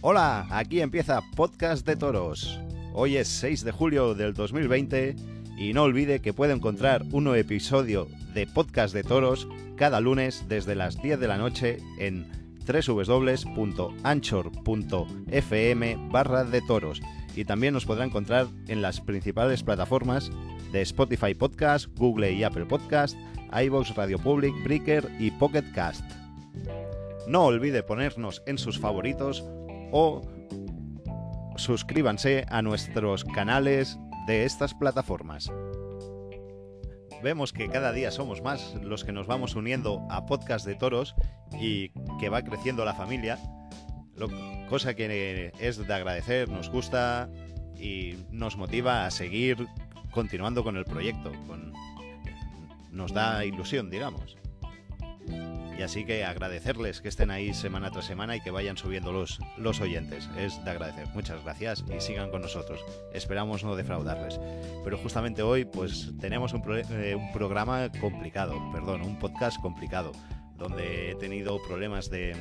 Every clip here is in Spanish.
Hola, aquí empieza Podcast de Toros. Hoy es 6 de julio del 2020 y no olvide que puede encontrar un nuevo episodio de Podcast de Toros cada lunes desde las 10 de la noche en www.anchor.fm barra de toros y también nos podrá encontrar en las principales plataformas de Spotify Podcast, Google y Apple Podcast, iVoox, Radio Public, Breaker y Pocket Cast. No olvide ponernos en sus favoritos o suscríbanse a nuestros canales de estas plataformas. Vemos que cada día somos más los que nos vamos uniendo a podcast de toros y que va creciendo la familia, cosa que es de agradecer, nos gusta y nos motiva a seguir continuando con el proyecto, nos da ilusión, digamos. Y así que agradecerles que estén ahí semana tras semana y que vayan subiendo los, los oyentes. Es de agradecer. Muchas gracias y sigan con nosotros. Esperamos no defraudarles. Pero justamente hoy pues tenemos un, eh, un programa complicado, perdón, un podcast complicado, donde he tenido problemas de,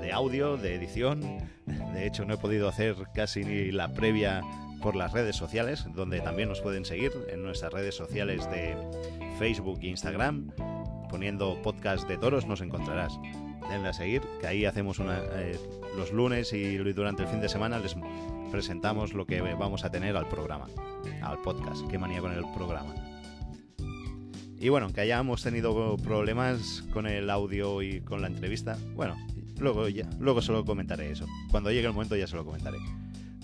de audio, de edición. De hecho, no he podido hacer casi ni la previa por las redes sociales, donde también nos pueden seguir en nuestras redes sociales de Facebook e Instagram poniendo podcast de toros nos encontrarás. Denle a seguir, que ahí hacemos una, eh, los lunes y durante el fin de semana les presentamos lo que vamos a tener al programa, al podcast. Qué manía con el programa. Y bueno, que hayamos tenido problemas con el audio y con la entrevista, bueno, luego luego solo comentaré eso. Cuando llegue el momento ya se lo comentaré.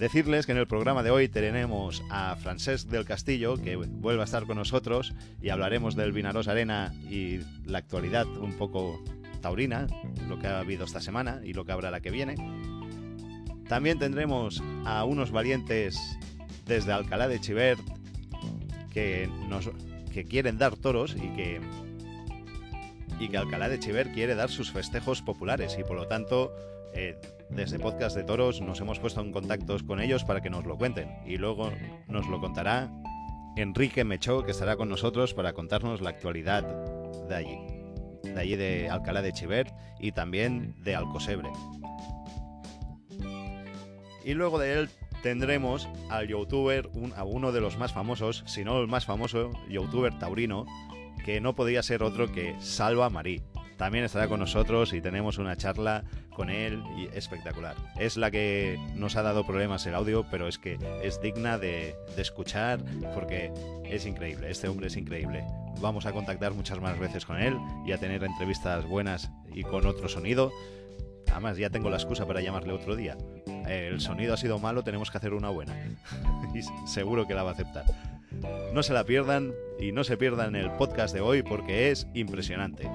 Decirles que en el programa de hoy tenemos a Francesc del Castillo, que vuelve a estar con nosotros y hablaremos del Vinaros Arena y la actualidad un poco taurina, lo que ha habido esta semana y lo que habrá la que viene. También tendremos a unos valientes desde Alcalá de Chivert que, quieren dar toros y que, y que Alcalá de Chivert quiere dar sus festejos populares y por lo tanto eh, desde Podcast de Toros nos hemos puesto en contacto con ellos para que nos lo cuenten y luego nos lo contará Enrique Mechó, que estará con nosotros para contarnos la actualidad de allí, de allí de Alcalá de Chivert y también de Alcosebre. Y luego de él tendremos al youtuber, a uno de los más famosos, si no el más famoso youtuber taurino, que no podía ser otro que Salva Marí también estará con nosotros y tenemos una charla con él y espectacular. Es la que nos ha dado problemas el audio, pero es que es digna de, escuchar porque es increíble, este hombre es increíble. Vamos a contactar muchas más veces con él y a tener entrevistas buenas y con otro sonido. Además, ya tengo la excusa para llamarle otro día. El sonido ha sido malo, tenemos que hacer una buena. y seguro que la va a aceptar. No se la pierdan y no se pierdan el podcast de hoy porque es impresionante.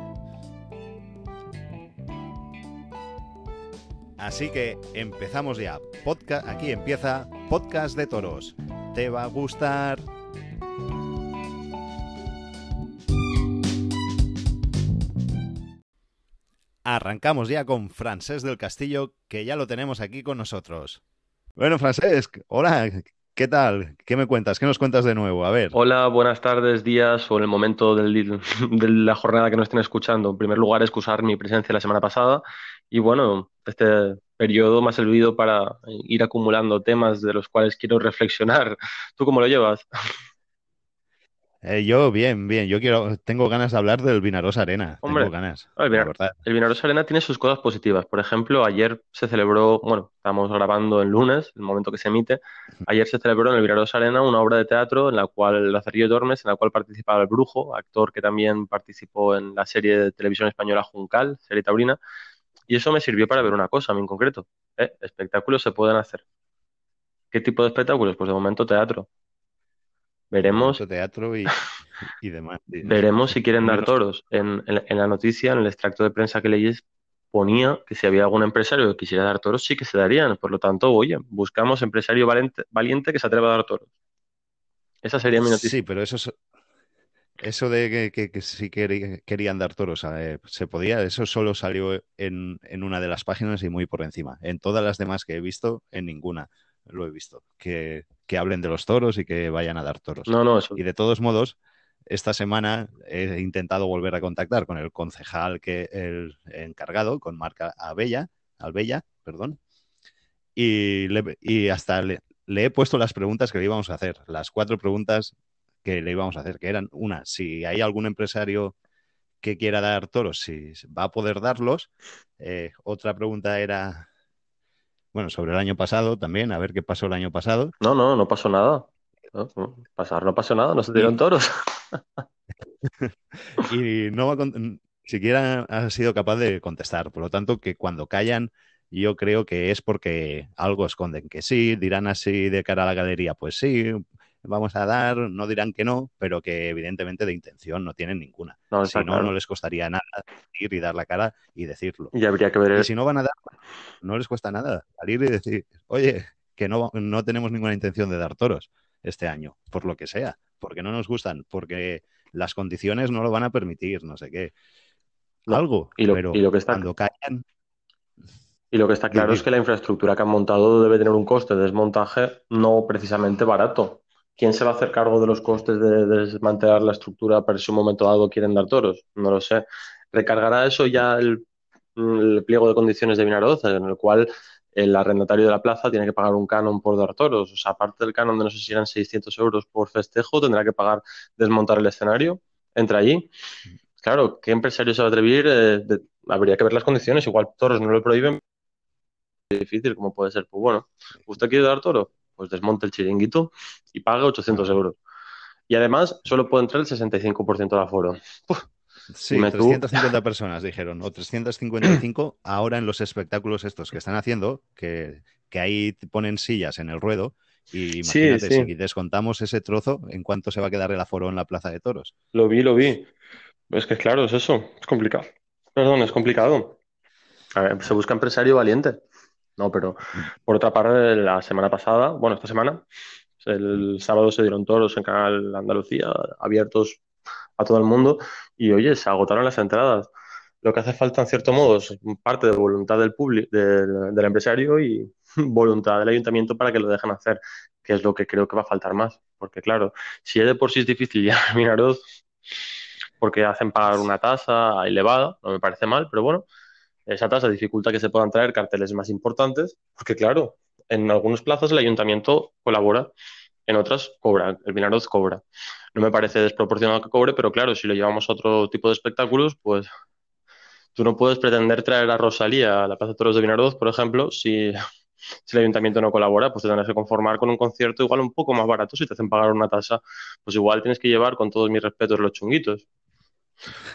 Así que empezamos ya. Podcast, aquí empieza Podcast de Toros. ¿Te va a gustar? Arrancamos ya con Francés del Castillo, que ya lo tenemos aquí con nosotros. Bueno, Francés, hola, ¿Qué tal? ¿Qué me cuentas? ¿Qué nos cuentas de nuevo? A ver. Hola, buenas tardes, días o en el momento del, de la jornada que nos estén escuchando. En primer lugar, excusar mi presencia la semana pasada y bueno, este periodo me ha servido para ir acumulando temas de los cuales quiero reflexionar. ¿Tú cómo lo llevas? Eh, yo bien, bien. Yo quiero, tengo ganas de hablar del Vinarosa Arena. tengo ganas. El, Vinarosa Arena tiene sus cosas positivas. Por ejemplo, ayer se celebró, bueno, estamos grabando en lunes, el momento que se emite. Ayer se celebró en el Vinarosa Arena una obra de teatro en la cual Lazarillo Dormes, en la cual participaba el Brujo, actor que también participó en la serie de televisión española Juncal, serie taurina. Y eso me sirvió para ver una cosa a mí en concreto. ¿eh? Espectáculos se pueden hacer. ¿Qué tipo de espectáculos? Pues de momento teatro. Veremos. Teatro y, demás. Veremos si quieren dar toros. En, la noticia, en el extracto de prensa que leí, ponía que si había algún empresario que quisiera dar toros, sí que se darían. Por lo tanto, oye, buscamos empresario valiente, valiente que se atreva a dar toros. Esa sería mi noticia. Sí, pero eso, eso de que, que, sí querían dar toros, eh, se podía, eso solo salió en, una de las páginas y muy por encima. En todas las demás que he visto, en ninguna lo he visto. Que, hablen de los toros y que vayan a dar toros. No, no, eso. Y de todos modos, esta semana he intentado volver a contactar con el concejal que el encargado, con marca Abella, Albella, perdón, y, y hasta le, le he puesto las preguntas que le íbamos a hacer, las cuatro preguntas que le íbamos a hacer, que eran una, si hay algún empresario que quiera dar toros, si va a poder darlos. Eh, otra pregunta era, bueno, sobre el año pasado también, a ver qué pasó el año pasado. No, no, no pasó nada. No, pasar no pasó nada, no se dieron toros. y no siquiera ha sido capaz de contestar. Por lo tanto, que cuando callan, yo creo que es porque algo esconden. Que sí, dirán así de cara a la galería, pues sí, vamos a dar, no dirán que no, pero que evidentemente de intención no tienen ninguna. si no, no les costaría nada ir y dar la cara y decirlo. Y habría que ver. Y si no van a dar, no les cuesta nada salir y decir, oye, que no, no tenemos ninguna intención de dar toros este año, por lo que sea, porque no nos gustan, porque las condiciones no lo van a permitir, no sé qué. Algo, y lo, pero y lo que está... cuando callan y lo que está claro es que la infraestructura que han montado debe tener un coste de desmontaje no precisamente barato. ¿Quién se va a hacer cargo de los costes de, desmantelar la estructura para si un momento dado quieren dar toros? No lo sé. ¿Recargará eso ya el, pliego de condiciones de Vinaroz, en el cual el arrendatario de la plaza tiene que pagar un canon por dar toros? O sea, aparte del canon de no sé si eran 600 euros por festejo, tendrá que pagar desmontar el escenario. Entra allí. Claro, ¿qué empresario se va a atrever? Eh, habría que ver las condiciones. Igual toros no lo prohíben, difícil como puede ser, pues bueno, ¿usted quiere dar toro? Pues desmonte el chiringuito y paga 800 euros. Y además solo puede entrar el 65% de aforo. Sí, 350 personas dijeron, o 355 ahora en los espectáculos estos que están haciendo, que, ahí ponen sillas en el ruedo, y imagínate, si descontamos ese trozo, ¿en cuánto se va a quedar el aforo en la plaza de toros? Lo vi, lo vi. Es que claro, es eso, es complicado. Perdón, es complicado. A ver, se busca empresario valiente. No, pero por otra parte, la semana pasada, bueno, esta semana, el sábado se dieron toros en Canal Andalucía, abiertos a todo el mundo, y oye, se agotaron las entradas. Lo que hace falta, en cierto modo, es parte de voluntad del público, del, empresario y voluntad del ayuntamiento para que lo dejen hacer, que es lo que creo que va a faltar más. Porque, claro, si de por sí es difícil ya Minaroz, porque hacen pagar una tasa elevada, no me parece mal, pero bueno, esa tasa dificulta que se puedan traer carteles más importantes, porque claro, en algunos plazos el ayuntamiento colabora, en otras cobra, el Vinaroz cobra. No me parece desproporcionado que cobre, pero claro, si lo llevamos a otro tipo de espectáculos, pues tú no puedes pretender traer a Rosalía a la Plaza de Toros de Vinaroz, por ejemplo, si, si el ayuntamiento no colabora, pues te tendrás que conformar con un concierto igual un poco más barato. Si te hacen pagar una tasa, pues igual tienes que llevar, con todos mis respetos, los chunguitos.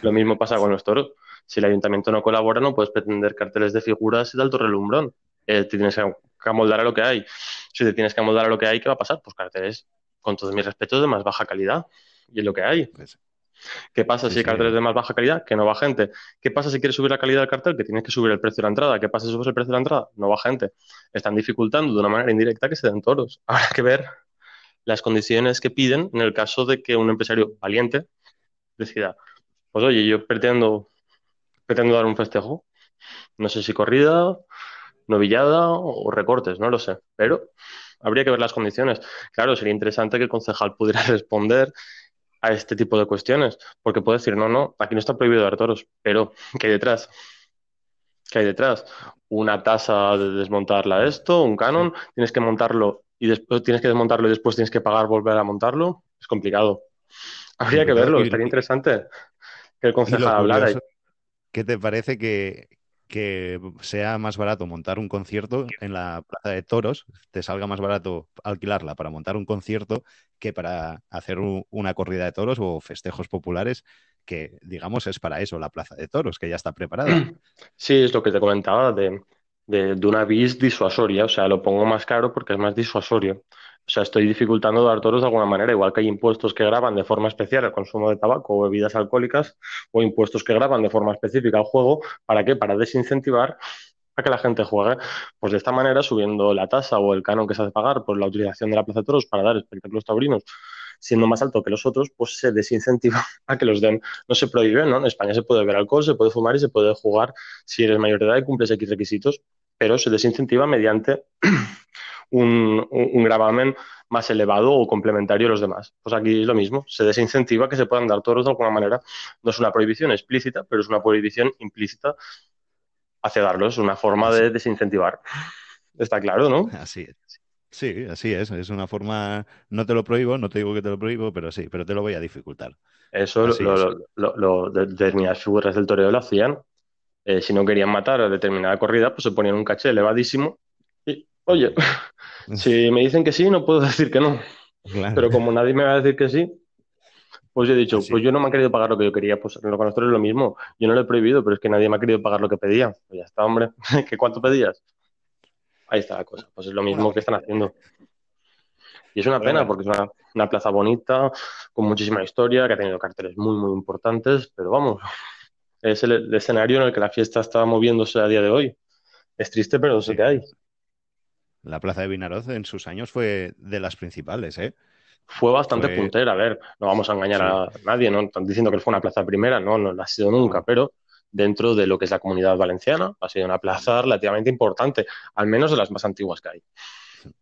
Lo mismo pasa con los toros si el ayuntamiento no colabora, no puedes pretender carteles de figuras de alto relumbrón. Eh, te tienes que amoldar a lo que hay. Si te tienes que amoldar a lo que hay, ¿qué va a pasar? Pues carteles, con todos mis respetos, de más baja calidad. Y es lo que hay. Pues, ¿Qué pasa si hay carteles de más baja calidad? Que no va gente. ¿Qué pasa si quieres subir la calidad del cartel? Que tienes que subir el precio de la entrada. ¿Qué pasa si subes el precio de la entrada? No va gente. Están dificultando de una manera indirecta que se den toros. Habrá que ver las condiciones que piden en el caso de que un empresario valiente decida, pues oye, yo pretendo pretendo dar un festejo. No sé si corrida, novillada o recortes, no lo sé. Pero habría que ver las condiciones. Claro, sería interesante que el concejal pudiera responder a este tipo de cuestiones, porque puede decir, no, no, aquí no está prohibido dar toros, pero ¿qué hay detrás? ¿Qué hay detrás? Una tasa de desmontarla esto, un canon, tienes que montarlo y después tienes que desmontarlo y después tienes que pagar volver a montarlo. Es complicado. Habría que verlo, estaría interesante que el concejal hablara. ¿Qué te parece que, sea más barato montar un concierto en la Plaza de Toros, te salga más barato alquilarla para montar un concierto que para hacer una corrida de toros o festejos populares, que digamos es para eso la Plaza de Toros, que ya está preparada. Sí, es lo que te comentaba de, de, de una vis disuasoria, o sea, lo pongo más caro porque es más disuasorio. O sea, estoy dificultando dar toros de alguna manera, igual que hay impuestos que graban de forma especial el consumo de tabaco o bebidas alcohólicas, o impuestos que graban de forma específica al juego. ¿Para qué? Para desincentivar a que la gente juegue. Pues de esta manera, subiendo la tasa o el canon que se hace pagar por la utilización de la plaza de toros para dar espectáculos taurinos, siendo más alto que los otros, pues se desincentiva a que los den. No se prohíbe, ¿no? En España se puede beber alcohol, se puede fumar y se puede jugar si eres mayor de edad y cumples X requisitos, pero se desincentiva mediante un, gravamen más elevado o complementario a los demás. Pues aquí es lo mismo, se desincentiva que se puedan dar toros de alguna manera. No es una prohibición explícita, pero es una prohibición implícita hacia darlos, es una forma de desincentivar. Está claro, ¿no? Así es. Sí, así es. Es una forma. No te lo prohíbo, no te digo que te lo prohíbo, pero sí, pero te lo voy a dificultar. Eso, lo, lo, lo, determinadas figuras del toreo lo hacían. Eh, si no querían matar a determinada corrida, pues se ponían un caché elevadísimo. Oye, si me dicen que sí, no puedo decir que no. Pero como nadie me va a decir que sí, pues yo he dicho, pues yo no me han querido pagar lo que yo quería. Pues con nosotros es lo mismo. Yo no lo he prohibido, pero es que nadie me ha querido pagar lo que pedía. Pues ya está, hombre. ¿Qué cuánto pedías? Ahí está la cosa. Pues es lo mismo que están haciendo. Y es una pena porque es una, plaza bonita, con muchísima historia, que ha tenido carteles muy, muy importantes, pero vamos, es el, escenario en el que la fiesta está moviéndose a día de hoy. Es triste, pero sí que hay. La plaza de Vinaroz en sus años fue de las principales, ¿eh? Fue bastante puntera, a ver, no vamos a engañar a nadie, no están diciendo que fue una plaza primera, no, no la ha sido nunca, pero dentro de lo que es la comunidad valenciana. Ha sido una plaza relativamente importante, al menos de las más antiguas que hay.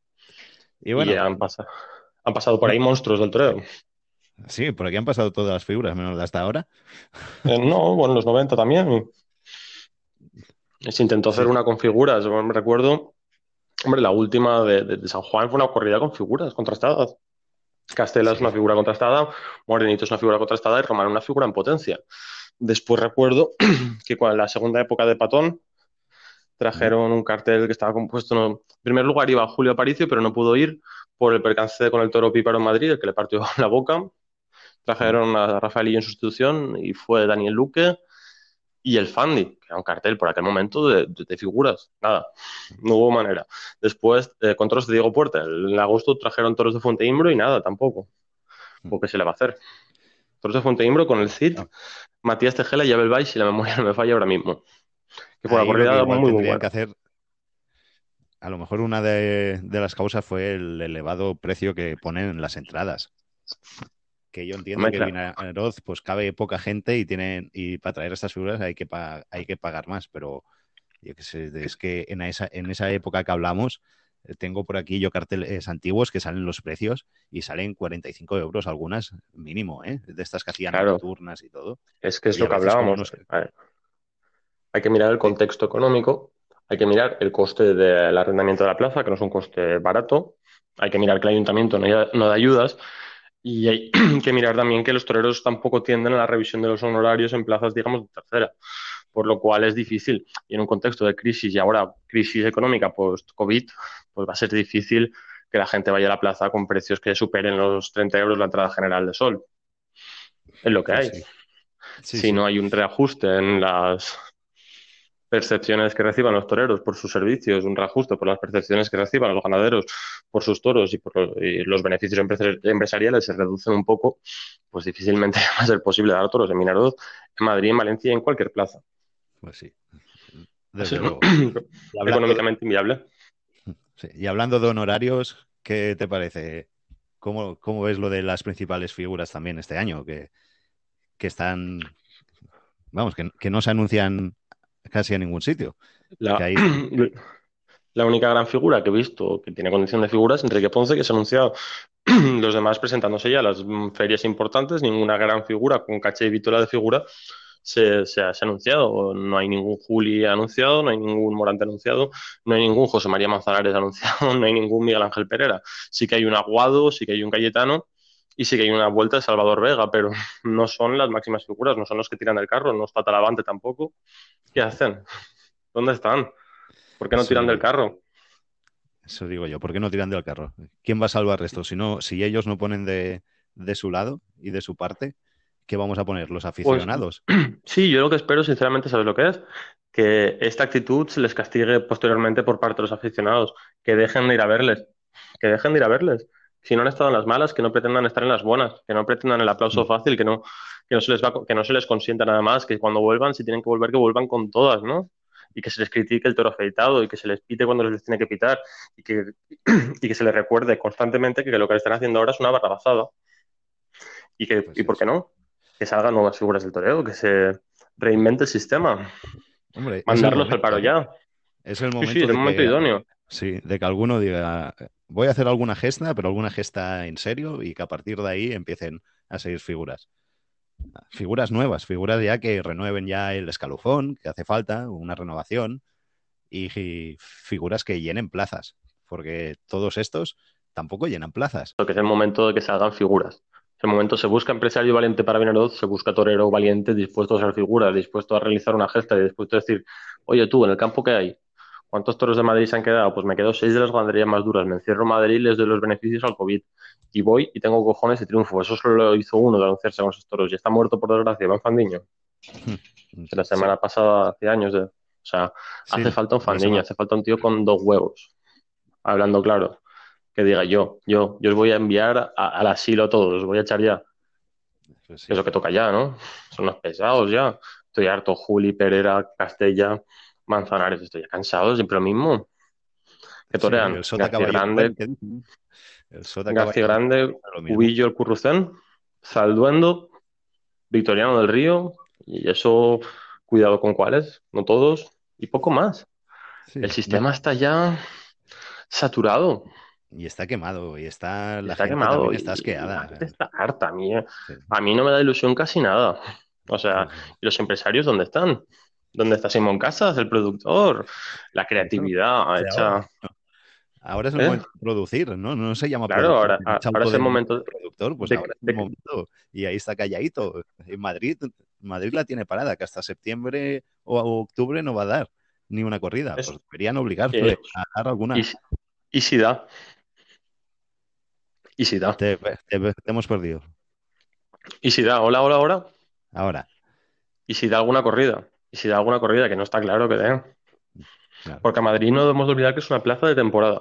Y bueno, han, pasado, han pasado por ahí monstruos del toreo. Sí, por aquí han pasado todas las figuras, menos de hasta ahora. Eh, no, bueno, en los 90 también. Se intentó hacer una con figuras. Me recuerdo, hombre, la última de, San Juan fue una corrida con figuras contrastadas. Castela es una figura contrastada, Morenito es una figura contrastada y Román una figura en potencia. Después recuerdo que en la segunda época de Patón trajeron un cartel que estaba compuesto. En primer lugar iba Julio Aparicio, pero no pudo ir por el percance con el toro píparo en Madrid, el que le partió la boca. Trajeron a Rafaelillo en sustitución y fue Daniel Luque y el Fandi, que era un cartel por aquel momento de, figuras. Nada, no hubo manera. Después, eh, con toros de Diego Puerta. En agosto trajeron toros de Fuente Imbro y nada, tampoco. ¿Qué se le va a hacer? Toros de Fuente Imbro con el CID, Matías Tejela y Abel Bay, si la memoria no me falla ahora mismo. Que fue una corrida muy, muy buena. Que hacer, a lo mejor una de, las causas fue el elevado precio que ponen en las entradas. Que yo entiendo que en Vinaroz pues cabe poca gente y tienen y para traer estas figuras hay que, hay que pagar más, pero yo que sé, es que en esa, en esa época que hablamos, eh, tengo por aquí yo carteles antiguos que salen los precios y salen 45 euros algunas mínimo, ¿eh? De estas que hacían nocturnas y todo. Es que es lo que hablábamos. Hay que mirar el contexto económico, hay que mirar el coste del arrendamiento de la plaza, que no es un coste barato, hay que mirar que el ayuntamiento no, da ayudas y hay que mirar también que los toreros tampoco tienden a la revisión de los honorarios en plazas, digamos, de tercera por lo cual es difícil. Y en un contexto de crisis y ahora crisis económica post-COVID, pues va a ser difícil que la gente vaya a la plaza con precios que superen los 30 euros la entrada general de sol. Es lo que hay. si no hay un reajuste en las percepciones que reciban los toreros por sus servicios, un reajuste por las percepciones que reciban los ganaderos por sus toros y por los beneficios empresariales se reducen un poco, pues difícilmente va a ser posible dar toros en Minaroz, en Madrid, en Valencia y en cualquier plaza. Pues sí. Económicamente inviable. Y hablando de honorarios, ¿qué te parece? ¿Cómo, ¿Cómo, ves lo de las principales figuras también este año? Que, que están, vamos, que, no se anuncian casi en ningún sitio. La, la, única gran figura que he visto que tiene condición de figura es Enrique Ponce, que se ha anunciado. Los demás presentándose ya a las ferias importantes, ninguna gran figura con caché y vítola de figura se, ha, anunciado. No hay ningún Juli anunciado, no hay ningún Morante anunciado, no hay ningún José María Manzanares anunciado, no hay ningún Miguel Ángel Pereira. Sí que hay un Aguado, sí que hay un Cayetano y sí que hay una vuelta de Salvador Vega, pero no son las máximas figuras, no son los que tiran del carro, no está Talavante tampoco. ¿Qué hacen? ¿Dónde están? ¿Por qué no tiran del carro? Eso digo yo, ¿por qué no tiran del carro? ¿Quién va a salvar esto? Si, no, si ellos no ponen de, de su lado y de su parte, ¿qué vamos a poner? ¿Los pues, aficionados? sí, yo lo que espero, sinceramente, ¿sabes lo que es? Que esta actitud se les castigue posteriormente por parte de los aficionados, que dejen de ir a verles, que dejen de ir a verles. Si no han estado en las malas, que no pretendan estar en las buenas, que no pretendan el aplauso mm. fácil, que no, que no se les va, que no se les consienta nada más, que cuando vuelvan, si tienen que volver, que vuelvan con todas, ¿no? y que se les critique el toro afeitado y que se les pite cuando les tiene que pitar y que, y que se les recuerde constantemente que lo que están haciendo ahora es una barrabazada. Y, que, pues ¿y por qué no? que salgan nuevas figuras del toreo, que se reinvente el sistema. Mandarlos al paro ya. Es el momento, el momento idóneo. Sí, de que alguno diga, voy a hacer alguna gesta, pero alguna gesta en serio y que a partir de ahí empiecen a seguir figuras. Figuras nuevas, figuras ya que renueven ya el escalofón, que hace falta, una renovación. y, figuras que llenen plazas, porque todos estos tampoco llenan plazas. Lo que es el momento de que se hagan figuras. El momento se busca empresario valiente para Vinaroz, se busca torero valiente dispuesto a ser figura, dispuesto a realizar una gesta y dispuesto a decir, oye tú, en el campo que hay, ¿cuántos toros de Madrid se han quedado? Pues me quedo seis de las ganaderías más duras, me encierro en Madrid les doy los beneficios al COVID. Y voy y tengo cojones y triunfo. Eso solo lo hizo uno de anunciarse con esos toros. Y está muerto, por desgracia, Iván Fandiño. la semana pasada, hace años. De... O sea, hace falta un Fandiño, hace falta un tío con dos huevos. Hablando claro que diga yo, yo, yo os voy a enviar al asilo a todos, os voy a echar ya. Pues es lo que toca ya, ¿no? Son los pesados ya. Estoy harto, Juli, Pereira, Castella, Manzanares, estoy ya cansado, siempre lo mismo. Que torean García Grande, García Grande, Cubillo, el Currucén, Salduendo, Victoriano del Río, y eso, cuidado con cuáles, no todos, y poco más. el sistema está ya saturado. Y está quemado, y está la está quemado, está asqueada. está harta, a mí, eh. a mí no me da ilusión casi nada. O sea, ¿y los empresarios dónde están? ¿Dónde está Simón Casas, el productor? La creatividad hecha. Ahora es el ¿Eh? momento de producir, ¿no? No se llama Claro, ahora, ahora es el momento de productor, pues ahora es el momento. Y ahí está calladito. En Madrid, Madrid la tiene parada, que hasta septiembre o octubre no va a dar ni una corrida. Pues deberían obligarle a dar alguna. y si da. ¿Y si da? Te, hemos perdido. ¿Y si da? Hola, hola, hola. Ahora. ¿Y si da alguna corrida? ¿Y si da alguna corrida? Que no está claro que den. Porque a Madrid no debemos olvidar que es una plaza de temporada.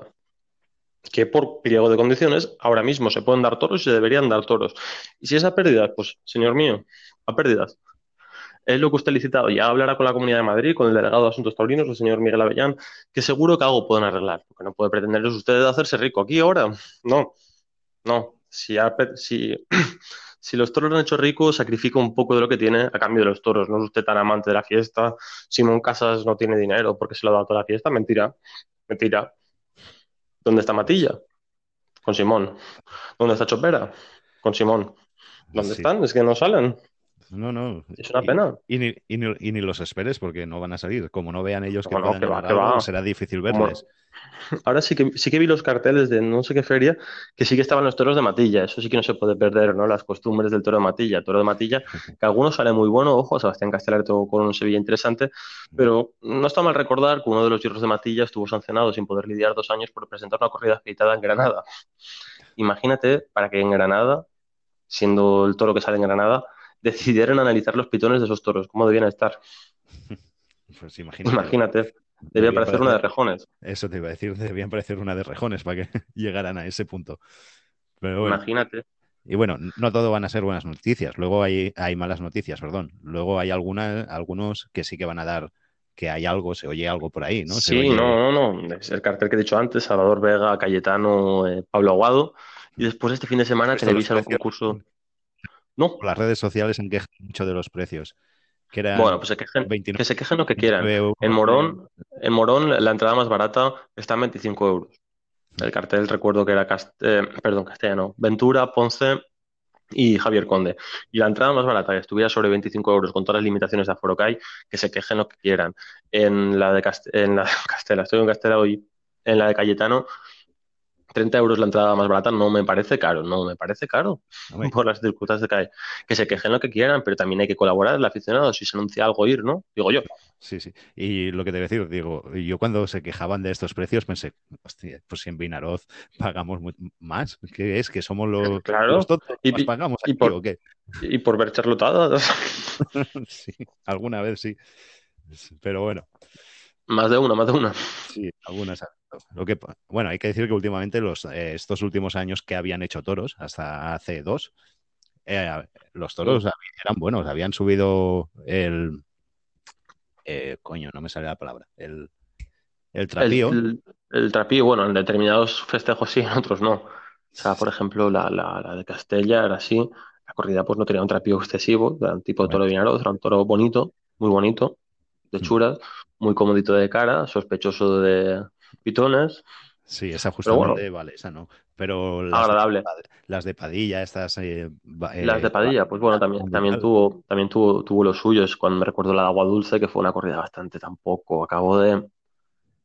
Que por pliego de condiciones ahora mismo se pueden dar toros y se deberían dar toros. Y si es a pérdidas, pues, señor mío, a pérdidas. Es lo que usted ha licitado. Ya hablará con la Comunidad de Madrid, con el delegado de Asuntos Taurinos, el señor Miguel Avellán, que seguro que algo pueden arreglar. Porque no puede pretender usted hacerse rico aquí ahora. No. No, si, si, los toros lo han hecho ricos, sacrifica un poco de lo que tiene a cambio de los toros. No es usted tan amante de la fiesta. Simón Casas no tiene dinero porque se lo ha dado toda la fiesta. Mentira, mentira. ¿Dónde está Matilla? Con Simón. ¿Dónde está Chopera? Con Simón. ¿Dónde están? Es que no salen. No, no. Es una pena. Y, ni, los esperes porque no van a salir. Como no vean ellos que, no, será difícil verles. Ahora sí que, sí que vi los carteles de no sé qué feria que sí que estaban los toros de Matilla. Eso sí que no se puede perder, ¿no? Las costumbres del toro de Matilla. Toro de Matilla, que algunos sale muy bueno. Ojo, Sebastián Castelar tuvo con un Sevilla interesante. Pero no está mal recordar que uno de los hierros de Matilla estuvo sancionado sin poder lidiar dos años por presentar una corrida afeitada en Granada. Imagínate para que en Granada, siendo el toro que sale en Granada, decidieron analizar los pitones de esos toros, cómo debían estar. Pues imagínate. imagínate. Debía parecer una de rejones. Eso te iba a decir, debían parecer una de rejones para que llegaran a ese punto. Pero Imagínate. Y bueno, no todo van a ser buenas noticias. Luego hay, hay malas noticias, perdón. Luego hay algunas, algunos que sí que van a dar que hay algo, se oye algo por ahí, ¿no? sí, no, no, no. Es el cartel que he dicho antes, Salvador Vega, Cayetano, eh, Pablo Aguado. Y después este fin de semana televisa el concurso. No. Las redes sociales se quejan mucho de los precios. Que bueno, pues se quejen, que se quejen lo que quieran. En Morón, en Morón la entrada más barata está en 25 euros. El cartel recuerdo que era eh, perdón, castellano, Ventura, Ponce y Javier Conde. Y la entrada más barata, que estuviera sobre 25 euros con todas las limitaciones de aforo que hay, que se quejen lo que quieran. En la de, en la de Castela, estoy en Castela hoy, en la de Cayetano, 30 euros la entrada más barata no me parece caro, no me parece caro por las circunstancias que hay. Que se quejen lo que quieran, pero también hay que colaborar el aficionado. Si se anuncia algo, ir, ¿no? Digo yo. Sí, sí. Y lo que te voy a decir, digo, yo cuando se quejaban de estos precios pensé, hostia, pues si en Vinaroz pagamos más, ¿qué es? ¿Que somos los, claro. y, pagamos aquí, por, o qué? Y por ver charlotadas. sí, alguna vez sí. Pero bueno. Más de una, más de una. Sí, algunas. Lo que, bueno, hay que decir que últimamente los, eh, estos últimos años que habían hecho toros, hasta hace dos, eh, los toros eran buenos, habían subido el... Eh, coño, no me sale la palabra. El, el trapío. El, trapío, bueno, en determinados festejos sí, en otros no. O sea, por ejemplo, la, la, de Castella era así. La corrida pues no tenía un trapío excesivo, era un tipo de toro de era un toro bonito, muy bonito, de mm. churas, muy comodito de cara, sospechoso de pitones. Sí, esa justamente vale, esa no. Pero las agradable. De, las de Padilla, estas. Eh, eh, las de Padilla, pues bueno, también, también tuvo, también tuvo, tuvo los suyos. Cuando me recuerdo la de Agua Dulce, que fue una corrida bastante tampoco. Acabó de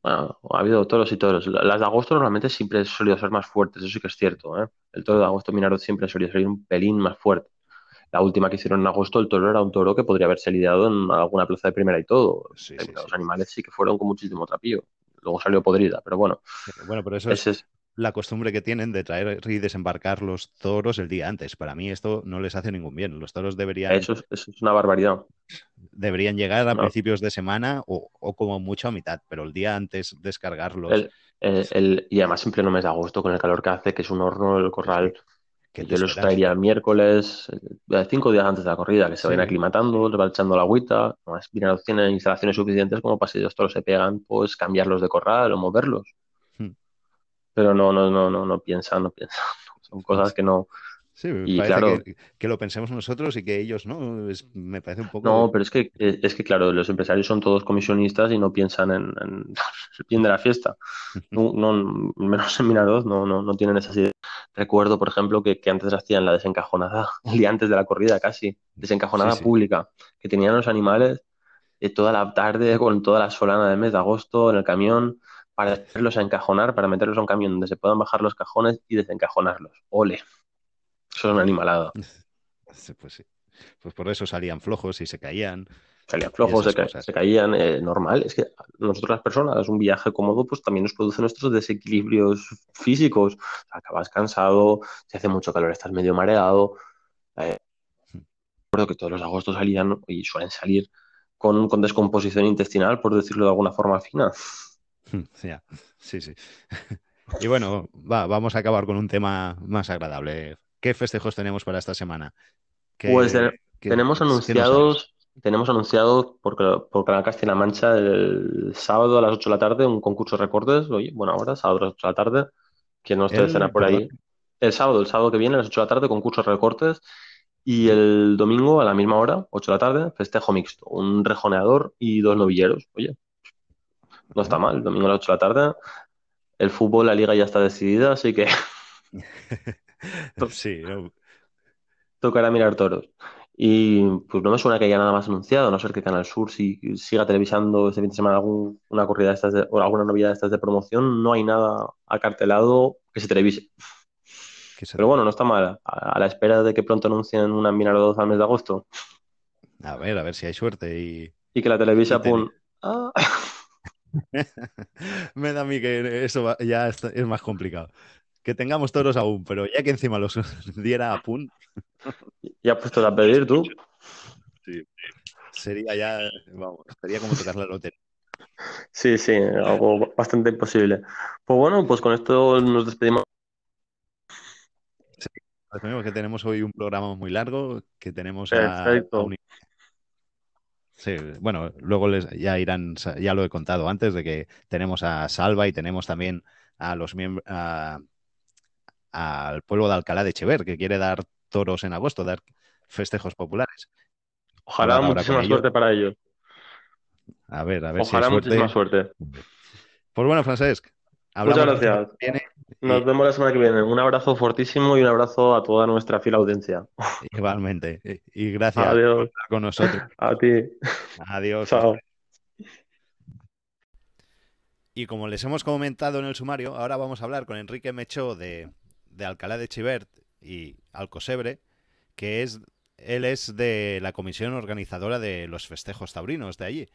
Bueno, ha habido toros y toros. Las de agosto normalmente siempre solido ser más fuertes, eso sí que es cierto. ¿eh? El toro de agosto Minardo siempre solido ser un pelín más fuerte. La última que hicieron en agosto, el toro era un toro que podría haberse lidiado en alguna plaza de primera y todo. los animales sí que fueron con muchísimo trapillo. Luego salió podrida, pero bueno. Bueno, pero eso es, la costumbre que tienen de traer y desembarcar los toros el día antes. Para mí esto no les hace ningún bien. Los toros deberían... Eso es, una barbaridad. Deberían llegar a principios de semana o, como mucho a mitad, pero el día antes descargarlos. y además en pleno mes de agosto, con el calor que hace, que es un horno el corral, que yo los traería miércoles, eh, cinco días antes de la corrida, que se vayan aclimatando, les va echando la agüita, más tienen instalaciones suficientes como para si toros se pegan, pues cambiarlos de corral o moverlos pero no, no, no, no, no piensan, no piensan. Son cosas que no. Sí, y claro, que, lo pensemos nosotros y que ellos no, me parece un poco. No, pero es que, es que claro, los empresarios son todos comisionistas y no piensan en, el bien de la fiesta. No, no, menos en Minaroz no, no, no tienen esas ideas. Recuerdo, por ejemplo, que, que, antes hacían la desencajonada, el día antes de la corrida casi, desencajonada pública, que tenían los animales eh, toda la tarde con toda la solana del mes de agosto en el camión para hacerlos a encajonar, para meterlos a un camión donde se puedan bajar los cajones y desencajonarlos. ¡Ole! Eso es un animalado. Pues sí. Pues por eso salían flojos y se caían. Salían flojos, se, caían, eh, normal. Es que nosotros las personas, un viaje cómodo, pues también nos produce nuestros desequilibrios físicos. acabas cansado, se hace mucho calor, estás medio mareado. Eh, recuerdo que todos los agostos salían y suelen salir con, con descomposición intestinal, por decirlo de alguna forma fina. Sí, sí. Y bueno, va, vamos a acabar con un tema más agradable. ¿Qué festejos tenemos para esta semana? pues tenemos anunciados, tenemos anunciado por, por Canal Castilla-La Mancha el sábado a las 8 de la tarde un concurso de recortes. Oye, bueno, ahora, sábado a las 8 de la tarde, que no esté escena por ahí. El sábado, el sábado que viene a las 8 de la tarde, concurso de recortes. Y el domingo a la misma hora, 8 de la tarde, festejo mixto. Un rejoneador y dos novilleros. Oye, no está mal, domingo a las 8 de la tarde. El fútbol, la liga ya está decidida, así que. sí, tocará mirar toros. Y pues no me suena que haya nada más anunciado, a no ser que Canal Sur si, siga televisando este fin de semana alguna corrida de estas o alguna novedad de estas de promoción, no hay nada acartelado que se televise. Pero bueno, no está mal. A, la espera de que pronto anuncien una Minar 2 al mes de agosto. A ver, a ver si hay suerte y. Y que la televisa, pum. Ah. Me da a mí que eso ya es más complicado. Que tengamos toros aún, pero ya que encima los diera a Pun. ¿Ya puesto a pedir tú? Sí. Sería ya, vamos, sería como tocar la lotería. Sí, sí, algo bastante imposible. Pues bueno, pues con esto nos despedimos. Sí, que tenemos hoy un programa muy largo, que tenemos a, Sí, bueno, luego les, ya irán, ya lo he contado antes de que tenemos a Salva y tenemos también a los miembros, al pueblo de Alcalá de Echever, que quiere dar toros en agosto, dar festejos populares. Ojalá muchísima suerte para ellos. A ver, a ver Ojalá si muchísima suerte. Pues bueno, Francesc. Muchas gracias. Nos vemos la semana que viene. Un abrazo fortísimo y un abrazo a toda nuestra fiel audiencia. Igualmente. Y gracias por estar con nosotros. A ti. Adiós. Chao. Y como les hemos comentado en el sumario, ahora vamos a hablar con Enrique Mechó de, Alcalá de Chivert y Alcosebre, que es él es de la comisión organizadora de los festejos taurinos de allí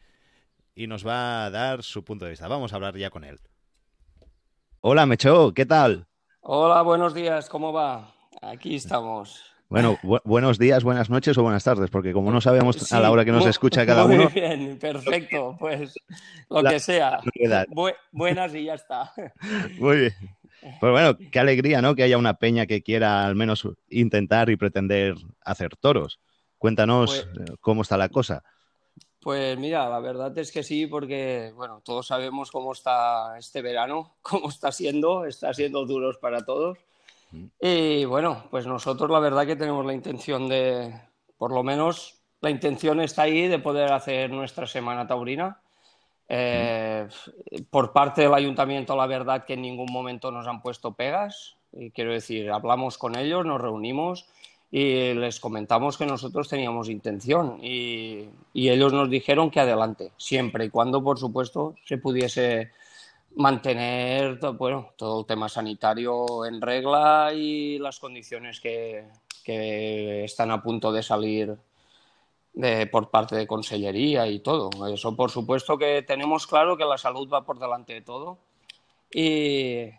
y nos va a dar su punto de vista. Vamos a hablar ya con él. Hola, Mecho, ¿qué tal? Hola, buenos días, ¿cómo va? Aquí estamos. Bueno, buenos días, buenas noches o buenas tardes, porque como no sabemos a la hora que nos escucha cada uno. Muy bien, perfecto, pues lo que sea. buenas y ya está. Muy bien. Pues bueno, qué alegría, ¿no? Que haya una peña que quiera al menos intentar y pretender hacer toros. Cuéntanos pues cómo está la cosa. Pues mira, la verdad es que sí, porque bueno, todos sabemos cómo está este verano, cómo está siendo, está siendo duros para todos. Mm. Y bueno, pues nosotros la verdad que tenemos la intención de, por lo menos la intención está ahí de poder hacer nuestra semana taurina. Eh, por parte del ayuntamiento, la verdad que en ningún momento nos han puesto pegas. Y quiero decir, hablamos con ellos, nos reunimos y les comentamos que nosotros teníamos intención y, ellos nos dijeron que adelante, siempre y cuando, por supuesto, se pudiese mantener bueno, todo el tema sanitario en regla y las condiciones que, que están a punto de salir de, por parte de Consellería y todo. Eso, por supuesto, que tenemos claro que la salud va por delante de todo y,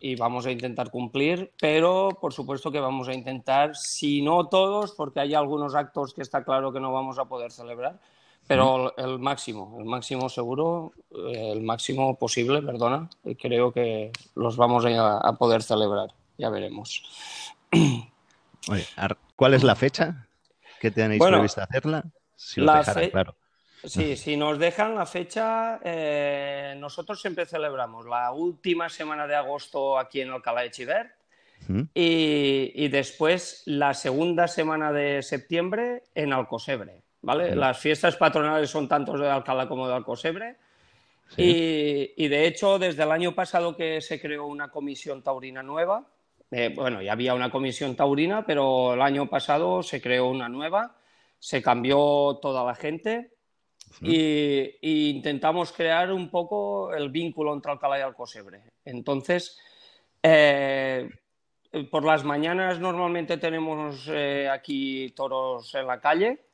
y vamos a intentar cumplir, pero por supuesto que vamos a intentar, si no todos, porque hay algunos actos que está claro que no vamos a poder celebrar, pero el máximo, el máximo seguro, eh, el máximo posible, perdona, creo que los vamos a, poder celebrar, ya veremos. ¿Cuál es la fecha que tenéis previsto hacerla? Si la claro. Sí, si nos dejan la fecha, eh, nosotros siempre celebramos la última semana de agosto aquí en Alcalá de Chiver y, y, después la segunda semana de septiembre en Alcosebre. ¿vale? Las fiestas patronales son tanto de Alcalá como de Alcosebre. Y, de hecho, desde el año pasado que se creó una comisión taurina nueva, eh, bueno, ya había una comisión taurina, pero el año pasado se creó una nueva, se cambió toda la gente y, intentamos crear un poco el vínculo entre Alcalá y Alcosebre. Entonces, eh, por las mañanas normalmente tenemos eh, aquí toros en la calle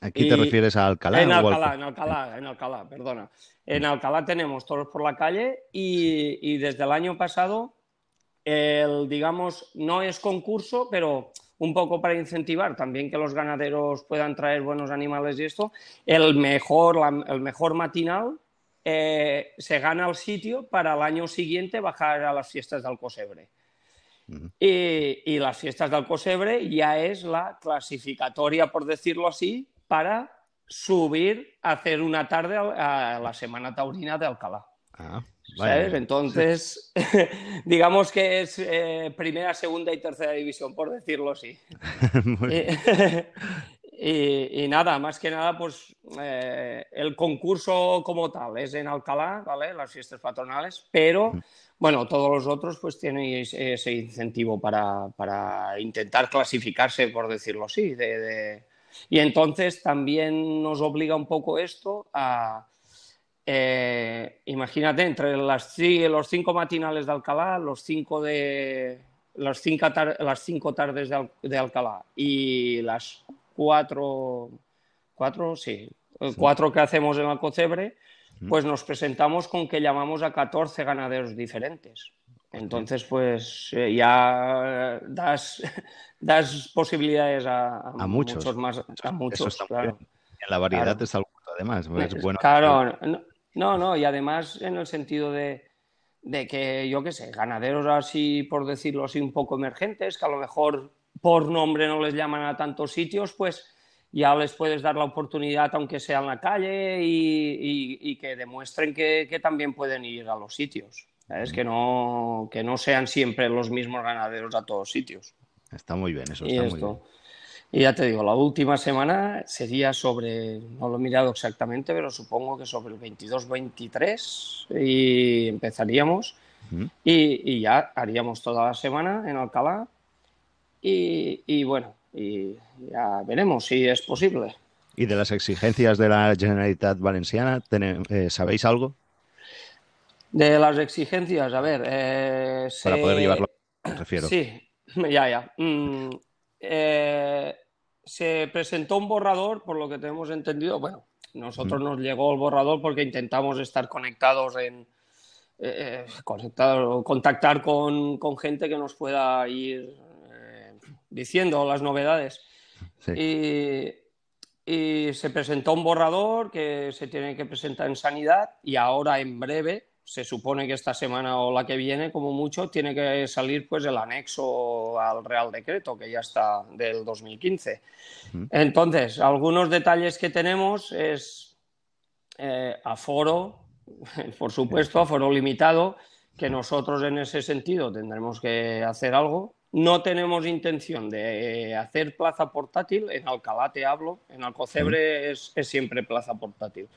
¿Aquí te refieres a Alcalá? En Alcalá, en Alcalá, en Alcalá, perdona. En Alcalá tenemos toros por la calle y, desde el año pasado, el, digamos, no es concurso, pero un poco para incentivar también que los ganaderos puedan traer buenos animales y esto, el mejor, el mejor matinal eh, se gana el sitio para el año siguiente bajar a las fiestas de Alcosebre. y, y, las fiestas de Alcosebre ya es la clasificatoria, por decirlo así, para subir a hacer una tarde a la Semana Taurina de Alcalá. Ah, ¿Sabes? Entonces, digamos que es eh, primera, segunda y tercera división, por decirlo así. y, nada, más que nada, pues eh, el concurso como tal es en Alcalá, ¿vale? Las fiestas patronales, pero bueno, todos los otros pues tienen ese incentivo para, intentar clasificarse, por decirlo así, de y entonces también nos obliga un poco esto a, eh, imagínate, entre las, los cinco matinales de Alcalá, los cinco de las cinco, las cinco tardes de, Alcalá y las cuatro, cuatro, sí, cuatro que hacemos en Alcocebre, pues nos presentamos con que llamamos a 14 ganaderos diferentes. Entonces, pues eh, ya das, das posibilidades a, muchos. más. A muchos, claro. La variedad es algo, además. Es bueno. Claro, no, no, y además en el sentido de, de que, yo qué sé, ganaderos así, por decirlo así, un poco emergentes, que a lo mejor por nombre no les llaman a tantos sitios, pues ya les puedes dar la oportunidad, aunque sea en la calle, y, que demuestren que, que, también pueden ir a los sitios. Es que no, que no sean siempre los mismos ganaderos a todos sitios. Está muy bien, eso está muy bien. Y ya te digo, la última semana sería sobre, no lo he mirado exactamente, pero supongo que sobre el 22-23 y empezaríamos y, ya haríamos toda la semana en Alcalá y, bueno, y ya veremos si es posible. ¿Y de las exigencias de la Generalitat Valenciana, eh, sabéis algo? De las exigencias, a ver. Eh, Para poder llevarlo, me refiero. Sí, ya, ya. Mm, eh, se presentó un borrador, por lo que tenemos entendido. Bueno, nosotros nos llegó el borrador porque intentamos estar conectados en. Eh, contactar con, gente que nos pueda ir diciendo las novedades. Y, y se presentó un borrador que se tiene que presentar en sanidad y ahora en breve se supone que esta semana o la que viene, como mucho, tiene que salir pues el anexo al Real Decreto, que ya está del 2015. Entonces, algunos detalles que tenemos es eh, aforo, por supuesto, aforo limitado, que nosotros en ese sentido tendremos que hacer algo. No tenemos intención de hacer plaza portátil, en Alcalá te hablo, en Alcocebre es siempre plaza portátil.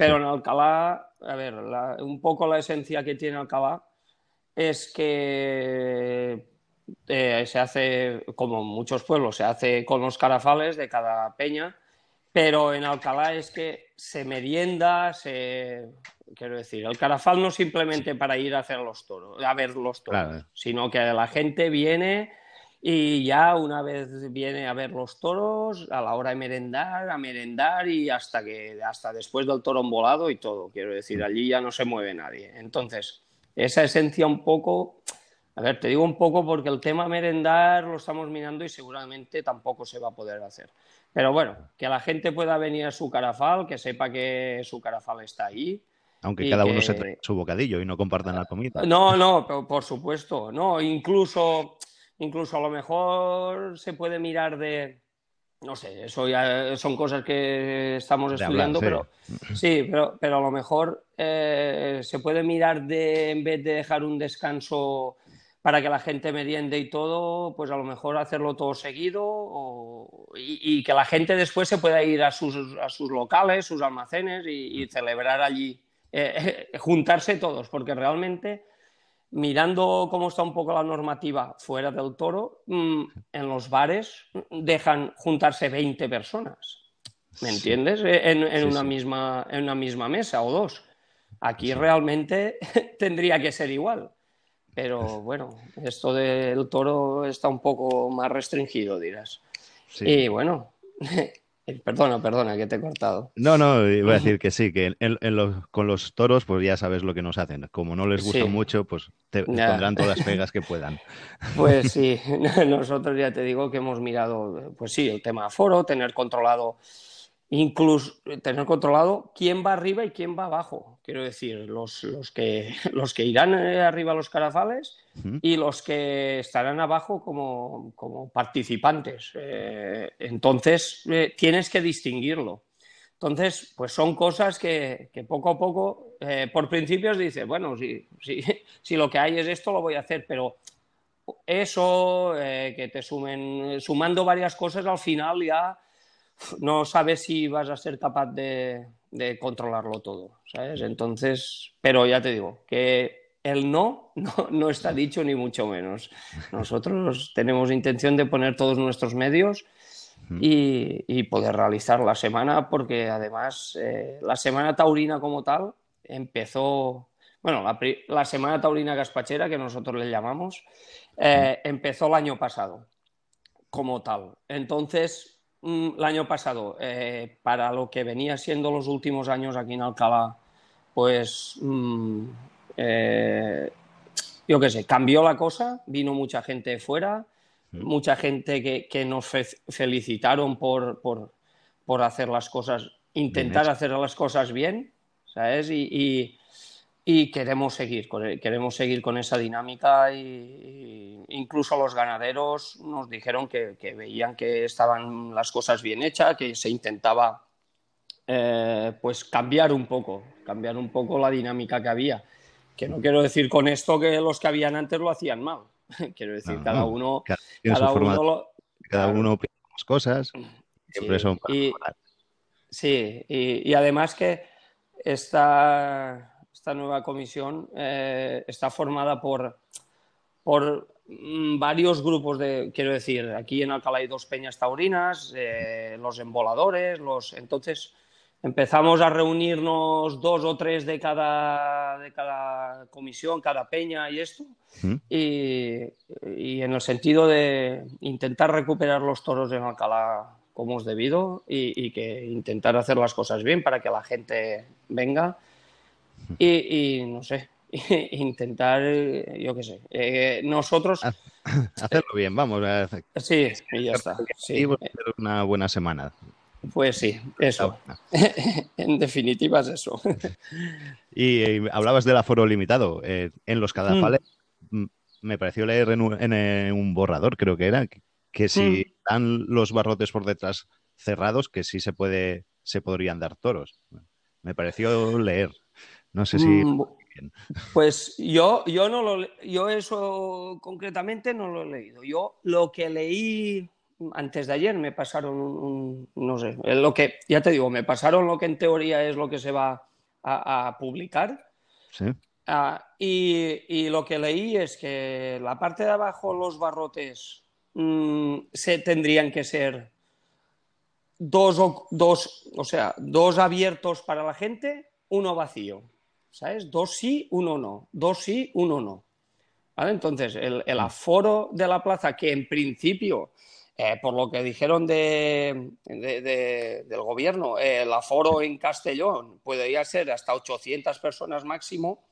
Pero en Alcalá, a ver, un poco la esencia que tiene Alcalá es que eh, se hace, como muchos pueblos, se hace con los carafales de cada peña pero en Alcalá es que se merienda, se... Quiero decir, el carafal no simplemente para ir a hacer los toros, a ver los toros, sino que la gente viene y ya una vez viene a ver los toros, a la hora de merendar, a merendar y hasta que hasta después del toro volado y todo. Quiero decir, mm. allí ya no se mueve nadie. Entonces, esa esencia un poco, a ver, te digo un poco porque el tema merendar lo estamos mirando y seguramente tampoco se va a poder hacer. Pero bueno, que la gente pueda venir a su carafal, que sepa que su carafal está ahí. Aunque cada uno se trae su bocadillo y no compartan la comida. No, no, por supuesto. No, incluso, incluso a lo mejor se puede mirar de, no sé, eso ya son cosas que estamos estudiando, pero sí, pero, pero a lo mejor eh, se puede mirar de, en vez de dejar un descanso para que la gente meriende y todo, pues a lo mejor hacerlo todo seguido y, que la gente después se pueda ir a sus, a sus locales, sus almacenes y, celebrar allí, eh, eh, juntarse todos, porque realmente mirando cómo está un poco la normativa fuera del toro, mm, en los bares dejan juntarse 20 personas. ¿Me entiendes? Eh, en, una Misma, en una misma mesa o dos. Aquí realmente tendría que ser igual. Pero bueno, esto del toro está un poco más restringido, dirás. Y bueno, perdona, perdona, que te he cortado. No, no, iba a decir que sí, que con los toros, pues ya sabes lo que nos hacen. Como no les gusta mucho, pues te, pondrán todas las pegas que puedan. Pues sí, nosotros ya te digo que hemos mirado, pues sí, el tema aforo, tener controlado incluso tener controlado quién va arriba y quién va abajo. Quiero decir, los, los, que, los que irán eh, arriba a los carafales y los que estarán abajo como, como participantes. Eh, entonces, eh, tienes que distinguirlo. Entonces, pues son cosas que, que poco a poco, por principios dices, bueno, si, si, si, lo que hay es esto, lo voy a hacer, pero eso, que te sumen, sumando varias cosas, al final ya no sabes si vas a ser capaz de, controlarlo todo, ¿sabes? Entonces, pero ya te digo, que el no, no, está dicho ni mucho menos. Nosotros tenemos intención de poner todos nuestros medios y, poder realizar la semana, porque además eh, la semana taurina como tal empezó, bueno, la, semana taurina gaspachera, que nosotros le llamamos, eh, empezó el año pasado como tal. Entonces, el año pasado, eh, para lo que venía siendo los últimos años aquí en Alcalá, pues mm, eh, yo qué sé, cambió la cosa, vino mucha gente fuera, mucha gente que, nos felicitaron por, por, hacer las cosas, intentar hacer las cosas bien, ¿sabes? y, y queremos seguir, queremos seguir con esa dinámica y, incluso los ganaderos nos dijeron que, veían que estaban las cosas bien hechas, que se intentaba eh, pues cambiar un poco, cambiar un poco la dinámica que había. Que no quiero decir con esto que los que habían antes lo hacían mal. quiero decir, cada uno, cada, uno, cada uno opina cosas. Siempre son sí, y, y además que esta esta nueva comisión eh, está formada por, por mm, varios grupos de, quiero decir, aquí en Alcalá hay dos peñas taurinas, eh, los emboladores, los... Entonces empezamos a reunirnos dos o tres de cada, de cada comisión, cada peña y esto, y, en el sentido de intentar recuperar los toros en Alcalá como es debido y, y que intentar hacer las cosas bien para que la gente venga y, no sé, intentar, yo qué sé, eh, nosotros... Hacerlo bien, vamos. A hacer... Sí, y ya está. Sí. Una buena semana. Pues sí, eso. en definitiva es eso. y, eh, hablabas del aforo limitado. Eh, en los cadafales mm. me pareció leer en un, borrador, creo que era, que, si mm. dan los barrotes por detrás cerrados, que sí se puede, se podrían dar toros. Me pareció leer. No sé si. Mm, pues yo, yo no lo yo eso concretamente no lo he leído. Yo lo que leí antes de ayer me pasaron un, no sé, lo que, ya te digo, me pasaron lo que en teoría es lo que se va a, publicar. Sí. Ah, y, lo que leí es que la parte de abajo, los barrotes, mm, se tendrían que ser dos, dos, o sea, dos abiertos para la gente, uno vacío. ¿Sabes? Dos sí, uno no. Dos sí, uno no. ¿Vale? Entonces, el, el aforo de la plaza, que en principio eh, por lo que dijeron de, del gobierno, el aforo en Castellón podría ser hasta 800 personas máximo,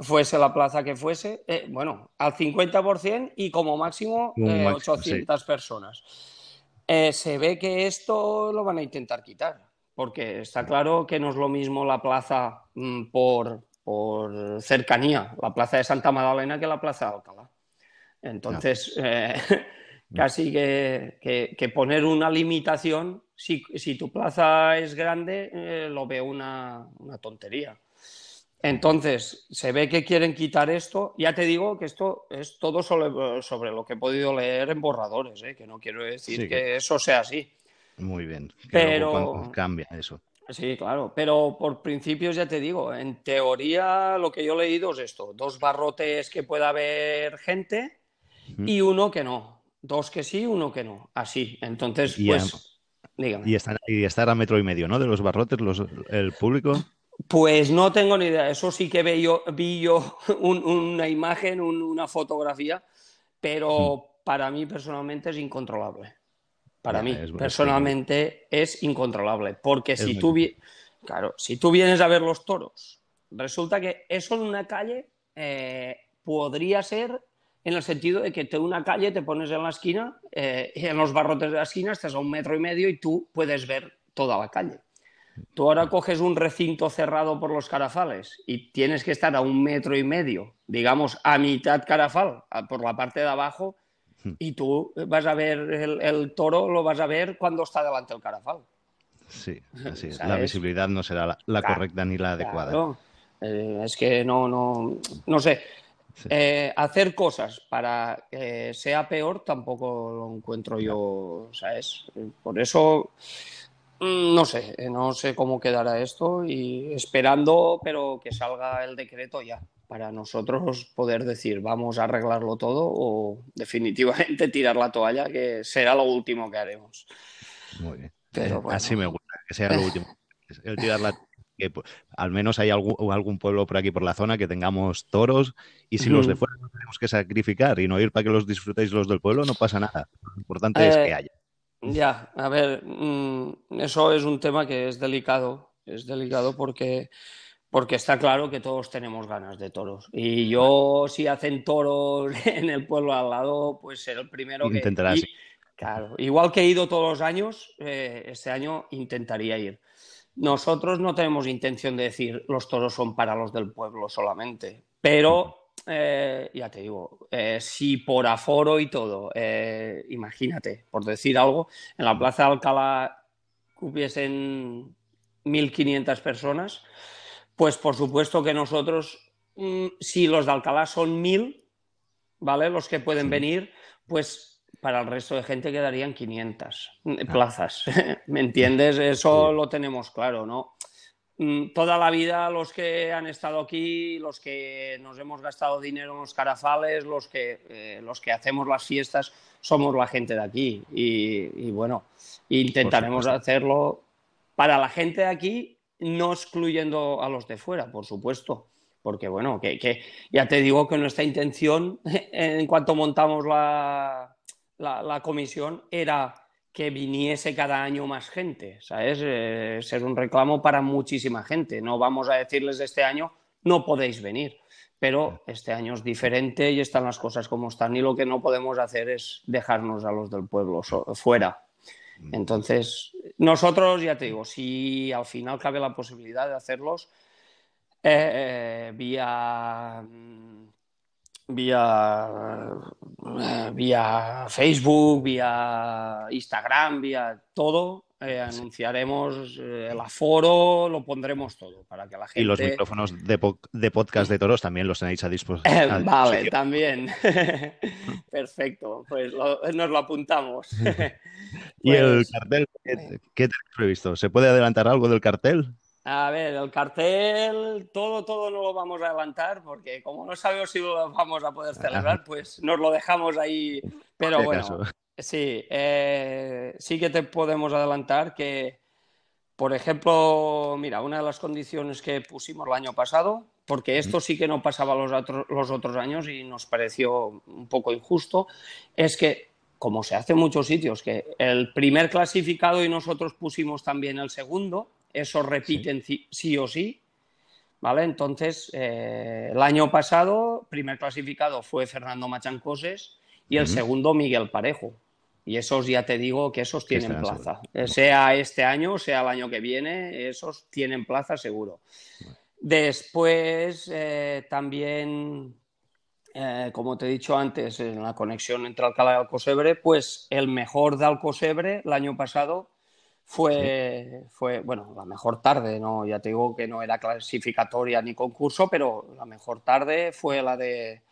fuese la plaza que fuese, eh, bueno, al 50% y como máximo, 800 eh, personas. se ve que esto lo van a intentar quitar, porque está claro que no es lo mismo la plaza mm, por, por cercanía, la plaza de Santa Magdalena que la plaza de Alcalá. Entonces, casi que, poner una limitación, si, tu plaza es grande, eh, lo veo una, tontería. Entonces, se ve que quieren quitar esto. Ya te digo que esto es todo sobre, lo que he podido leer en borradores, ¿eh? que no quiero decir que... eso sea así. Muy bien. pero cambia eso. Sí, claro, pero por principios ya te digo, en teoría lo que yo he leído es esto, dos barrotes que pueda haber gente y uno que no dos que sí, uno que no. Así. Entonces, pues, dígame. Y, estar a metro y medio, ¿no? De los barrotes, el público. Pues no tengo ni idea. Eso sí que vi yo, vi yo una imagen, una fotografía, pero para mí personalmente es incontrolable. Para mí personalmente es incontrolable. Porque si tú, claro, si tú vienes a ver los toros, resulta que eso en una calle eh, podría ser en el sentido de que te una calle, te pones en la esquina, eh, y en los barrotes de la esquina estás a un metro y medio y tú puedes ver toda la calle. Tú ahora coges un recinto cerrado por los carafales y tienes que estar a un metro y medio, digamos a mitad carafal, por la parte de abajo. Y tú vas a ver el, toro, lo vas a ver cuando está delante del carafal. Sí, así es. La visibilidad no será la, correcta ni la adecuada. Eh, es que no, no, no sé. Eh, hacer cosas para que sea peor tampoco lo encuentro yo, ¿sabes? Por eso mm, no sé, no sé cómo quedará esto y esperando, pero que salga el decreto ya para nosotros poder decir vamos a arreglarlo todo o definitivamente tirar la toalla, que será lo último que haremos. Muy bien. Pero eh, Así me gusta, que sea lo último. El tirar la que pues, al menos hay algún, algún, pueblo por aquí por la zona que tengamos toros y si los de fuera no tenemos que sacrificar y no ir para que los disfrutéis los del pueblo, no pasa nada. Lo importante es que eh, haya. Ya, a ver, mm, eso es un tema que es delicado, es delicado porque, porque está claro que todos tenemos ganas de toros. Y yo, si hacen toros en el pueblo al lado, pues ser el primero que... Intentarás. Claro, igual que he ido todos los años, eh, este año intentaría ir. Nosotros no tenemos intención de decir los toros son para los del pueblo solamente, pero eh, ya te digo, eh, si por aforo y todo, eh, imagínate, por decir algo, en la Plaza de Alcalá hubiesen 1.500 personas, pues por supuesto que nosotros, mm, si los de Alcalá son 1.000, ¿vale? Los que pueden venir, pues para el resto de gente quedarían 500 ah. plazas. ¿Me entiendes? Eso lo tenemos claro, ¿no? Mm, toda la vida los que han estado aquí, los que nos hemos gastado dinero en los carafales, los que, eh, los que hacemos las fiestas, somos la gente de aquí. Y, bueno, intentaremos hacerlo para la gente de aquí, no excluyendo a los de fuera, por supuesto. Porque bueno, que ya te digo que nuestra intención, en cuanto montamos la, la, comisión era que viniese cada año más gente, ¿sabes? Eh, ser un reclamo para muchísima gente. No vamos a decirles de este año, no podéis venir, pero este año es diferente y están las cosas como están y lo que no podemos hacer es dejarnos a los del pueblo fuera. Mm. Entonces, nosotros, ya te digo, si al final cabe la posibilidad de hacerlos eh, eh, vía vía, eh, vía Facebook, vía Instagram, vía todo. Eh, anunciaremos eh, el aforo, lo pondremos todo para que la gente. Y los micrófonos de, de podcast de toros también los tenéis a disposición. vale, también. Perfecto, pues nos lo apuntamos. ¿Y el pues, cartel? ¿Qué, tenéis previsto? ¿Se puede adelantar algo del cartel? A ver, el cartel, todo, todo no lo vamos a adelantar porque como no sabemos si lo vamos a poder celebrar, pues nos lo dejamos ahí. Pero bueno, sí, eh, sí que te podemos adelantar que, por ejemplo, mira, una de las condiciones que pusimos el año pasado, porque esto sí que no pasaba los, los otros años y nos pareció un poco injusto, es que como se hace en muchos sitios, que el primer clasificado y nosotros pusimos también el segundo, eso repiten sí, o sí. ¿Vale? Entonces, eh, el año pasado, primer clasificado fue Fernando Machancoses y el segundo Miguel Parejo. Y esos ya te digo que esos tienen plaza. Eh, sea este año, sea el año que viene, esos tienen plaza seguro. Después, eh, también, como te he dicho antes, en la conexión entre Alcalá y Alcosebre, pues el mejor de Alcosebre el año pasado fue, fue, bueno, la mejor tarde, ¿no? Ya te digo que no era clasificatoria ni concurso, pero la mejor tarde fue la de,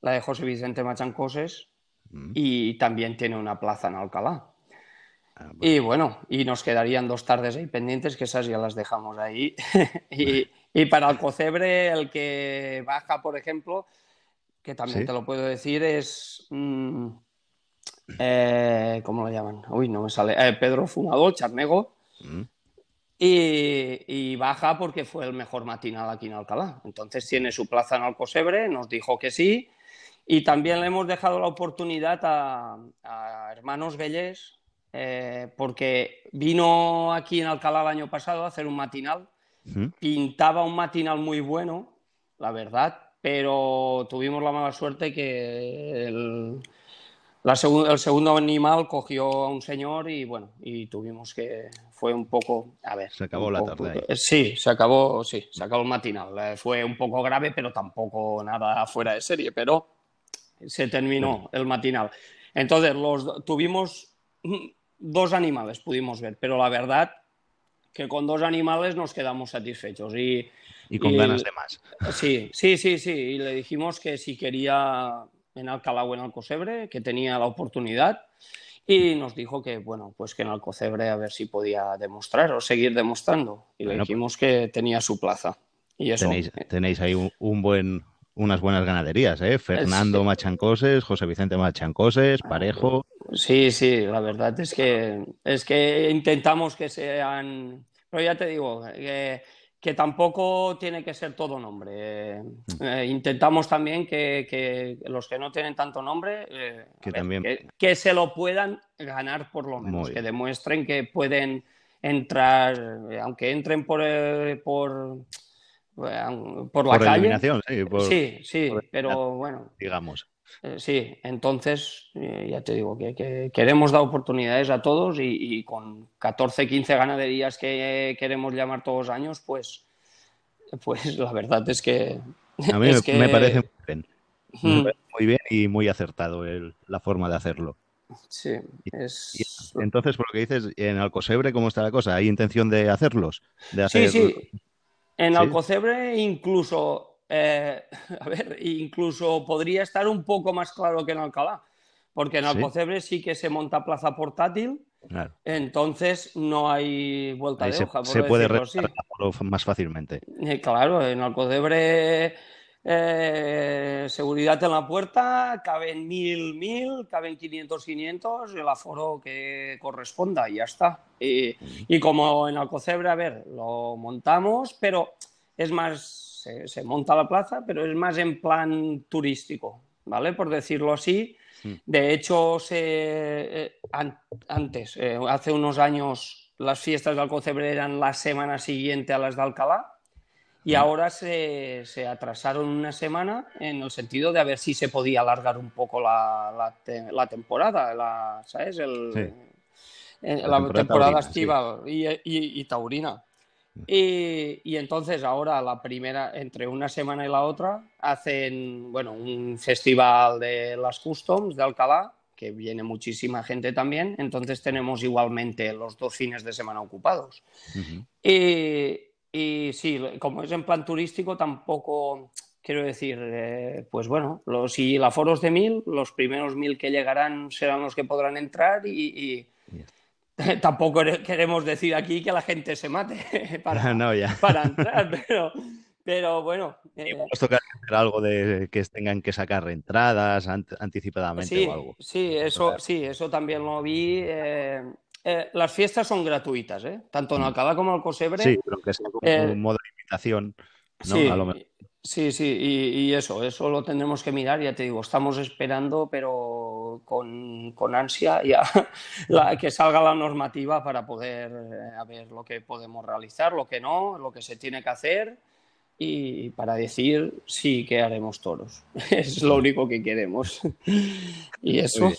la de José Vicente Machancoses mm. y también tiene una plaza en Alcalá. Ah, y bueno, y nos quedarían dos tardes ahí pendientes, que esas ya las dejamos ahí. y, y, para Alcocebre, el que baja, por ejemplo, que también te lo puedo decir, es... Mm, eh, ¿cómo lo llaman? Uy, no me sale. Eh, Pedro Fumador, Charnego. Mm. Y, baja porque fue el mejor matinal aquí en Alcalá. Entonces tiene su plaza en Alcosebre, nos dijo que sí. Y también le hemos dejado la oportunidad a, Hermanos Bellés, eh, porque vino aquí en Alcalá el año pasado a hacer un matinal. Mm. Pintaba un matinal muy bueno, la verdad, pero tuvimos la mala suerte que el, el segundo animal cogió a un señor y bueno, y tuvimos que, fue un poco, a ver. Se acabó la tarde. Eh, sí, se acabó, sí, se acabó el matinal. Eh, fue un poco grave, pero tampoco nada fuera de serie, pero se terminó el matinal. Entonces, los, tuvimos dos animales, pudimos ver, pero la verdad que con dos animales nos quedamos satisfechos y... Y con ganas de más. Sí, sí, sí, sí. Y le dijimos que si quería en Alcalá o en Alcocebre, que tenía la oportunidad y nos dijo que, bueno, pues que en Alcocebre a ver si podía demostrar o seguir demostrando. Y le dijimos que tenía su plaza. Y eso, tenéis, ahí un, buen, unas buenas ganaderías, ¿eh? Fernando Machancoses, José Vicente Machancoses, ah, Parejo. Sí, sí, la verdad es que, es que intentamos que sean... Pero ya te digo, que que tampoco tiene que ser todo nombre. Mm. Eh, intentamos también que, los que no tienen tanto nombre, eh, que, también... que, se lo puedan ganar por lo menos, que demuestren que pueden entrar, eh, aunque entren por, por, por la calle. sí, sí, sí pero bueno. Digamos. Eh, sí, entonces eh, ya te digo que, queremos dar oportunidades a todos y, con 14, 15 ganaderías que queremos llamar todos los años, pues, pues la verdad es que... A mí me, parece muy bien. muy bien y muy acertado la forma de hacerlo. Sí, es... entonces, por lo que dices, en Alcosebre, ¿cómo está la cosa? ¿Hay intención de hacerlos? De Sí, sí. En Alcocebre incluso eh, a ver, incluso podría estar un poco más claro que en Alcalá, porque en Alcocebre sí, que se monta plaza portátil, entonces no hay vuelta de hoja. se puede reparar más fácilmente. Eh, claro, en Alcocebre eh, seguridad en la puerta, caben mil, mil, caben 500, 500, el aforo que corresponda y ya está. Y, y como en Alcocebre, a ver, lo montamos, pero es más se, monta la plaza, pero es más en plan turístico, ¿vale? Por decirlo así. De hecho, eh, antes, eh, hace unos años, las fiestas de Alcocebre eran la semana siguiente a las de Alcalá y ahora se, atrasaron una semana en el sentido de a ver si se podía alargar un poco la, temporada, la, ¿sabes? El, eh, la, temporada, estiva y, taurina. Y, entonces ahora la primera, entre una semana y la otra, hacen, bueno, un festival de las customs de Alcalá, que viene muchísima gente también, entonces tenemos igualmente los dos fines de semana ocupados. y, y, sí, como es en plan turístico, tampoco, quiero decir, eh, pues bueno, los, si el aforo es de mil, los primeros mil que llegarán serán los que podrán entrar y tampoco queremos decir aquí que la gente se mate para, no, ya. para entrar, pero, pero bueno. Eh, toca hacer algo de que tengan que sacar entradas anticipadamente o algo. Sí, eso, sí, eso también lo vi. Eh, eh, las fiestas son gratuitas, ¿eh? tanto en mm. Alcalá como en Alcosebre. Sí, pero que sea como un modo de invitación. Sí, sí, sí, y, eso, eso lo tendremos que mirar, ya te digo, estamos esperando, pero con, con ansia ya la, que salga la normativa para poder ver lo que podemos realizar, lo que no, lo que se tiene que hacer y para decir sí que haremos toros. Es lo único que queremos. y eso.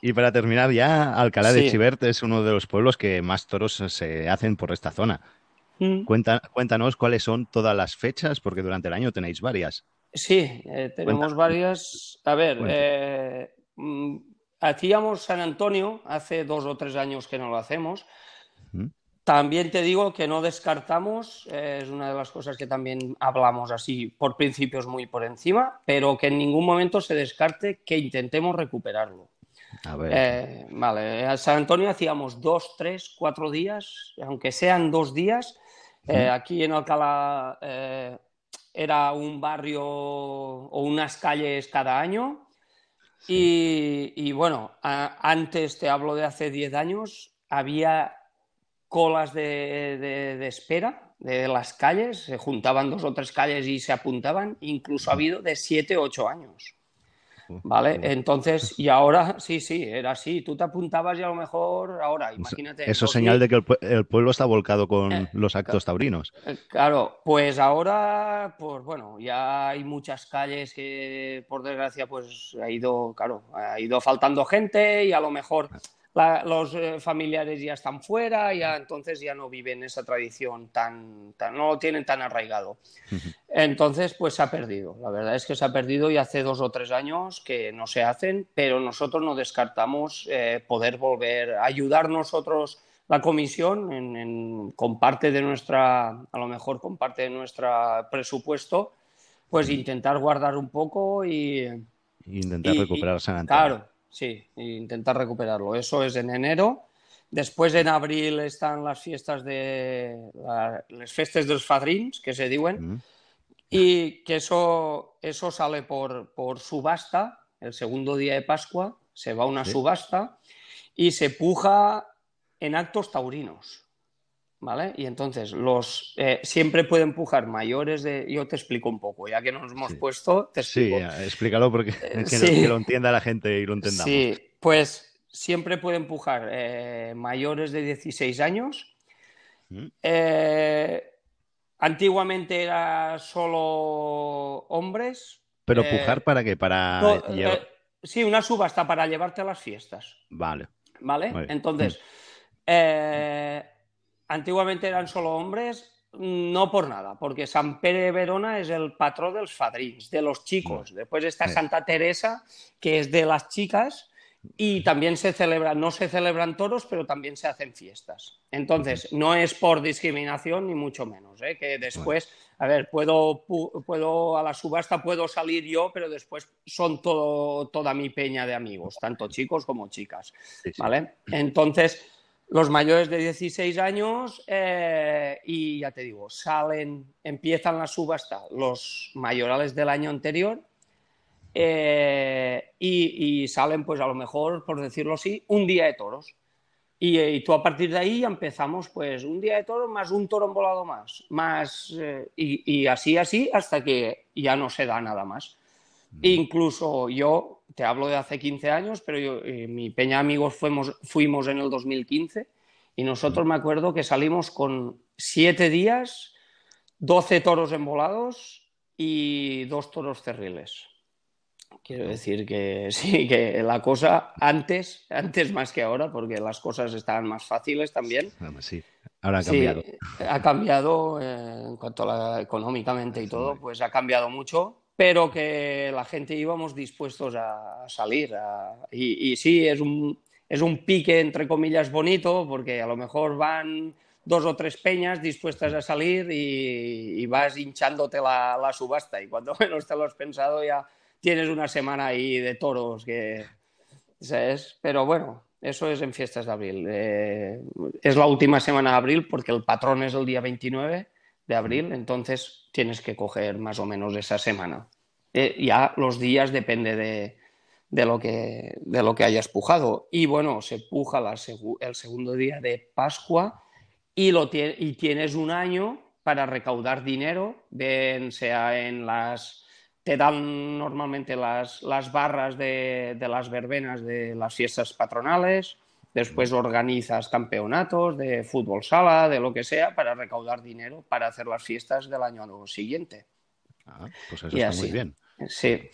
Y para terminar ya, Alcalá de Chivert es uno de los pueblos que más toros se hacen por esta zona. Mm. cuéntanos cuáles son todas las fechas, porque durante el año tenéis varias. Sí, eh, tenemos varias. A ver, eh, mm, hacíamos San Antonio, hace dos o tres años que no lo hacemos. También te digo que no descartamos, eh, es una de las cosas que también hablamos así por principios muy por encima, pero que en ningún momento se descarte que intentemos recuperarlo. A ver. Eh, vale, en San Antonio hacíamos dos, tres, cuatro días, aunque sean dos días. Eh, aquí en Alcalá era un barrio o unas calles cada año. Y, bueno, antes te hablo de hace diez años, había colas de, espera de las calles, se juntaban dos o tres calles y se apuntaban, incluso ha habido de siete, ocho años. ¿Vale? Entonces, y ahora, sí, sí, era así. Tú te apuntabas y a lo mejor ahora, imagínate. Eso es señal de que el, pueblo está volcado con eh, los actos taurinos. Eh, claro, pues ahora, pues bueno, ya hay muchas calles que, por desgracia, pues ha ido, claro, ha ido faltando gente y a lo mejor los eh, familiares ya están fuera, ya entonces ya no viven esa tradición tan, tan, no lo tienen tan arraigado. Entonces, pues se ha perdido. La verdad es que se ha perdido y hace dos o tres años que no se hacen, pero nosotros no descartamos eh, poder volver a ayudar nosotros la comisión en, con parte de nuestra, a lo mejor con parte de nuestro presupuesto, pues intentar guardar un poco y intentar recuperar San Antonio. Claro, sí, intentar recuperarlo. Eso es en enero. Después en abril están las fiestas de las fiestas de los fadrins, que se diuen, y que eso, eso sale por, por subasta, el segundo día de Pascua, se va a una subasta y se puja en actos taurinos. ¿Vale? Y entonces los eh, siempre pueden pujar mayores de. Yo te explico un poco, ya que nos hemos puesto, te explico. Sí, explícalo porque eh, que, lo entienda la gente y lo entendamos. Sí, pues siempre pueden pujar eh, mayores de 16 años. Mm. antiguamente era solo hombres. ¿Pero pujar para qué? Para sí, una subasta para llevarte a las fiestas. Vale. ¿Vale? Entonces. Mm antiguamente eran solo hombres, no por nada, porque San Pere de Verona es el patrón de los fadrins, de los chicos. Después está Santa Teresa, que es de las chicas, y también se celebran, no se celebran toros, pero también se hacen fiestas. Entonces, no es por discriminación ni mucho menos, ¿eh? que después, a ver, puedo, puedo a la subasta puedo salir yo, pero después son todo, toda mi peña de amigos, tanto chicos como chicas, ¿vale? Entonces, los mayores de 16 años eh, y ya te digo, salen, empiezan la subasta los mayorales del año anterior eh, y, salen pues a lo mejor, por decirlo así, un día de toros. Y, tú a partir de ahí empezamos pues un día de toros más un toro volado más, más eh, y, así, así, hasta que ya no se da nada más. Incluso yo te hablo de hace 15 años, pero yo, eh, mi peña amigos fuimos, fuimos en el 2015 y nosotros me acuerdo que salimos con 7 días, 12 toros embolados y dos toros cerriles. Quiero decir que sí, que la cosa antes, antes más que ahora, porque las cosas estaban más fáciles también. Sí, ahora ha cambiado. ha cambiado eh, en cuanto a la, económicamente y todo, pues ha cambiado mucho pero que la gente íbamos dispuestos a salir. Y, sí, es un, es un pique, entre comillas, bonito, porque a lo mejor van dos o tres peñas dispuestas a salir y, vas hinchándote la, la, subasta. Y cuando menos te lo has pensado, ya tienes una semana ahí de toros que. ¿sabes? Pero bueno, eso es en fiestas de abril. Eh, es la última semana de abril porque el patrón es el día 29 de abril, entonces tienes que coger más o menos esa semana. Eh, ya los días depende de, de, lo que, de lo que hayas pujado. Y bueno, se puja el segundo día de Pascua y, lo y tienes un año para recaudar dinero, bien sea en las te dan normalmente las, las barras de, de, las verbenas de las fiestas patronales, después organizas campeonatos de fútbol sala, de lo que sea, para recaudar dinero para hacer las fiestas del año siguiente. Ah, pues eso está muy bien. Sí,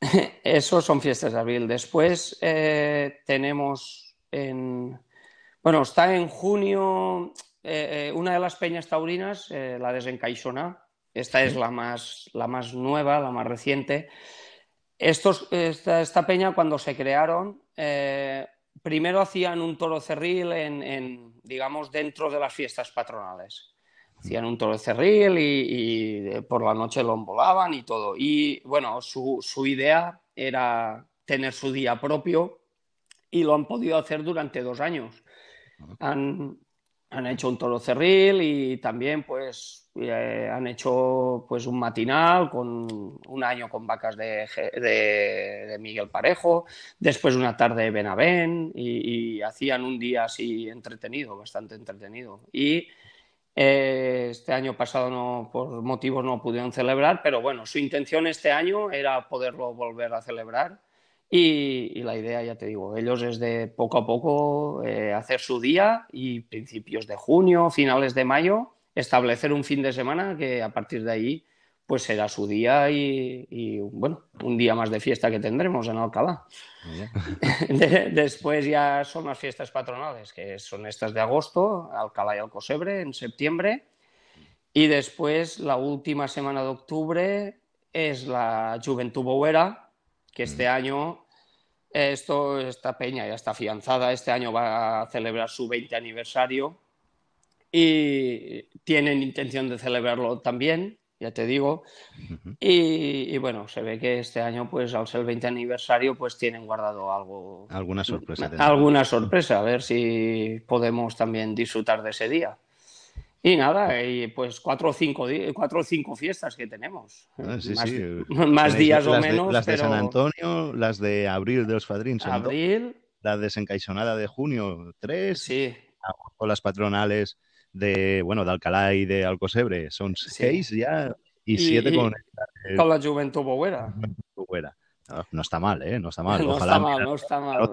eso son fiestas de abril. Después eh, tenemos en... Bueno, está en junio eh, eh, una de las peñas taurinas, la desencaixona, esta es la más, la más nueva, la más reciente. Estos, esta, peña, cuando se crearon, eh, primero hacían un toro cerril en, digamos, dentro de las fiestas patronales. Hacían un toro cerril y, por la noche lo envolaban y todo. Y bueno, su, su idea era tener su día propio y lo han podido hacer durante dos años. Han, han hecho un toro cerril y también pues eh, han hecho pues un matinal con un año con vacas de, de, Miguel Parejo, después una tarde de Benavén y, y, hacían un día así entretenido, bastante entretenido. Y eh, este año pasado no, por motivos no pudieron celebrar, pero bueno, su intención este año era poderlo volver a celebrar. Y, la idea, ya te digo, ellos es de poco a poco eh, hacer su día y principios de junio, finales de mayo, establecer un fin de semana que a partir de ahí pues será su día y, bueno, un día más de fiesta que tendremos en Alcalá. después ya son las fiestas patronales, que son estas de agosto, Alcalá y Alcosebre en septiembre. Y después la última semana de octubre es la Juventud Bouera, que este año esto, esta peña ya está afianzada, este año va a celebrar su 20 aniversario y tienen intención de celebrarlo también, ya te digo. y, bueno, se ve que este año, pues al ser el 20 aniversario, pues tienen guardado algo. Alguna sorpresa. Alguna sorpresa, a ver si podemos también disfrutar de ese día. Y nada, y pues cuatro o cinco, cuatro o cinco fiestas que tenemos. Ah, sí, más, sí. más días o menos. las de San Antonio, las de abril de los Fadrins. Abril. La desencaixonada de junio, tres. Sí. O las patronales de, bueno, de Alcalá y de Alcosebre, son seis ya. Y, siete con, con la Juventud Boguera. No, no, está mal, ¿eh? No está mal. No está mal, no está mal.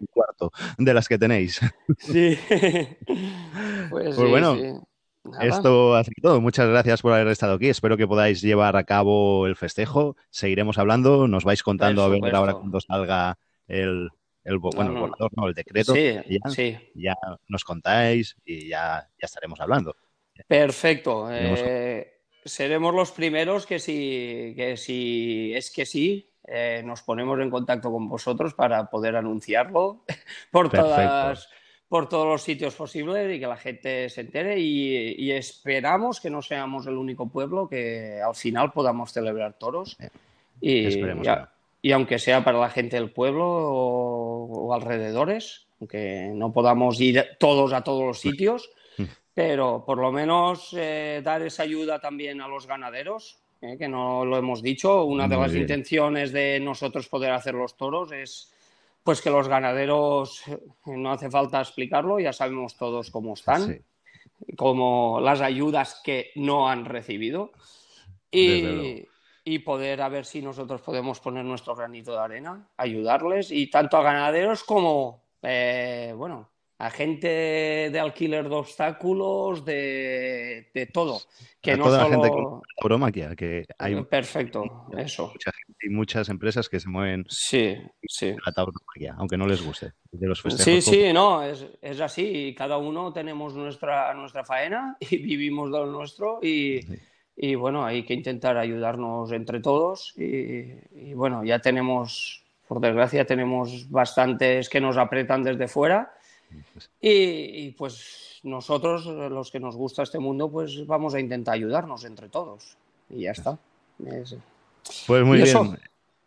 Un cuarto de las que tenéis. Sí. Pues, pues bueno. Esto ha sido todo. Muchas gracias por haber estado aquí. Espero que podáis llevar a cabo el festejo. Seguiremos hablando. Nos vais contando a ver ahora cuando salga el, el bueno, el decreto. Sí, ya, sí. ya nos contáis y ya, ya estaremos hablando. Perfecto. Eh, seremos los primeros que si, que si es que sí, eh, nos ponemos en contacto con vosotros para poder anunciarlo por todas por todos los sitios posibles y que la gente se entere y, esperamos que no seamos el único pueblo que al final podamos celebrar toros y, y, aunque sea para la gente del pueblo o, alrededores, aunque no podamos ir todos a todos los sitios, pero por lo menos eh, dar esa ayuda también a los ganaderos, eh, que no lo hemos dicho, una de las intenciones de nosotros poder hacer los toros es pues que los ganaderos, eh, no hace falta explicarlo, ya sabemos todos cómo están, como las ayudas que no han recibido. Y, y, poder a ver si nosotros podemos poner nuestro granito de arena, ayudarles y tanto a ganaderos como, eh, bueno, a gente de alquiler de obstáculos, de, de todo. Que no toda solo... la gente con broma que, hay perfecto, eso. Mucha gente y muchas empresas que se mueven sí, sí. la tauromaquia, aunque no les guste. De los sí, sí, no, es, es, así. Cada uno tenemos nuestra, nuestra faena y vivimos de lo nuestro y, y bueno, hay que intentar ayudarnos entre todos y, y bueno, ya tenemos, por desgracia, tenemos bastantes que nos apretan desde fuera y, pues nosotros, los que nos gusta este mundo, pues vamos a intentar ayudarnos entre todos. Y ya está. Pues muy bien.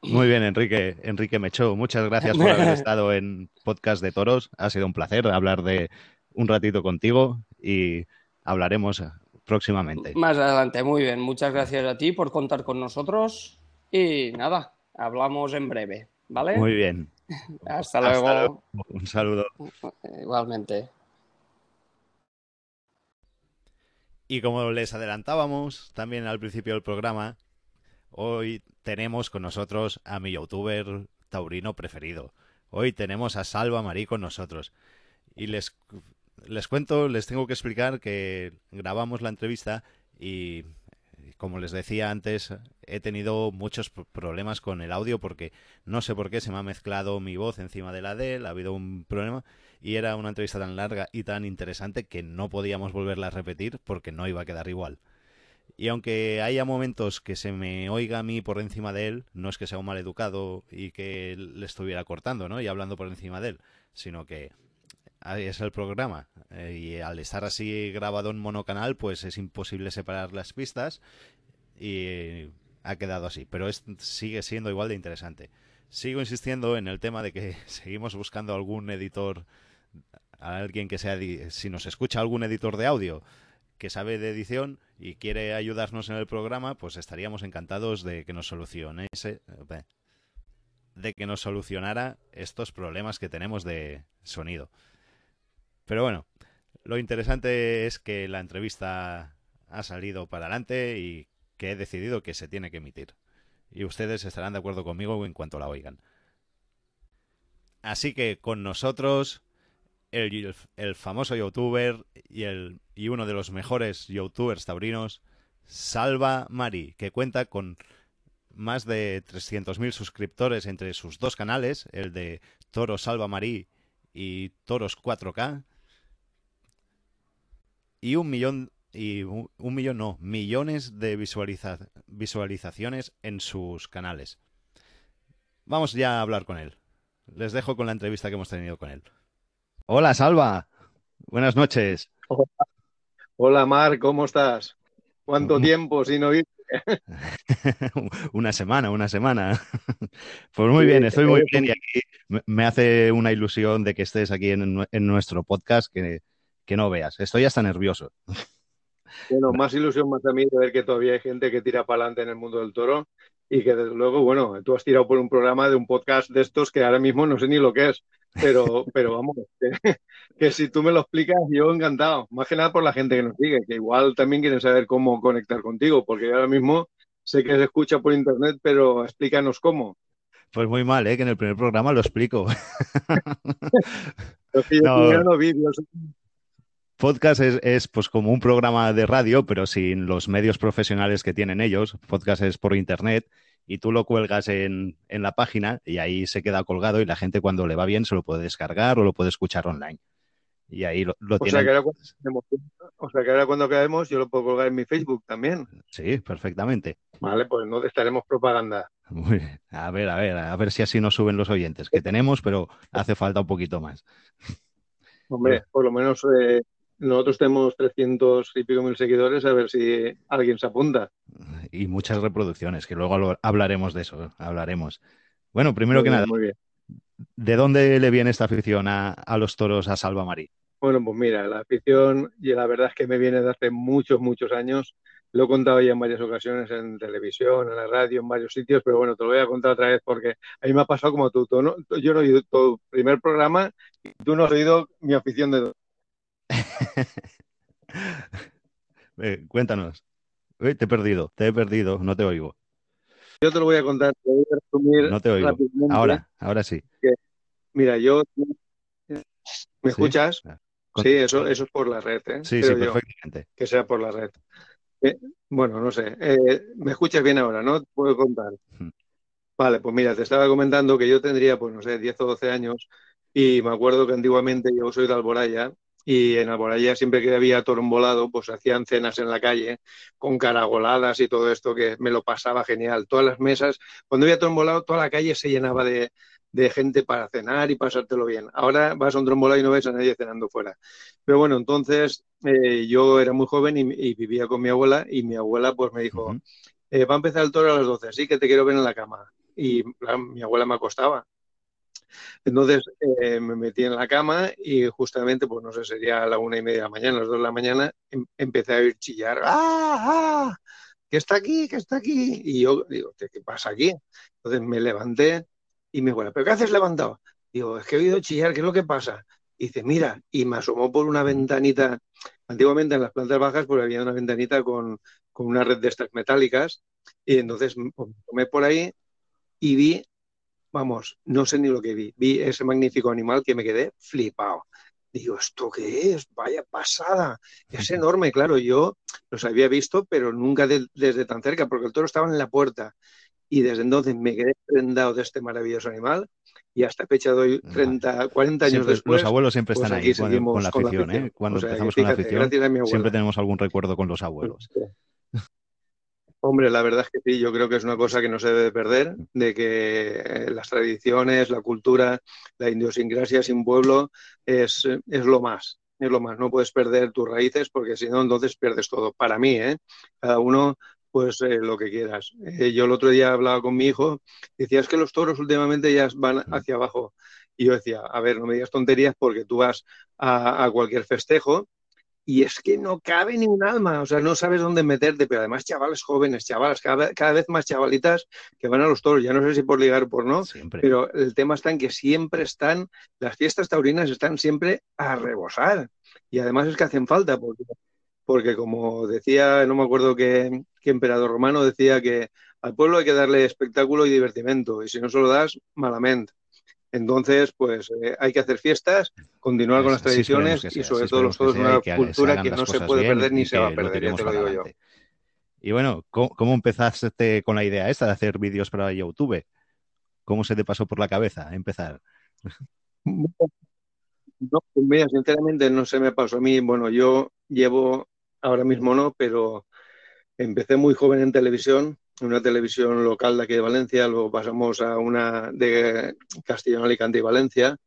Muy bien, Enrique, Enrique Mechó. Muchas gracias por haber estado en Podcast de Toros. Ha sido un placer hablar de un ratito contigo y hablaremos próximamente. Más adelante, muy bien. Muchas gracias a ti por contar con nosotros y nada, hablamos en breve, ¿vale? Muy bien. Hasta luego. Un saludo. Igualmente. Y como les adelantábamos también al principio del programa, hoy tenemos con nosotros a mi youtuber taurino preferido. Hoy tenemos a Salva Marí con nosotros. Y les, les cuento, les tengo que explicar que grabamos la entrevista y como les decía antes, he tenido muchos problemas con el audio porque no sé por qué se me ha mezclado mi voz encima de la de él, ha habido un problema y era una entrevista tan larga y tan interesante que no podíamos volverla a repetir porque no iba a quedar igual. Y aunque haya momentos que se me oiga a mí por encima de él, no es que sea un mal educado y que le estuviera cortando, ¿no? Y hablando por encima de él, sino que es el programa. Eh, y al estar así grabado en monocanal, pues es imposible separar las pistas y ha quedado así. Pero sigue siendo igual de interesante. Sigo insistiendo en el tema de que seguimos buscando algún editor, alguien que sea, si nos escucha algún editor de audio que sabe de edición y quiere ayudarnos en el programa, pues estaríamos encantados de que nos solucione ese, de que nos solucionara estos problemas que tenemos de sonido. Pero bueno, lo interesante es que la entrevista ha salido para adelante y que he decidido que se tiene que emitir. Y ustedes estarán de acuerdo conmigo en cuanto la oigan. Así que con nosotros, el, famoso youtuber y, el, y uno de los mejores youtubers taurinos, Salva Mari, que cuenta con más de 300.000 suscriptores entre sus dos canales, el de Toro Salva Marí y Toros 4K, y un millón y un, millón no, millones de visualizaciones en sus canales. Vamos ya a hablar con él. Les dejo con la entrevista que hemos tenido con él. Hola, Salva. Buenas noches. Hola, Mar, ¿cómo estás? ¿Cuánto tiempo sin oírte? una semana, una semana. Pues muy bien, estoy muy bien y aquí me hace una ilusión de que estés aquí en, en nuestro podcast, que, que no veas. Estoy hasta nervioso. Bueno, más ilusión más a mí de ver que todavía hay gente que tira para adelante en el mundo del toro y que desde luego, bueno, tú has tirado por un programa de un podcast de estos que ahora mismo no sé ni lo que es, pero, pero vamos, que, si tú me lo explicas, yo encantado. Más que nada por la gente que nos sigue, que igual también quieren saber cómo conectar contigo, porque ahora mismo sé que se escucha por internet, pero explícanos cómo. Pues muy mal, ¿eh? que en el primer programa lo explico. no, Podcast es, pues como un programa de radio, pero sin los medios profesionales que tienen ellos. Podcast es por internet y tú lo cuelgas en, la página y ahí se queda colgado y la gente cuando le va bien se lo puede descargar o lo puede escuchar online. Y ahí lo, lo o Sea que ahora cuando, o sea que ahora cuando yo lo puedo colgar en mi Facebook también. Sí, perfectamente. Vale, pues no estaremos propaganda. Muy bien. A ver, a ver, a ver si así nos suben los oyentes, que tenemos, pero hace falta un poquito más. Hombre, por lo menos eh, nosotros tenemos 300 y pico mil seguidores, a ver si alguien se apunta. Y muchas reproducciones, que luego hablaremos de eso, hablaremos. Bueno, primero que nada, ¿de dónde le viene esta afición a, los toros a Salva Marí? Bueno, pues mira, la afición, y la verdad es que me viene de hace muchos, muchos años. Lo he contado ya en varias ocasiones en televisión, en la radio, en varios sitios, pero bueno, te lo voy a contar otra vez porque a mí me ha pasado como tú. tú yo no he oído tu primer programa y tú no has oído mi afición de eh, cuéntanos. te he perdido, te he perdido, no te oigo. Yo te lo voy a contar, te voy a resumir. No te oigo. Ahora, ahora sí. mira, yo. ¿Me escuchas? Sí, eso, eso es por la red. ¿eh? Sí, sí, perfectamente. Que sea por la red. Eh, bueno, no sé. ¿Me escuchas bien ahora, no? Te puedo contar. Vale, pues mira, te estaba comentando que yo tendría, pues no sé, 10 o 12 años y me acuerdo que antiguamente yo soy de Alboraya y en Alboraya siempre que había toro volado, pues hacían cenas en la calle con caragoladas y todo esto que me lo pasaba genial. Todas las mesas, cuando había toro volado, toda la calle se llenaba de, gente para cenar y pasártelo bien. Ahora vas a un trombolado y no ves a nadie cenando fuera. Pero bueno, entonces eh, yo era muy joven y, vivía con mi abuela y mi abuela pues me dijo, eh, va a empezar el toro a las 12, así que te quiero ver en la cama. y mi abuela me acostaba. Entonces eh, me metí en la cama y justamente, pues no sé, sería a la una y media de la mañana, las dos de la mañana, em, empecé a oír chillar, ¡ah! ¡ah! ¿Qué está aquí? ¿Qué está aquí? Y yo digo, ¿qué pasa aquí? Entonces me levanté y me abuela, ¿pero qué haces levantado? Digo, es que he oído chillar, ¿qué es lo que pasa? Y dice, mira, y me asomó por una ventanita. Antiguamente en las plantas bajas pues había una ventanita con, con una red de estas metálicas y entonces me tomé por ahí y vi vamos, no sé ni lo que vi. Vi ese magnífico animal que me quedé flipado. Digo, ¿esto qué es? Vaya pasada. Es enorme, claro. Yo los había visto, pero nunca desde tan cerca, porque el toro estaba en la puerta. Y desde entonces me quedé prendado de este maravilloso animal. Y hasta fecha doy 30, 40 años después. Los abuelos siempre pues están ahí con, la afición. ¿eh? Cuando empezamos con la afición, siempre tenemos algún recuerdo con los abuelos. Hombre, la verdad es que sí, yo creo que es una cosa que no se debe perder, de que eh, las tradiciones, la cultura, la idiosincrasia sin pueblo es, es lo más, es lo más. No puedes perder tus raíces porque si no, entonces pierdes todo. Para mí, ¿eh? Cada uno, pues eh, lo que quieras. Eh, yo el otro día hablaba con mi hijo, decía, es que los toros últimamente ya van hacia abajo. Y yo decía, a ver, no me digas tonterías porque tú vas a, a cualquier festejo y es que no cabe ni un alma, o sea, no sabes dónde meterte, pero además chavales jóvenes, chavalas, cada, vez más chavalitas que van a los toros, ya no sé si por ligar o por no, pero el tema está en que siempre están, las fiestas taurinas están siempre a rebosar y además es que hacen falta porque, porque como decía, no me acuerdo qué, qué emperador romano decía que al pueblo hay que darle espectáculo y divertimento y si no se lo das, malamente. Entonces, pues eh, hay que hacer fiestas, continuar con las tradiciones y sobre todo los todos una cultura que no se puede perder ni se va a perder, ya te lo digo yo. Y bueno, ¿cómo, empezaste con la idea esta de hacer vídeos para YouTube? ¿Cómo se te pasó por la cabeza empezar? No, pues mira, sinceramente no se me pasó a mí. Bueno, yo llevo, ahora mismo no, pero empecé muy joven en televisión una televisión local de aquí de Valencia, luego pasamos a una de Castellón, Alicante y Valencia,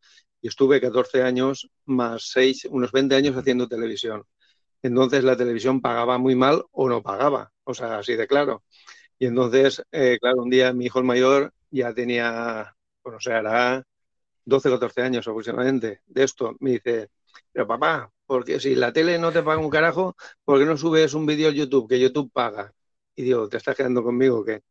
y estuve 14 años más 6, unos 20 años haciendo televisión. Entonces la televisión pagaba muy mal o no pagaba, o sea, así de claro. Y entonces, eh, claro, un día mi hijo mayor ya tenía, bueno, o sea, era 12, 14 años aproximadamente de esto. Me dice, pero papá, porque si la tele no te paga un carajo, ¿por qué no subes un vídeo a YouTube? Que YouTube paga. Y digo, ¿te estás quedando conmigo que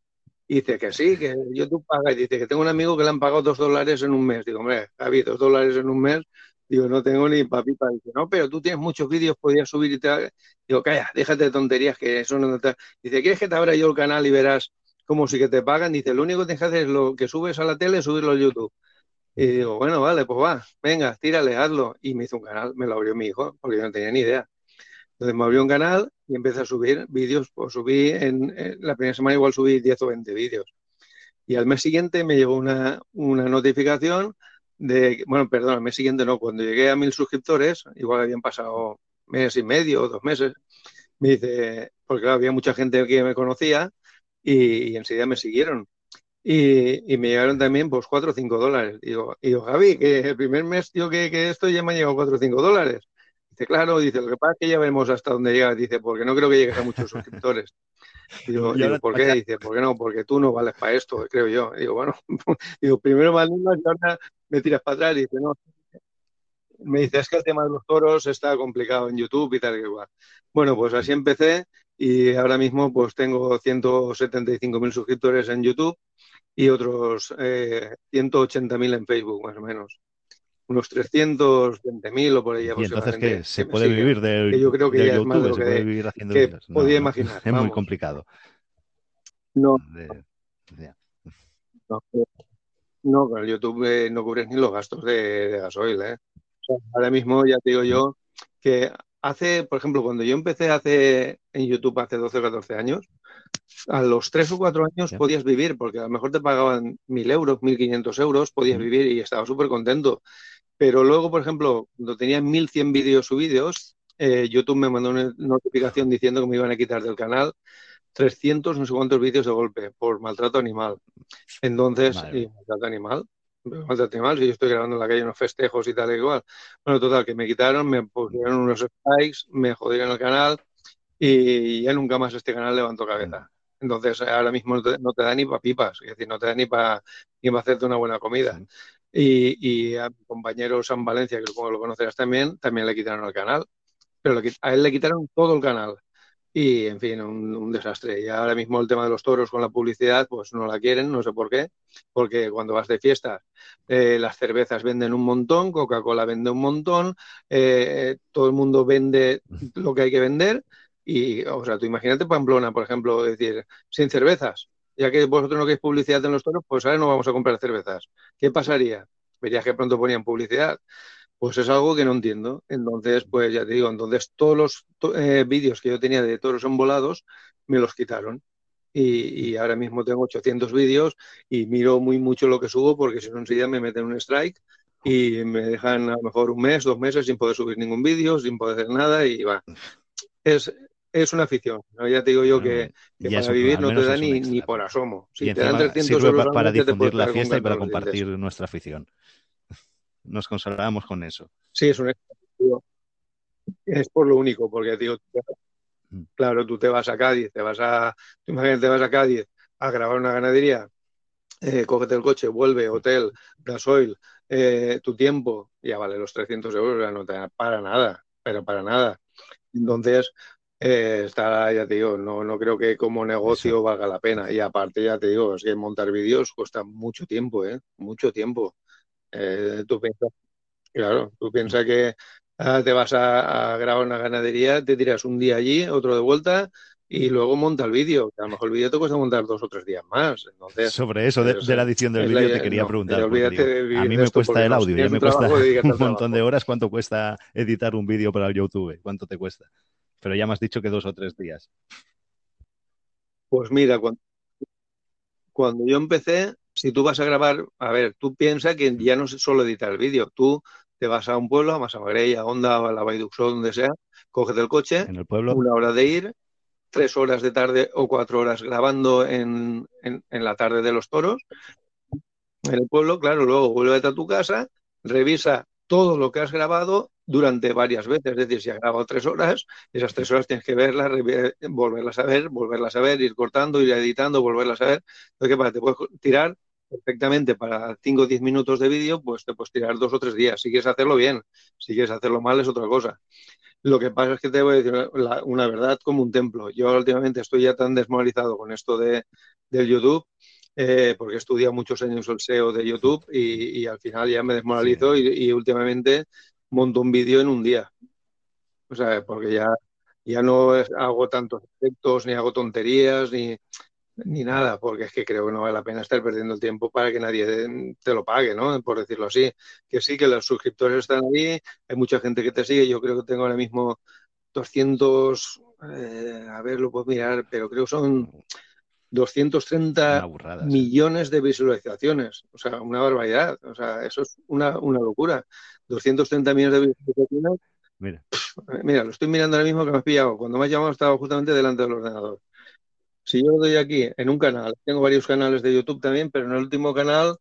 dice que sí, que YouTube paga. Y dice que tengo un amigo que le han pagado dos dólares en un mes. Digo, hombre, Javi, dos dólares en un mes. Digo, no tengo ni papita. Dice, no, pero tú tienes muchos vídeos, podías subir y te... Digo, calla, déjate de tonterías, que eso no te... Dice, ¿quieres que te abra yo el canal y verás cómo sí que te pagan? Dice, lo único que tienes que hacer es lo que subes a la tele, subirlo a YouTube. Y digo, bueno, vale, pues va, venga, tírale, hazlo. Y me hizo un canal, me lo abrió mi hijo, porque yo no tenía ni idea. Entonces me abrió un canal y empecé a subir vídeos. Pues subí en, la primera semana igual subí 10 o 20 vídeos. Y al mes siguiente me llegó una, una notificación de, bueno, perdón, al mes siguiente no, cuando llegué a mil suscriptores, igual habían pasado mes y medio o dos meses, me dice, porque había mucha gente que me conocía y, enseguida me siguieron. Y, me llegaron también pues 4 o 5 dólares. Y digo, y digo, Javi, que el primer mes tío, que, que esto ya me ha llegado 4 o 5 dólares. Dice, claro, dice, lo que pasa es que ya vemos hasta dónde llega. Dice, porque no creo que llegues a muchos suscriptores. Digo, ¿por qué? Dice, ¿por qué no? Porque tú no vales para esto, creo yo. Digo, bueno, digo, primero me animas y ahora me tiras para atrás. Dice, no. Me dice, es que el tema de los toros está complicado en YouTube y tal que igual. Bueno, pues así empecé y ahora mismo pues tengo 175.000 suscriptores en YouTube y otros eh, 180.000 en Facebook, más o menos unos 320.000 o por ahí. Y entonces que se puede vivir de, yo creo que de ya YouTube, es más se puede vivir haciendo que podía imaginar. Es muy complicado. No. no, con el YouTube eh, no cubres ni los gastos de, de gasoil. ¿eh? ahora mismo ya te digo yo que hace, por ejemplo, cuando yo empecé hace en YouTube hace 12 o 14 años, a los 3 o 4 años podías vivir, porque a lo mejor te pagaban 1.000 euros, 1.500 euros, podías vivir y estaba súper contento. Pero luego, por ejemplo, cuando tenía 1.100 vídeos subidos, eh, YouTube me mandó una notificación diciendo que me iban a quitar del canal 300 no sé cuántos vídeos de golpe por maltrato animal. Entonces, maltrato animal, maltrato animal, si yo estoy grabando en la calle unos festejos y tal y igual. Bueno, total, que me quitaron, me pusieron unos strikes, me jodieron el canal y ya nunca más este canal levantó cabeza. Entonces ahora mismo no te, da ni para pipas, es decir, no te da ni para ni hacerte una buena comida. Y, a mi compañero San Valencia, que como lo conocerás también, también le quitaron el canal. Pero a él le quitaron todo el canal. Y, en fin, un, desastre. Y ahora mismo el tema de los toros con la publicidad, pues no la quieren, no sé por qué, porque cuando vas de fiestas, eh, las cervezas venden un montón, Coca-Cola vende un montón, eh, todo el mundo vende lo que hay que vender. Y, o sea, tú imagínate Pamplona, por ejemplo, decir, sin cervezas, ya que vosotros no queréis publicidad en los toros, pues ahora no vamos a comprar cervezas. ¿Qué pasaría? Verías que pronto ponían publicidad. Pues es algo que no entiendo. Entonces, pues ya te digo, entonces todos los eh, vídeos que yo tenía de toros envolados me los quitaron. Y, ahora mismo tengo 800 vídeos y miro muy mucho lo que subo porque si no enseguida me meten un strike y me dejan a lo mejor un mes, dos meses sin poder subir ningún vídeo, sin poder hacer nada y va. Es, es una afición. Ya te digo yo que, para vivir no te da ni, ni, por asomo. Si te dan 300 euros para difundir la fiesta y para compartir nuestra afición nos consolábamos con eso. Sí, es un Es por lo único, porque digo, mm. claro, tú te vas a Cádiz, te vas a, imagínate, te vas a Cádiz a grabar una ganadería, eh, cógete el coche, vuelve, hotel, gasoil, eh, tu tiempo, ya vale los 300 euros, ya no te da para nada, pero para nada. Entonces, eh, está, ya te digo, no, no creo que como negocio valga la pena. Y aparte, ya te digo, es que montar vídeos cuesta mucho tiempo, ¿eh? Mucho tiempo. Eh, tú piensas, claro, tú piensas que ah, te vas a, grabar una ganadería, te tiras un día allí, otro de vuelta y luego monta el vídeo. a lo mejor el vídeo te cuesta montar dos o tres días más. Entonces, Sobre eso de, la edición del vídeo te quería preguntar. a mí me cuesta el audio, ya me cuesta un montón de horas. ¿Cuánto cuesta editar un vídeo para el YouTube? ¿Cuánto te cuesta? Pero ya me has dicho que dos o tres días. Pues mira, cuando, cuando yo empecé, si tú vas a grabar, a ver, tú piensas que ya no es solo editar el vídeo, tú te vas a un pueblo, a Masamarella, a Onda, a la Baiduxó, donde sea, coges el coche, en el pueblo. una hora de ir, tres horas de tarde o cuatro horas grabando en, en, la tarde de los toros, en el pueblo, claro, luego vuelve a tu casa, revisa todo lo que has grabado durante varias veces. Es decir, si has grabado tres horas, esas tres horas tienes que verlas, volverlas a ver, volverlas a ver, ir cortando, ir editando, volverlas a ver. Entonces, ¿qué? Te puedes tirar perfectamente para 5 o 10 minutos de vídeo, pues te puedes tirar dos o tres días. Si quieres hacerlo bien, si quieres hacerlo mal es otra cosa. Lo que pasa es que te voy a decir una verdad como un templo. Yo últimamente estoy ya tan desmoralizado con esto de, del YouTube, eh, porque he estudiado muchos años el SEO de YouTube y, al final ya me desmoralizo y, últimamente monto un vídeo en un día. O sea, porque ya, ya no hago tantos efectos, ni hago tonterías, ni ni nada, porque es que creo que no vale la pena estar perdiendo el tiempo para que nadie te lo pague, ¿no? Por decirlo así. Que sí, que los suscriptores están ahí, hay mucha gente que te sigue, yo creo que tengo ahora mismo 200, eh, a ver, lo puedo mirar, pero creo que son 230 millones de visualizaciones, o sea, una barbaridad, o sea, eso es una, una locura. 230 millones de visualizaciones. Mira. Mira, lo estoy mirando ahora mismo que me has pillado. Cuando me has llamado estaba justamente delante del ordenador. Si yo lo doy aquí en un canal, tengo varios canales de YouTube también, pero en el último canal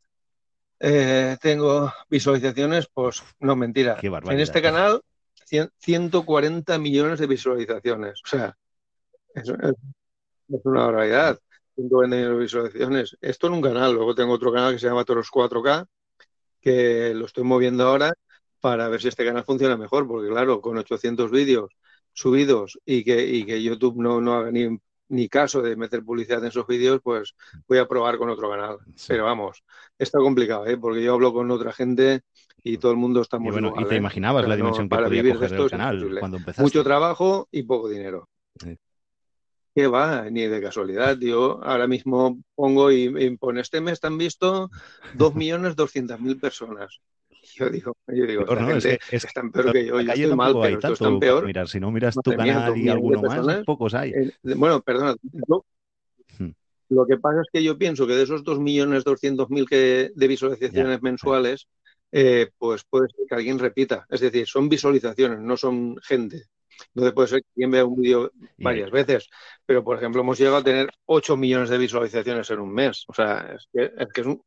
eh, tengo visualizaciones, pues no, mentira. En este canal, 140 millones de visualizaciones. O sea, es, una barbaridad. 140 millones de visualizaciones. Esto en un canal. Luego tengo otro canal que se llama Toros 4K, que lo estoy moviendo ahora para ver si este canal funciona mejor, porque claro, con 800 vídeos subidos y que, y que YouTube no, no haga ni ni caso de meter publicidad en esos vídeos, pues voy a probar con otro canal. Pero vamos, está complicado, ¿eh? porque yo hablo con otra gente y todo el mundo está muy bueno, ¿Y te ¿eh? imaginabas la dimensión que para podía vivir coger de el canal cuando empezaste? Mucho trabajo y poco dinero. ¿Qué va? Ni de casualidad. Yo ahora mismo pongo y, y pone este mes han visto 2.200.000 personas. Yo digo, yo digo, peor, no, es que es, están peor que yo. Yo estoy mal, pero están peor. Mirar, si no miras tu canal y alguno más, pocos hay. Eh, bueno, perdona. Lo, hmm. lo que pasa es que yo pienso que de esos 2.200.000 que de visualizaciones ya, mensuales, eh, pues puede ser que alguien repita. Es decir, son visualizaciones, no son gente. Entonces puede ser que alguien vea un vídeo varias veces, pero por ejemplo hemos llegado a tener 8 millones de visualizaciones en un mes. O sea, es que es, que es un,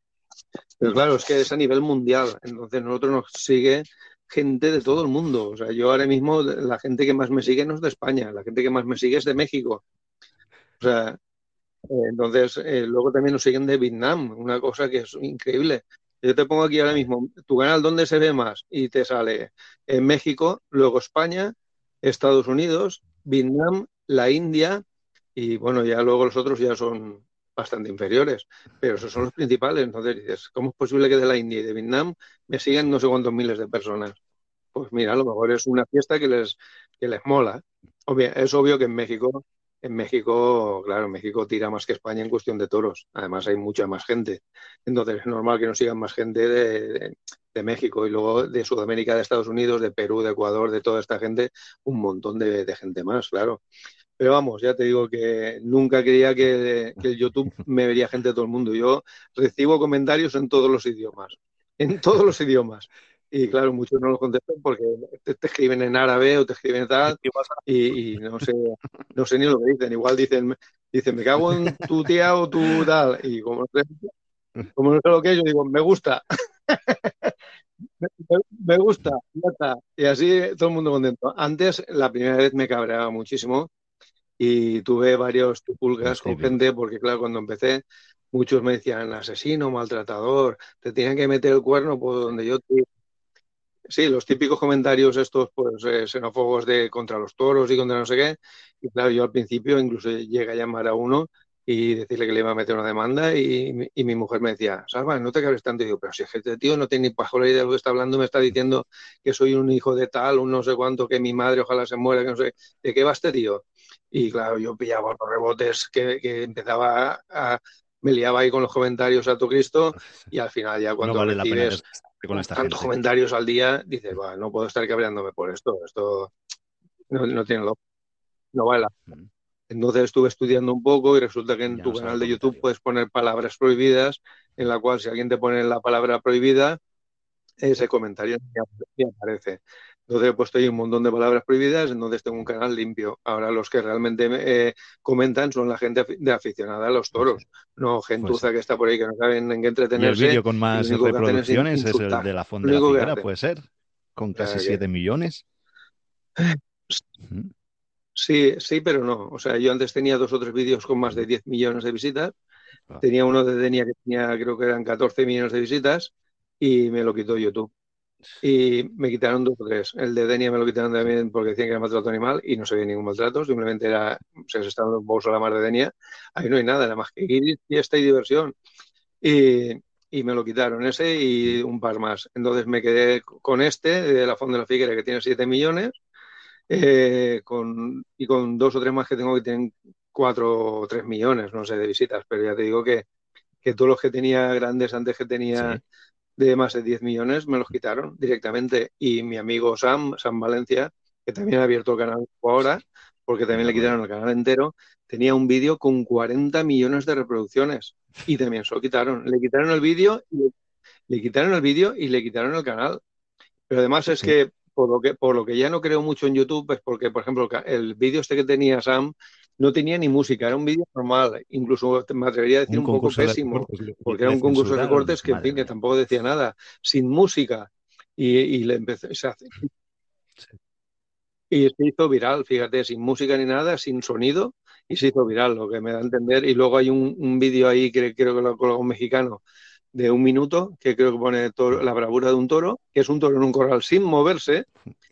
pero claro, es que es a nivel mundial. Entonces nosotros nos sigue gente de todo el mundo. O sea, yo ahora mismo la gente que más me sigue no es de España, la gente que más me sigue es de México. O sea, entonces, luego también nos siguen de Vietnam, una cosa que es increíble. Yo te pongo aquí ahora mismo tu canal, ¿dónde se ve más? Y te sale en México, luego España, Estados Unidos, Vietnam, la India y bueno, ya luego los otros ya son bastante inferiores, pero esos son los principales. Entonces dices, ¿cómo es posible que de la India y de Vietnam me sigan no sé cuántos miles de personas? Pues mira, a lo mejor es una fiesta que les, que les mola. es obvio que en México, en México, claro, México tira más que España en cuestión de toros. Además hay mucha más gente. Entonces es normal que nos sigan más gente de, de, México y luego de Sudamérica, de Estados Unidos, de Perú, de Ecuador, de toda esta gente, un montón de gente más, claro. Pero vamos, ya te digo que nunca creía que, el YouTube me vería gente de todo el mundo. Yo recibo comentarios en todos los idiomas, en todos los idiomas. Y claro, muchos no los contestan porque te, escriben en árabe o te escriben tal y, no sé no sé ni lo que dicen. Igual dicen, dicen me cago en tu tía o tu tal. Y como no sé, como no sé lo que es, yo digo, me gusta. me, gusta, Y así todo el mundo contento. Antes, la primera vez me cabreaba muchísimo y tuve varios pulgas con gente, porque claro, cuando empecé, muchos me decían asesino, maltratador, te tienen que meter el cuerno por donde yo te... Sí, los típicos comentarios estos, pues, eh, xenófobos de contra los toros y contra no sé qué. Y claro, yo al principio incluso llegué a llamar a uno y decirle que le iba a meter una demanda y, y mi mujer me decía, Salva, no te cabres tanto. Y digo, pero si es que este tío no tiene ni pajola idea de lo que está hablando, me está diciendo que soy un hijo de tal, un no sé cuánto, que mi madre ojalá se muera, que no sé, ¿de qué va este tío? Y claro, yo pillaba los rebotes que, empezaba a, me liaba ahí con los comentarios a tu Cristo y al final ya cuando no recibes con tantos comentarios al día, dices, no puedo estar cabreándome por esto, esto no, tiene lo no vale. Mm. Entonces estuve estudiando un poco y resulta que en tu canal de YouTube puedes poner palabras prohibidas, en la cual si alguien te pone la palabra prohibida, ese comentario ya aparece. Entonces he puesto ahí un montón de palabras prohibidas, entonces tengo un canal limpio. Ahora los que realmente eh, comentan son la gente de aficionada a los toros, no gentuza pues que está por ahí que no saben en qué entretenerse. ¿Y el vídeo con más reproducciones es, el de la Fonda de la Figuera, puede ser, con casi 7 millones. Sí, sí, pero no. O sea, yo antes tenía dos o tres vídeos con más de 10 millones de visitas. Ah. Tenía uno de Denia que tenía, creo que eran 14 millones de visitas y me lo quitó YouTube y me quitaron dos o tres. El de Denia me lo quitaron también porque decían que era maltrato animal y no se veía ningún maltrato, simplemente era, se estaba dando un a la mar de Denia. Ahí no hay nada, nada más que y fiesta y diversión. Y, y, me lo quitaron ese y un par más. Entonces me quedé con este de la Fonda de la Figuera que tiene 7 millones eh, con, y con dos o tres más que tengo que tienen 4 o 3 millones, no sé, de visitas, pero ya te digo que, que todos los que tenía grandes antes que tenía de más de 10 millones me los quitaron directamente. Y mi amigo Sam, Sam Valencia, que también ha abierto el canal ahora, porque también le quitaron el canal entero, tenía un vídeo con 40 millones de reproducciones y también se lo quitaron. Le quitaron el vídeo y le, quitaron el vídeo y le quitaron el canal. Pero además es que por lo que por lo que ya no creo mucho en YouTube es porque, por ejemplo, el vídeo este que tenía Sam no tenía ni música, era un vídeo normal, incluso me atrevería a decir un, poco pésimo, porque era un concurso de cortes que, en fin, que tampoco decía nada, sin música, y, le empezó, se hace, y se hizo viral, fíjate, sin música ni nada, sin sonido, y se hizo viral, lo que me da a entender, y luego hay un, vídeo ahí que creo que lo colgó un mexicano, de un minuto, que creo que pone la bravura de un toro, que es un toro en un corral sin moverse,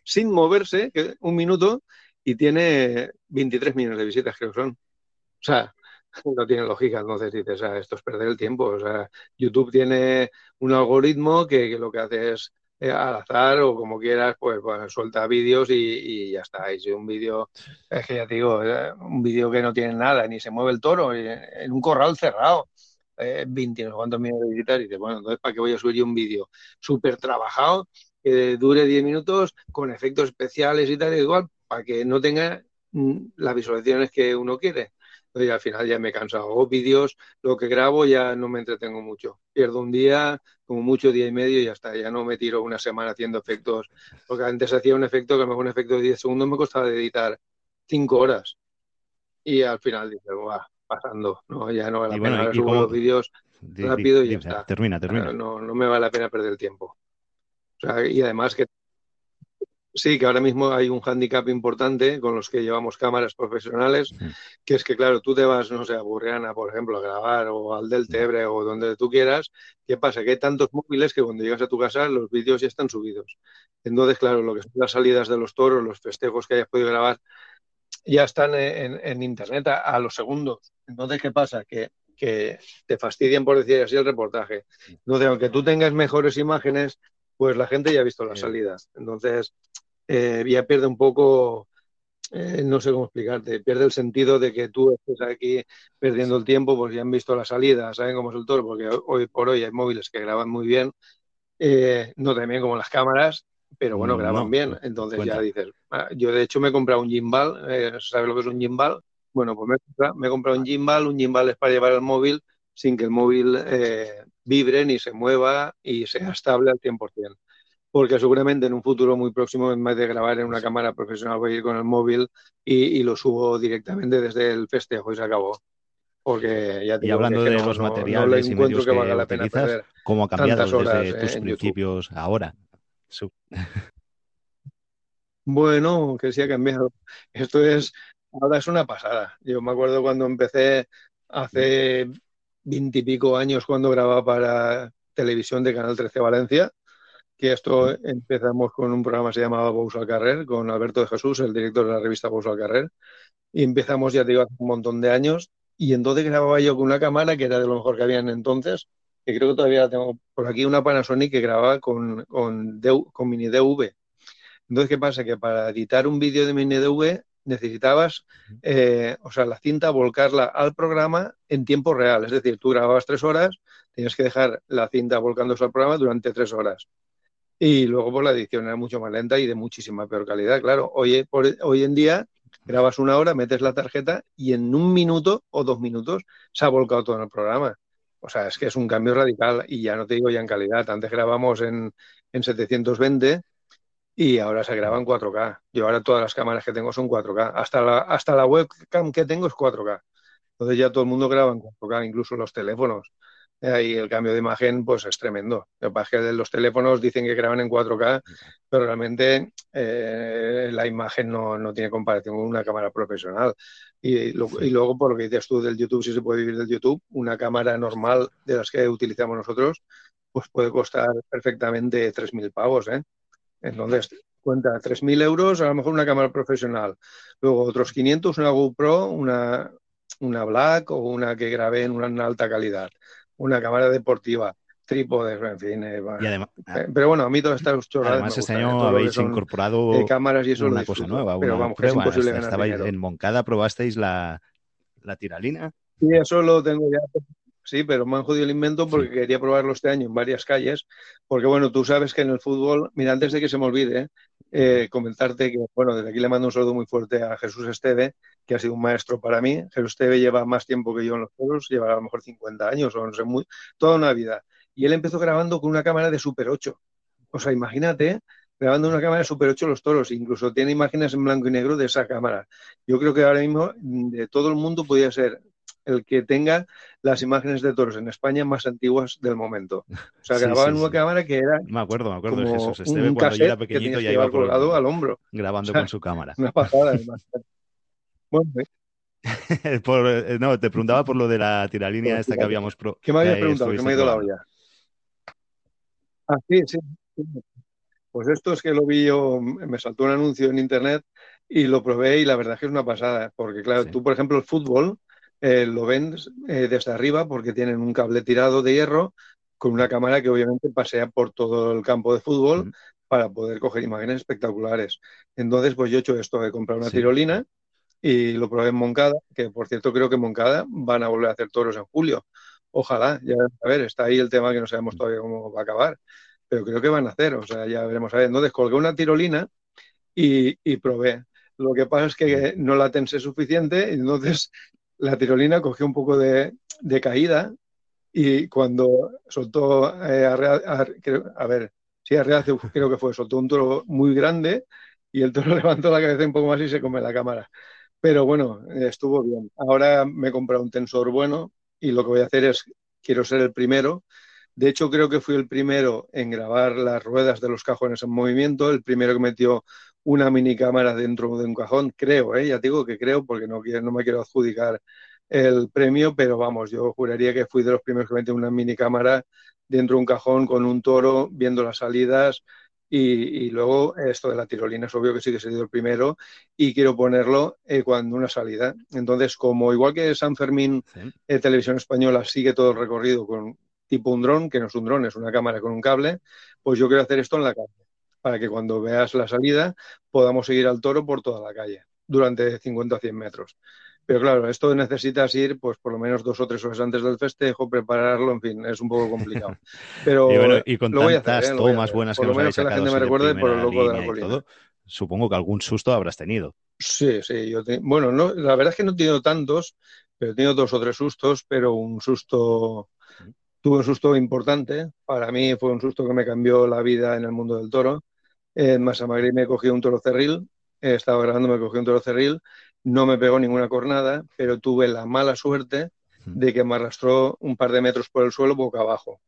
sin moverse, un minuto, y tiene 23 millones de visitas, creo que son. O sea, no tiene lógica, entonces dices, o sea, esto es perder el tiempo. O sea, YouTube tiene un algoritmo que, lo que hace es eh, al azar o como quieras, pues suelta vídeos y, ya está. Y si un vídeo, es que ya te digo, eh, un vídeo que no tiene nada, ni se mueve el toro, en un corral cerrado, eh, 20 no cuántos millones de visitas, y dices, bueno, entonces, ¿para qué voy a subir un vídeo súper trabajado que dure 10 minutos con efectos especiales y tal, igual, para que no tenga mm, las visualizaciones que uno quiere. Y al final ya me he cansado. Hago vídeos, lo que grabo ya no me entretengo mucho. Pierdo un día, como mucho día y medio y ya está. Ya no me tiro una semana haciendo efectos. Porque antes hacía un efecto que me un efecto de 10 segundos me costaba editar 5 horas. Y al final dije, va, pasando. No, ya no vale la pena. subo los vídeos rápido y ya está. Termina, termina. No, no me vale la pena perder el tiempo. O sea, y además que sí, que ahora mismo hay un hándicap importante con los que llevamos cámaras profesionales, que es que, claro, tú te vas, no sé, a Burriana, por ejemplo, a grabar o al del Tebre o donde tú quieras. ¿Qué pasa? Que hay tantos móviles que cuando llegas a tu casa los vídeos ya están subidos. Entonces, claro, lo que son las salidas de los toros, los festejos que hayas podido grabar, ya están en, Internet a, los segundos. Entonces, ¿qué pasa? Que, que te fastidian, por decir así, el reportaje. Entonces, aunque tú tengas mejores imágenes, pues la gente ya ha visto las salidas. Entonces, eh, ya pierde un poco, eh, no sé cómo explicarte, pierde el sentido de que tú estés aquí perdiendo el tiempo, pues ya han visto la salida, saben cómo es el toro, porque hoy por hoy hay móviles que graban muy bien, eh, no tan bien como las cámaras, pero bueno, graban bien. Entonces ya dices, ah, yo de hecho me he comprado un gimbal, ¿sabes lo que es un gimbal? Bueno, pues me he, comprado, un gimbal, un gimbal es para llevar el móvil sin que el móvil vibre ni se mueva y sea estable al 100% porque seguramente en un futuro muy próximo, en vez de grabar en una cámara profesional, voy a ir con el móvil y, lo subo directamente desde el festejo y se acabó. Porque ya y hablando de los materiales y medios que, valga la pena utilizas, ¿cómo ha cambiado desde tus principios ahora? Bueno, que sí ha cambiado. Esto es, ahora es una pasada. Yo me acuerdo cuando empecé hace veintipico años cuando grababa para televisión de Canal 13 Valencia que esto empezamos con un programa que se llamaba Bous al Carrer, con Alberto de Jesús, el director de la revista Bous al Carrer, y empezamos, ya te digo, hace un montón de años, y entonces grababa yo con una cámara que era de lo mejor que habían entonces, que creo que todavía la tengo por aquí, una Panasonic que grababa con, con, con mini DV. Entonces, ¿qué pasa? Que para editar un vídeo de mini DV necesitabas, eh, o sea, la cinta volcarla al programa en tiempo real. Es decir, tú grababas tres horas, tenías que dejar la cinta volcándose al programa durante tres horas. Y luego pues la edición era mucho más lenta y de muchísima peor calidad. Claro, hoy, hoy en día grabas una hora, metes la tarjeta y en un minuto o dos minutos se ha volcado todo en el programa. O sea, es que es un cambio radical y ya no te digo ya en calidad. Antes grabamos en, en 720 y ahora se graba en 4K. Yo ahora todas las cámaras que tengo son 4K. Hasta la, hasta la webcam que tengo es 4K. Entonces ya todo el mundo graba en 4K, incluso los teléfonos y el cambio de imagen pues es tremendo. Lo que pasa es que los teléfonos dicen que graban en 4K, pero realmente eh, la imagen no, tiene comparación con una cámara profesional. Y, luego, por lo que dices tú del YouTube, si se puede vivir del YouTube, una cámara normal de las que utilizamos nosotros, pues puede costar perfectamente 3.000 pavos. ¿eh? Entonces, cuenta 3.000 euros, a lo mejor una cámara profesional. Luego otros 500, una GoPro, una, una Black o una que grabé en una alta calidad una cámara deportiva, trípodes, en fin. Eh, eh, pero bueno, a mí todas estas chorradas. Además, este año habéis incorporado cámaras y eso una cosa nueva. Pero vamos, es imposible ganar En Moncada probasteis la, la tiralina. Sí, eso lo tengo ya Sí, pero me han jodido el invento porque quería probarlo este año en varias calles. Porque, bueno, tú sabes que en el fútbol, mira, antes de que se me olvide, eh, comentarte que, bueno, desde aquí le mando un saludo muy fuerte a Jesús Esteve, que ha sido un maestro para mí. Jesús Esteve lleva más tiempo que yo en los juegos, lleva a lo mejor 50 años o no sé, muy, toda una vida. Y él empezó grabando con una cámara de Super 8. O sea, imagínate, grabando una cámara de Super 8 los toros, incluso tiene imágenes en blanco y negro de esa cámara. Yo creo que ahora mismo de todo el mundo podría ser el que tenga las imágenes de toros en España más antiguas del momento. O sea, grababan una cámara que era. Me acuerdo, me acuerdo de Jesús Esteve cuando yo era pequeñito ya iba colgado al hombro. Grabando con su cámara. Una pasada, además. bueno, eh, no, te preguntaba por lo de la tiralínea esta que habíamos pro... ¿Qué me habías preguntado? ¿Qué me ha ido la olla? Ah, sí, sí. Pues esto es que lo vi yo, me saltó un anuncio en internet y lo probé y la verdad es que es una pasada, porque claro, tú por ejemplo el fútbol, eh, lo ven eh, desde arriba porque tienen un cable tirado de hierro con una cámara que obviamente pasea por todo el campo de fútbol para poder coger imágenes espectaculares. Entonces, pues yo he hecho esto, de comprar una tirolina y lo probé en Moncada, que por cierto creo que en Moncada van a volver a hacer toros en julio. Ojalá, ya a ver, está ahí el tema que no sabemos todavía cómo va a acabar, pero creo que van a hacer, o sea, ya veremos a ver. Entonces colgué una tirolina y, y probé. Lo que pasa es que no la tensé suficiente, entonces la tirolina cogió un poco de, caída y cuando soltó eh, a, ver, sí, a Real, creo que fue, soltó un toro muy grande y el toro levantó la cabeza un poco más y se come la cámara. Pero bueno, estuvo bien. Ahora me he comprado un tensor bueno y lo que voy a hacer es, quiero ser el primero De hecho, creo que fui el primero en grabar las ruedas de los cajones en movimiento, el primero que metió una mini cámara dentro de un cajón, creo, ¿eh? ya digo que creo porque no, no me quiero adjudicar el premio, pero vamos, yo juraría que fui de los primeros que metió una mini cámara dentro de un cajón con un toro viendo las salidas, y, luego esto de la tirolina es obvio que sí que he sido el primero y quiero ponerlo eh, cuando una salida. Entonces, como igual que San Fermín eh, Televisión Española sigue todo el recorrido con tipo un dron, que no es un dron, es una cámara con un cable, pues yo quiero hacer esto en la calle, para que cuando veas la salida podamos seguir al toro por toda la calle durante 50 o 100 metros. Pero claro, esto necesitas ir pues por lo menos dos o tres horas antes del festejo, prepararlo, en fin, es un poco complicado. Pero y, bueno, y con tantas ¿eh? tomas buenas que por lo menos que la gente me recuerde por el loco de la colina. supongo que algún susto habrás tenido. Sí, sí, yo bueno, no, la verdad es que no he tenido tantos, pero he tenido dos o tres sustos, pero un susto, tuve un susto importante. Para mí fue un susto que me cambió la vida en el mundo del toro. En Masamagri me cogí un toro cerril, estaba grabando, me cogí un toro cerril no me pegó ninguna cornada, pero tuve la mala suerte de que me arrastró un par de metros por el suelo boca abajo.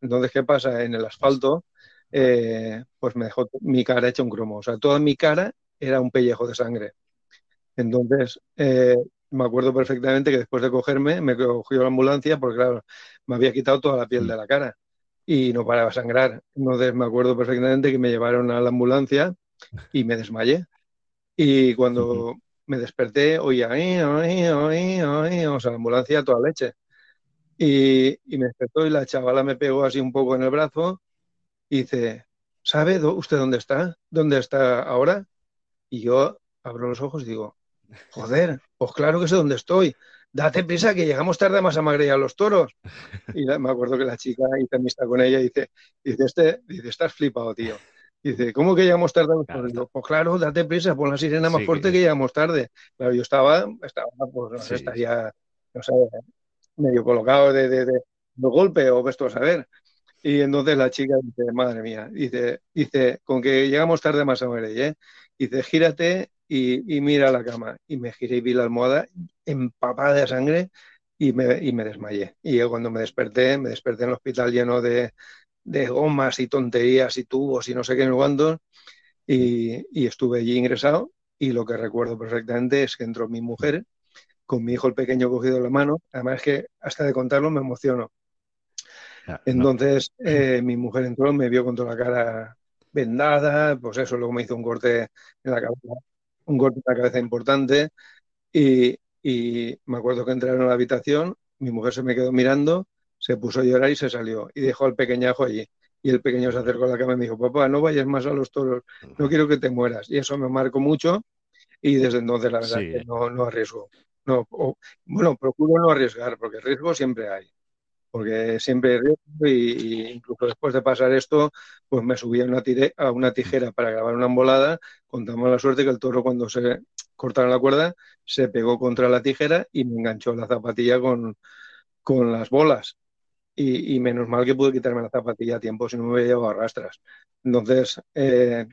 Entonces, ¿qué pasa? En el asfalto, eh, pues me dejó mi cara hecha un cromo. O sea, toda mi cara era un pellejo de sangre. Entonces, eh, me acuerdo perfectamente que después de cogerme, me cogió la ambulancia porque, claro, me había quitado toda la piel de la cara y no paraba de sangrar. Entonces, me acuerdo perfectamente que me llevaron a la ambulancia y me desmayé. Y cuando me desperté, oía, ay, ay, ay, o sea, la ambulancia a toda leche. Y, me despertó y la chavala me pegó así un poco en el brazo y dice, ¿sabe usted dónde está? ¿Dónde está ahora? Y yo abro los ojos y digo, joder, pues claro que sé dónde estoy. Date prisa que llegamos tarde más a Magre a los toros. Y me acuerdo que la chica hice amistad con ella y dice, dice, este, dice, estás flipado, tío. Dice, ¿cómo que llegamos tarde? Pues claro, date prisa, pon la sirena más fuerte que... llegamos tarde. Claro, yo estaba, estaba pues, no sé, estaría, no sé, medio colocado de, de, de, golpe o esto a saber. Y entonces la chica dice, madre mía, dice, dice, con que llegamos tarde más a ver, ¿eh? Dice, gírate y, y, mira la cama. Y me giré y vi la almohada empapada de sangre y me, y me desmayé. Y yo cuando me desperté, me desperté en el hospital lleno de, de gomas y tonterías y tubos y no sé qué en cuándo. Y, y, estuve allí ingresado y lo que recuerdo perfectamente es que entró mi mujer con mi hijo el pequeño cogido en la mano. Además que hasta de contarlo me emociono. Entonces eh, mi mujer entró, me vio con toda la cara vendada, pues eso, luego me hizo un corte en la cabeza, un corte en la cabeza importante y, y me acuerdo que entraron a la habitación, mi mujer se me quedó mirando se puso a llorar y se salió y dejó al pequeñajo allí. Y el pequeño se acercó a la cama y me dijo, papá, no vayas más a los toros, no quiero que te mueras. Y eso me marcó mucho y desde entonces la verdad que no, no arriesgo. No, bueno, procuro no arriesgar porque riesgo siempre hay. Porque siempre riesgo y, incluso después de pasar esto, pues me subí a una, a una tijera para grabar una embolada. Contamos la suerte que el toro cuando se cortaron la cuerda se pegó contra la tijera y me enganchó la zapatilla con, con las bolas y, menos mal que pude quitarme la zapatilla a tiempo, si no me hubiera llevado a. Entonces, eh,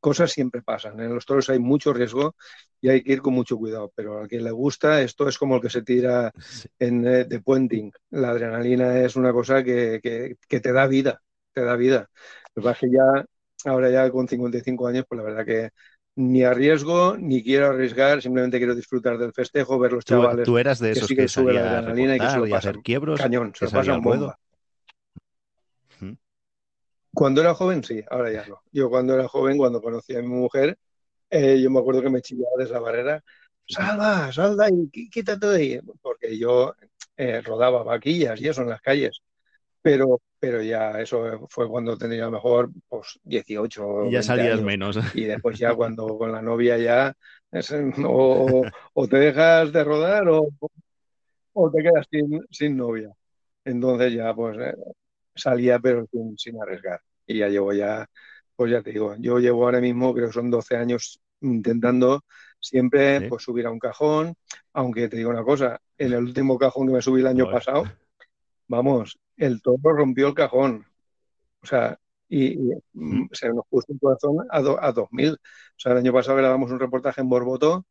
cosas siempre pasan. En los toros hay mucho riesgo y hay que ir con mucho cuidado, pero a quien le gusta, esto es como el que se tira en, eh, de puenting. La adrenalina es una cosa que, que, te da vida, te da vida. Lo que pasa es que ya, ahora ya con 55 años, pues la verdad que ni arriesgo ni quiero arriesgar, simplemente quiero disfrutar del festejo, ver los chavales. Tú, eras de esos que, sube la adrenalina y que se lo pasan quiebros, cañón, se lo pasan bomba. Cuando era joven, sí, ahora ya no. Yo cuando era joven, cuando conocí a mi mujer, eh, yo me acuerdo que me chillaba desde la barrera, salva, salva y quítate de ahí, porque yo eh, rodaba vaquillas y eso en las calles pero, pero ya eso fue cuando tenía mejor pues 18. Y ya salías menos. Y después ya cuando con la novia ya o, o, te dejas de rodar o, o te quedas sin, sin, novia. Entonces ya pues eh, salía pero sin, sin, arriesgar. Y ya llevo ya, pues ya te digo, yo llevo ahora mismo, creo que son 12 años intentando siempre pues subir a un cajón, aunque te digo una cosa, en el último cajón que me subí el año pasado, vamos, el toro rompió el cajón. O sea, y, mm. se nos puso un corazón a, a 2000. O sea, el año pasado grabamos un reportaje en Borboto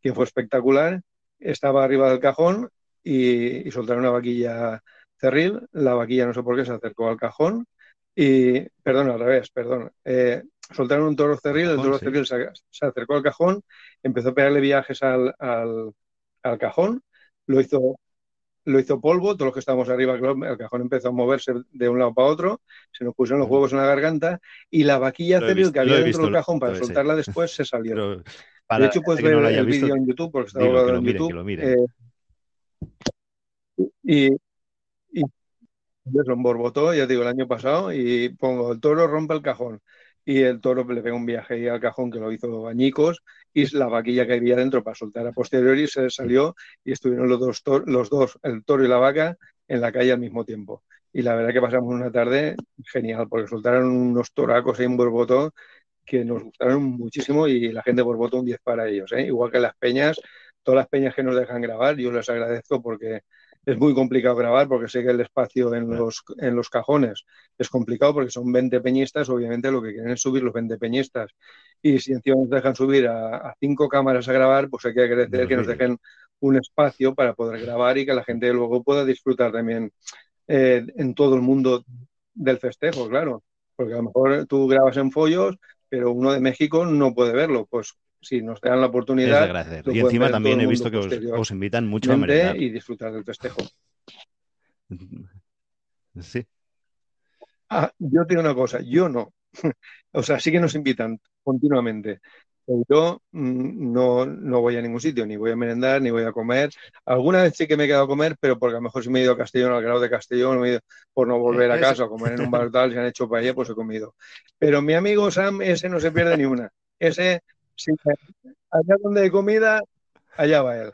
que fue espectacular. Estaba arriba del cajón y, soltaron una vaquilla cerril, la vaquilla no sé por qué se acercó al cajón y, perdón, al revés, perdón, eh, soltaron un toro cerril, el toro cerril se, acercó al cajón, empezó a pegarle viajes al, al, cajón, lo hizo, lo hizo polvo, todos los que estábamos arriba, el cajón empezó a moverse de un lado para otro, se nos pusieron los huevos en la garganta y la vaquilla cerril que había dentro del cajón para soltarla después se salió. de hecho, puedes ver el vídeo en YouTube, porque está grabado en YouTube. Eh, y, y eso, borbotó, ya digo, el año pasado, y pongo, el toro rompe el cajón y el toro le pega un viaje al cajón que lo hizo añicos y la vaquilla que había dentro para soltar a posteriori se salió y estuvieron los dos, los dos, el toro y la vaca, en la calle al mismo tiempo. Y la verdad que pasamos una tarde genial, porque soltaron unos toracos ahí en Borbotó que nos gustaron muchísimo y la gente de Borbotó un 10 para ellos. ¿eh? Igual que las peñas, todas las peñas que nos dejan grabar, yo les agradezco porque es muy complicado grabar porque sé que el espacio en los, en los cajones es complicado porque son 20 peñistas, obviamente lo que quieren es subir los 20 peñistas. Y si encima nos dejan subir a, cinco cámaras a grabar, pues hay que agradecer que nos dejen un espacio para poder grabar y que la gente luego pueda disfrutar también eh, en todo el mundo del festejo, claro. Porque a lo mejor tú grabas en follos, pero uno de México no puede verlo. Pues si nos dan la oportunidad. Y encima también he visto que os, invitan mucho a merendar. Y disfrutar del festejo. Sí. Ah, yo tengo una cosa, yo no. o sea, sí que nos invitan continuamente. Yo mm, no, no, voy a ningún sitio, ni voy a merendar, ni voy a comer. Alguna vez sí que me he quedado a comer, pero porque a lo mejor si me he ido a Castellón, al grado de Castellón, me he ido por no volver a casa a comer en un bar tal, si han hecho paella, pues he comido. Pero mi amigo Sam, ese no se pierde ni una. Ese Allá donde hay comida, allá va él.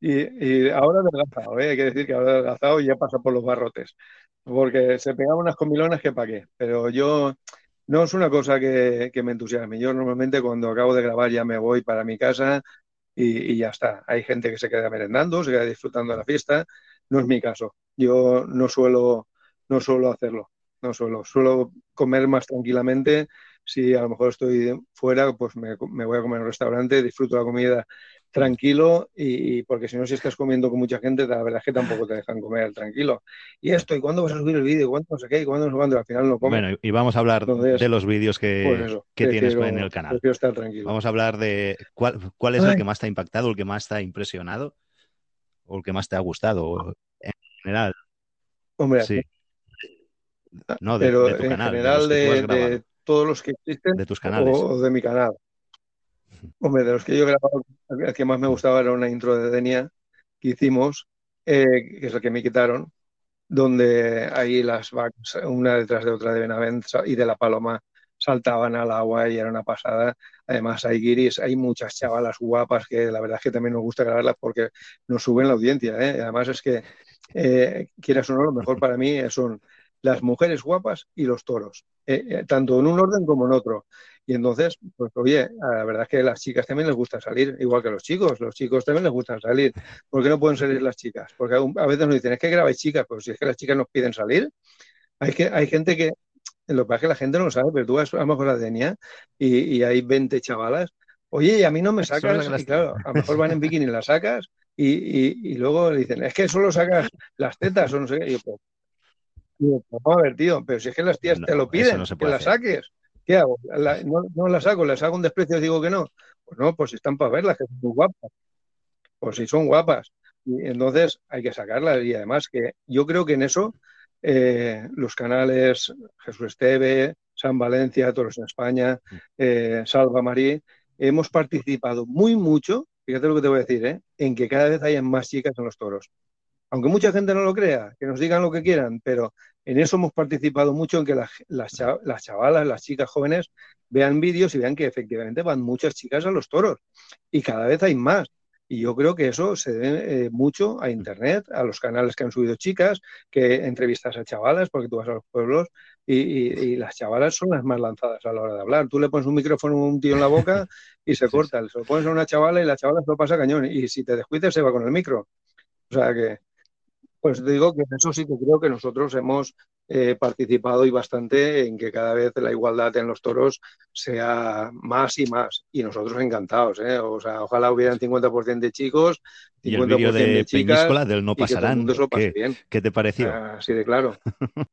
Y, y ahora adelgazado, ¿eh? hay que decir que ahora adelgazado y ya pasa por los barrotes, porque se pegaban unas comilonas que pa' qué. Pero yo no es una cosa que, me entusiasme. Yo normalmente cuando acabo de grabar ya me voy para mi casa y, ya está. Hay gente que se queda merendando, se queda disfrutando de la fiesta. No es mi caso. Yo no suelo, no suelo hacerlo. No suelo. Suelo comer más tranquilamente si a lo mejor estoy fuera, pues me, voy a comer en un restaurante, disfruto la comida tranquilo y, porque si no, si estás comiendo con mucha gente, la verdad es que tampoco te dejan comer tranquilo. Y esto, ¿y cuándo vas a subir el vídeo? ¿Cuándo no sé qué? ¿Y cuándo no sé Al final no comes. Bueno, y vamos a hablar de los vídeos que, pues que tienes en el canal. Estar tranquilo. Vamos a hablar de cuál, cuál es el que más te ha impactado, el que más te ha impresionado o el que más te ha gustado en general. Hombre, sí. No, de, pero tu canal, en general de, todos los que existen de tus canales. o de mi canal. Hombre, de los que yo he grabado, el que más me gustaba era una intro de Denia que hicimos, eh, que es el que me quitaron, donde ahí las vacas, una detrás de otra de Benavent y de la Paloma, saltaban al agua y era una pasada. Además, hay guiris, hay muchas chavalas guapas que la verdad es que también nos gusta grabarlas porque nos suben la audiencia. ¿eh? Además, es que, eh, quieras o no, lo mejor para mí son las mujeres guapas y los toros, eh, eh, tanto en un orden como en otro. Y entonces, pues oye, la verdad es que a las chicas también les gusta salir, igual que a los chicos, los chicos también les gusta salir. ¿Por qué no pueden salir las chicas? Porque a veces nos dicen, es que grabáis chicas, pero si es que las chicas nos piden salir, hay, que, hay gente que, lo que pasa es que la gente no lo sabe, pero tú vas a lo mejor a Denia y, y hay 20 chavalas, oye, y a mí no me sacas, y claro, a lo mejor van en bikini y las sacas, y, y, luego le dicen, es que solo sacas las tetas o no sé qué. Y yo, pues, a ver, tío, pero si es que las tías te lo piden, que las saques. ¿Qué hago? no, no las saco, les hago un desprecio y digo que no. Pues no, pues están para verlas, que son muy guapas. Pues si son guapas. Y entonces hay que sacarlas. Y además que yo creo que en eso eh, los canales Jesús Esteve, San Valencia, Toros en España, eh, Salva Marí, hemos participado muy mucho, fíjate lo que te voy a decir, ¿eh? en que cada vez hayan más chicas en los toros aunque mucha gente no lo crea, que nos digan lo que quieran, pero en eso hemos participado mucho en que las, las, chavalas, las chicas jóvenes vean vídeos y vean que efectivamente van muchas chicas a los toros y cada vez hay más. Y yo creo que eso se debe eh, mucho a Internet, a los canales que han subido chicas, que entrevistas a chavalas, porque tú vas a los pueblos y, las chavalas son las más lanzadas a la hora de hablar. Tú le pones un micrófono a un tío en la boca y se corta. Se lo pones a una chavala y la chavala se lo pasa cañón. Y si te descuides se va con el micro. O sea que Pues digo que en eso sí que creo que nosotros hemos eh, participado y bastante en que cada vez la igualdad en los toros sea más y más. Y nosotros encantados, ¿eh? O sea, ojalá hubieran 50% de chicos, 50% ¿Y el vídeo de, Peñíscola del No Pasarán, ¿qué, ¿qué, te pareció? Así de claro.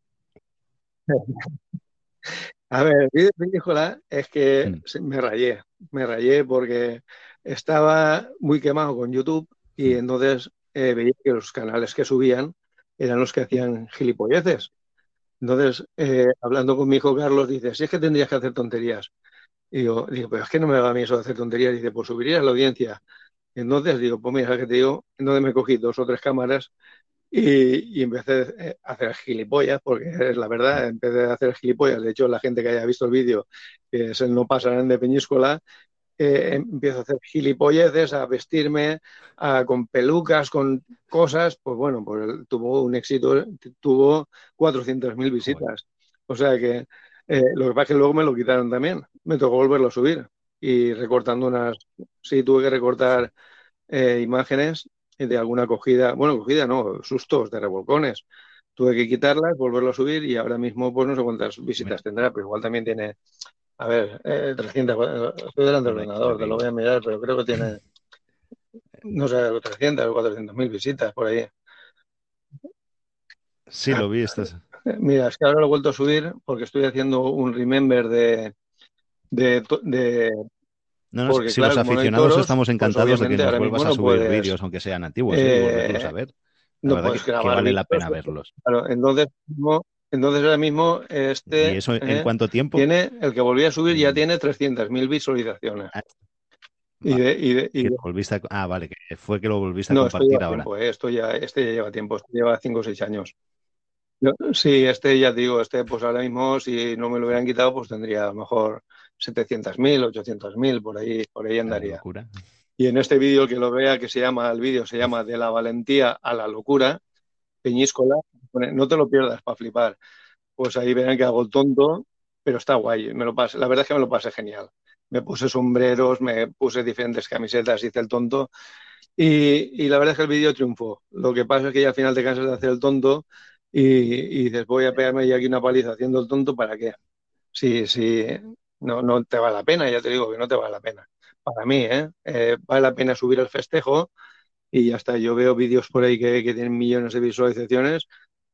A ver, el vídeo de Peñíscola es que mm. me rayé, me rayé porque estaba muy quemado con YouTube y mm. entonces eh, veía que los canales que subían eran los que hacían gilipolleces. Entonces, eh, hablando con mi hijo Carlos, dice, si es que tendrías que hacer tonterías. Y digo, digo, pero es que no me va a mí eso de hacer tonterías. Dice, pues subirías la audiencia. Entonces digo, pues mira, que te digo, entonces me cogí dos o tres cámaras y, y, empecé eh, a hacer gilipollas, porque es la verdad, empecé a hacer gilipollas. De hecho, la gente que haya visto el vídeo, que es el No Pasarán de Peñíscola, eh, empiezo a hacer gilipolleces, a vestirme con pelucas, con cosas, pues bueno, pues tuvo un éxito, tuvo 400.000 visitas. O sea que eh, lo que pasa es que luego me lo quitaron también, me tocó volverlo a subir y recortando unas, sí, tuve que recortar eh, imágenes de alguna cogida, bueno, cogida no, sustos de revolcones. Tuve que quitarlas, volverlo a subir y ahora mismo pues no sé cuántas visitas tendrá, pero igual también tiene a ver, eh, 300, estoy delante del ordenador, te lo voy a mirar, pero creo que tiene, no sé, 300 o 400 mil visitas por ahí. Sí, lo vi. Estás... Mira, es que ahora lo he vuelto a subir porque estoy haciendo un remember de... de, de no, no, si los aficionados estamos pues encantados de que nos vuelvas a subir vídeos, aunque sean antiguos, ¿eh? a ver. La no que, vale la pena verlos. Claro, entonces entonces ahora mismo este ¿Y eso en eh, cuánto tiempo? Tiene, el que volví a subir ya mm. tiene 300.000 visualizaciones. Ah, y de, y de, y volviste ah, vale, que fue que lo volviste a compartir ahora. Tiempo, eh, esto ya, este ya lleva tiempo, este lleva 5 o 6 años. sí, este ya digo, este pues ahora mismo si no me lo hubieran quitado pues tendría a lo mejor 700.000, 800.000, por ahí, por ahí andaría. Y en este vídeo que lo vea, que se llama, el vídeo se llama De la valentía a la locura, Peñíscola, no te lo pierdas para flipar. Pues ahí verán que hago el tonto, pero está guay. Me lo pasé, la verdad es que me lo pasé genial. Me puse sombreros, me puse diferentes camisetas, hice el tonto. Y, la verdad es que el vídeo triunfó. Lo que pasa es que ya al final te cansas de hacer el tonto y, dices, voy a pegarme ya aquí una paliza haciendo el tonto, ¿para qué? Sí, sí, no, no te vale la pena, ya te digo que no te vale la pena. Para mí, ¿eh? eh vale la pena subir el festejo y ya está. Yo veo vídeos por ahí que, que tienen millones de visualizaciones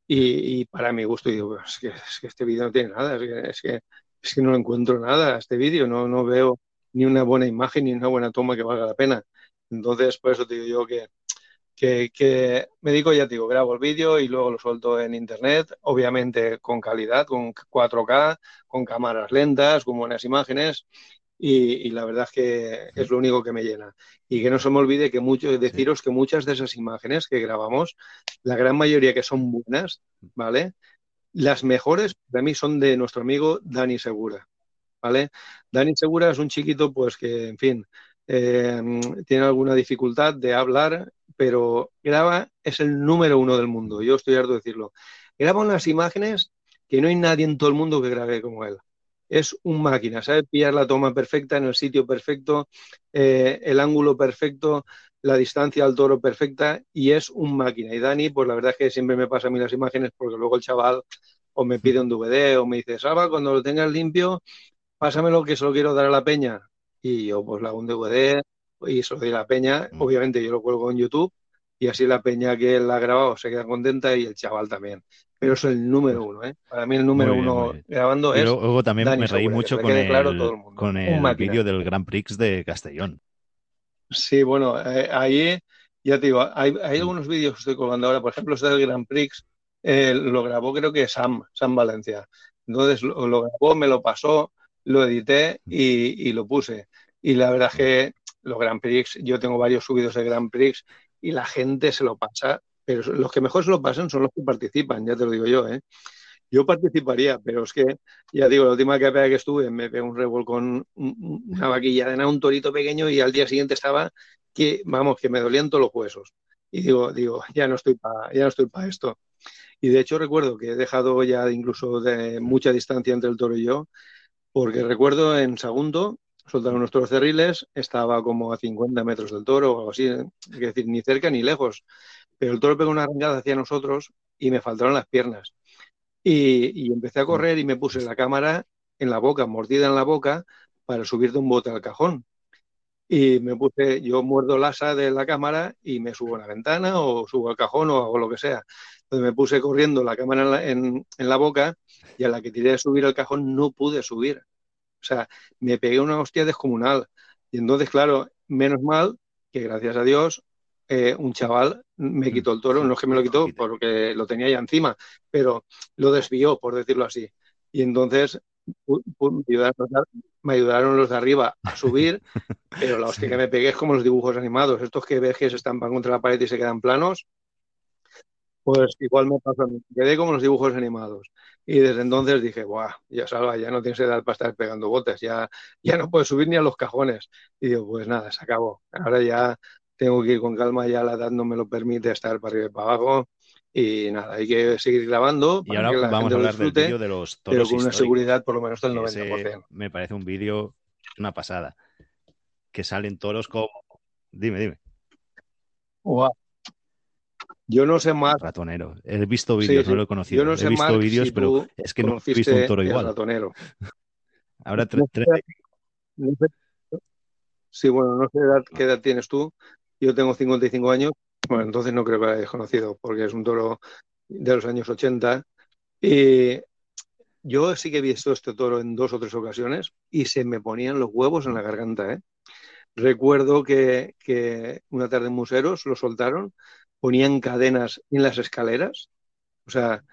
y, para mi gusto digo, es que, es que este vídeo no tiene nada, es que, es que, no encuentro nada a este vídeo, no, no veo ni una buena imagen ni una buena toma que valga la pena. Entonces, por eso te digo yo que, que, que me digo, ya te digo, grabo el vídeo y luego lo suelto en internet, obviamente con calidad, con 4K, con cámaras lentas, con buenas imágenes y, la verdad es que es lo único que me llena. Y que no se me olvide que mucho, deciros que muchas de esas imágenes que grabamos, la gran mayoría que son buenas, ¿vale? Las mejores para mí son de nuestro amigo Dani Segura, ¿vale? Dani Segura es un chiquito, pues que, en fin, eh, tiene alguna dificultad de hablar, pero graba, es el número uno del mundo, yo estoy harto de decirlo. Graba unas imágenes que no hay nadie en todo el mundo que grabe como él es un máquina, sabe pillar la toma perfecta en el sitio perfecto, eh, el ángulo perfecto, la distancia al toro perfecta y es un máquina. Y Dani, pues la verdad es que siempre me pasa a mí las imágenes porque luego el chaval o me pide un DVD o me dice, Salva, cuando lo tengas limpio, pásamelo que se lo quiero dar a la peña. Y yo pues le hago un DVD y se lo doy a la peña. Mm. Obviamente yo lo cuelgo en YouTube y así la peña que él ha grabado se queda contenta y el chaval también pero es el número uno, ¿eh? Para mí el número uno grabando es. luego también me reí mucho con el, con el vídeo del Grand Prix de Castellón. Sí, bueno, eh, ahí ya te digo, hay, hay algunos vídeos que estoy colgando ahora, por ejemplo, este del Grand Prix, eh, lo grabó creo que Sam, Sam Valencia. Entonces lo, lo grabó, me lo pasó, lo edité y, y, lo puse. Y la verdad es que los Grand Prix, yo tengo varios subidos de Grand Prix y la gente se lo pasa pero los que mejor se lo pasan son los que participan, ya te lo digo yo, ¿eh? Yo participaría, pero es que, ya digo, la última carrera que estuve me pegué un revolcón, una vaquilla de un torito pequeño y al día siguiente estaba que, vamos, que me dolían todos los huesos. Y digo, digo, ya no estoy para, ya no estoy para esto. Y de hecho recuerdo que he dejado ya incluso de mucha distancia entre el toro y yo, porque recuerdo en segundo soltaron nuestros cerriles, estaba como a 50 metros del toro o algo así, es decir, ni cerca ni lejos pero el toro pegó una arrancada hacia nosotros y me faltaron las piernas. Y, empecé a correr y me puse la cámara en la boca, mordida en la boca, para subir de un bote al cajón. Y me puse, yo muerdo el asa de la cámara y me subo a la ventana o subo al cajón o hago lo que sea. Entonces me puse corriendo la cámara en la, boca y a la que tiré de subir al cajón no pude subir. O sea, me pegué una hostia descomunal. Y entonces, claro, menos mal que gracias a Dios eh, un chaval me quitó el toro, no es que me lo quitó porque lo tenía ya encima, pero lo desvió, por decirlo así. Y entonces me ayudaron los de arriba a subir, pero la hostia que me pegué es como los dibujos animados, estos que ves que se estampan contra la pared y se quedan planos, pues igual me pasó me quedé como los dibujos animados. Y desde entonces dije, Buah, ya salva, ya no tienes edad para estar pegando botes, ya, ya no puedes subir ni a los cajones. Y digo, pues nada, se acabó. Ahora ya tengo que ir con calma, ya la edad no me lo permite estar para arriba y para abajo. Y nada, hay que seguir grabando. y ahora vamos a hablar del vídeo de los toros. Pero con una seguridad por lo menos del 90%. me parece un vídeo, una pasada. Que salen toros como. Dime, dime. Yo no sé más. Ratonero. He visto vídeos, no lo he conocido. Yo no sé he visto vídeos, pero es que no he visto un toro igual. Ratonero. Ahora tres. Sí, bueno, no sé qué edad tienes tú. Yo tengo 55 años. Bueno, entonces no creo que lo hayas conocido, porque es un toro de los años 80. Y yo sí que he visto este toro en dos o tres ocasiones y se me ponían los huevos en la garganta. ¿eh? Recuerdo que, una tarde en Museros lo soltaron, ponían cadenas en las escaleras. O sea,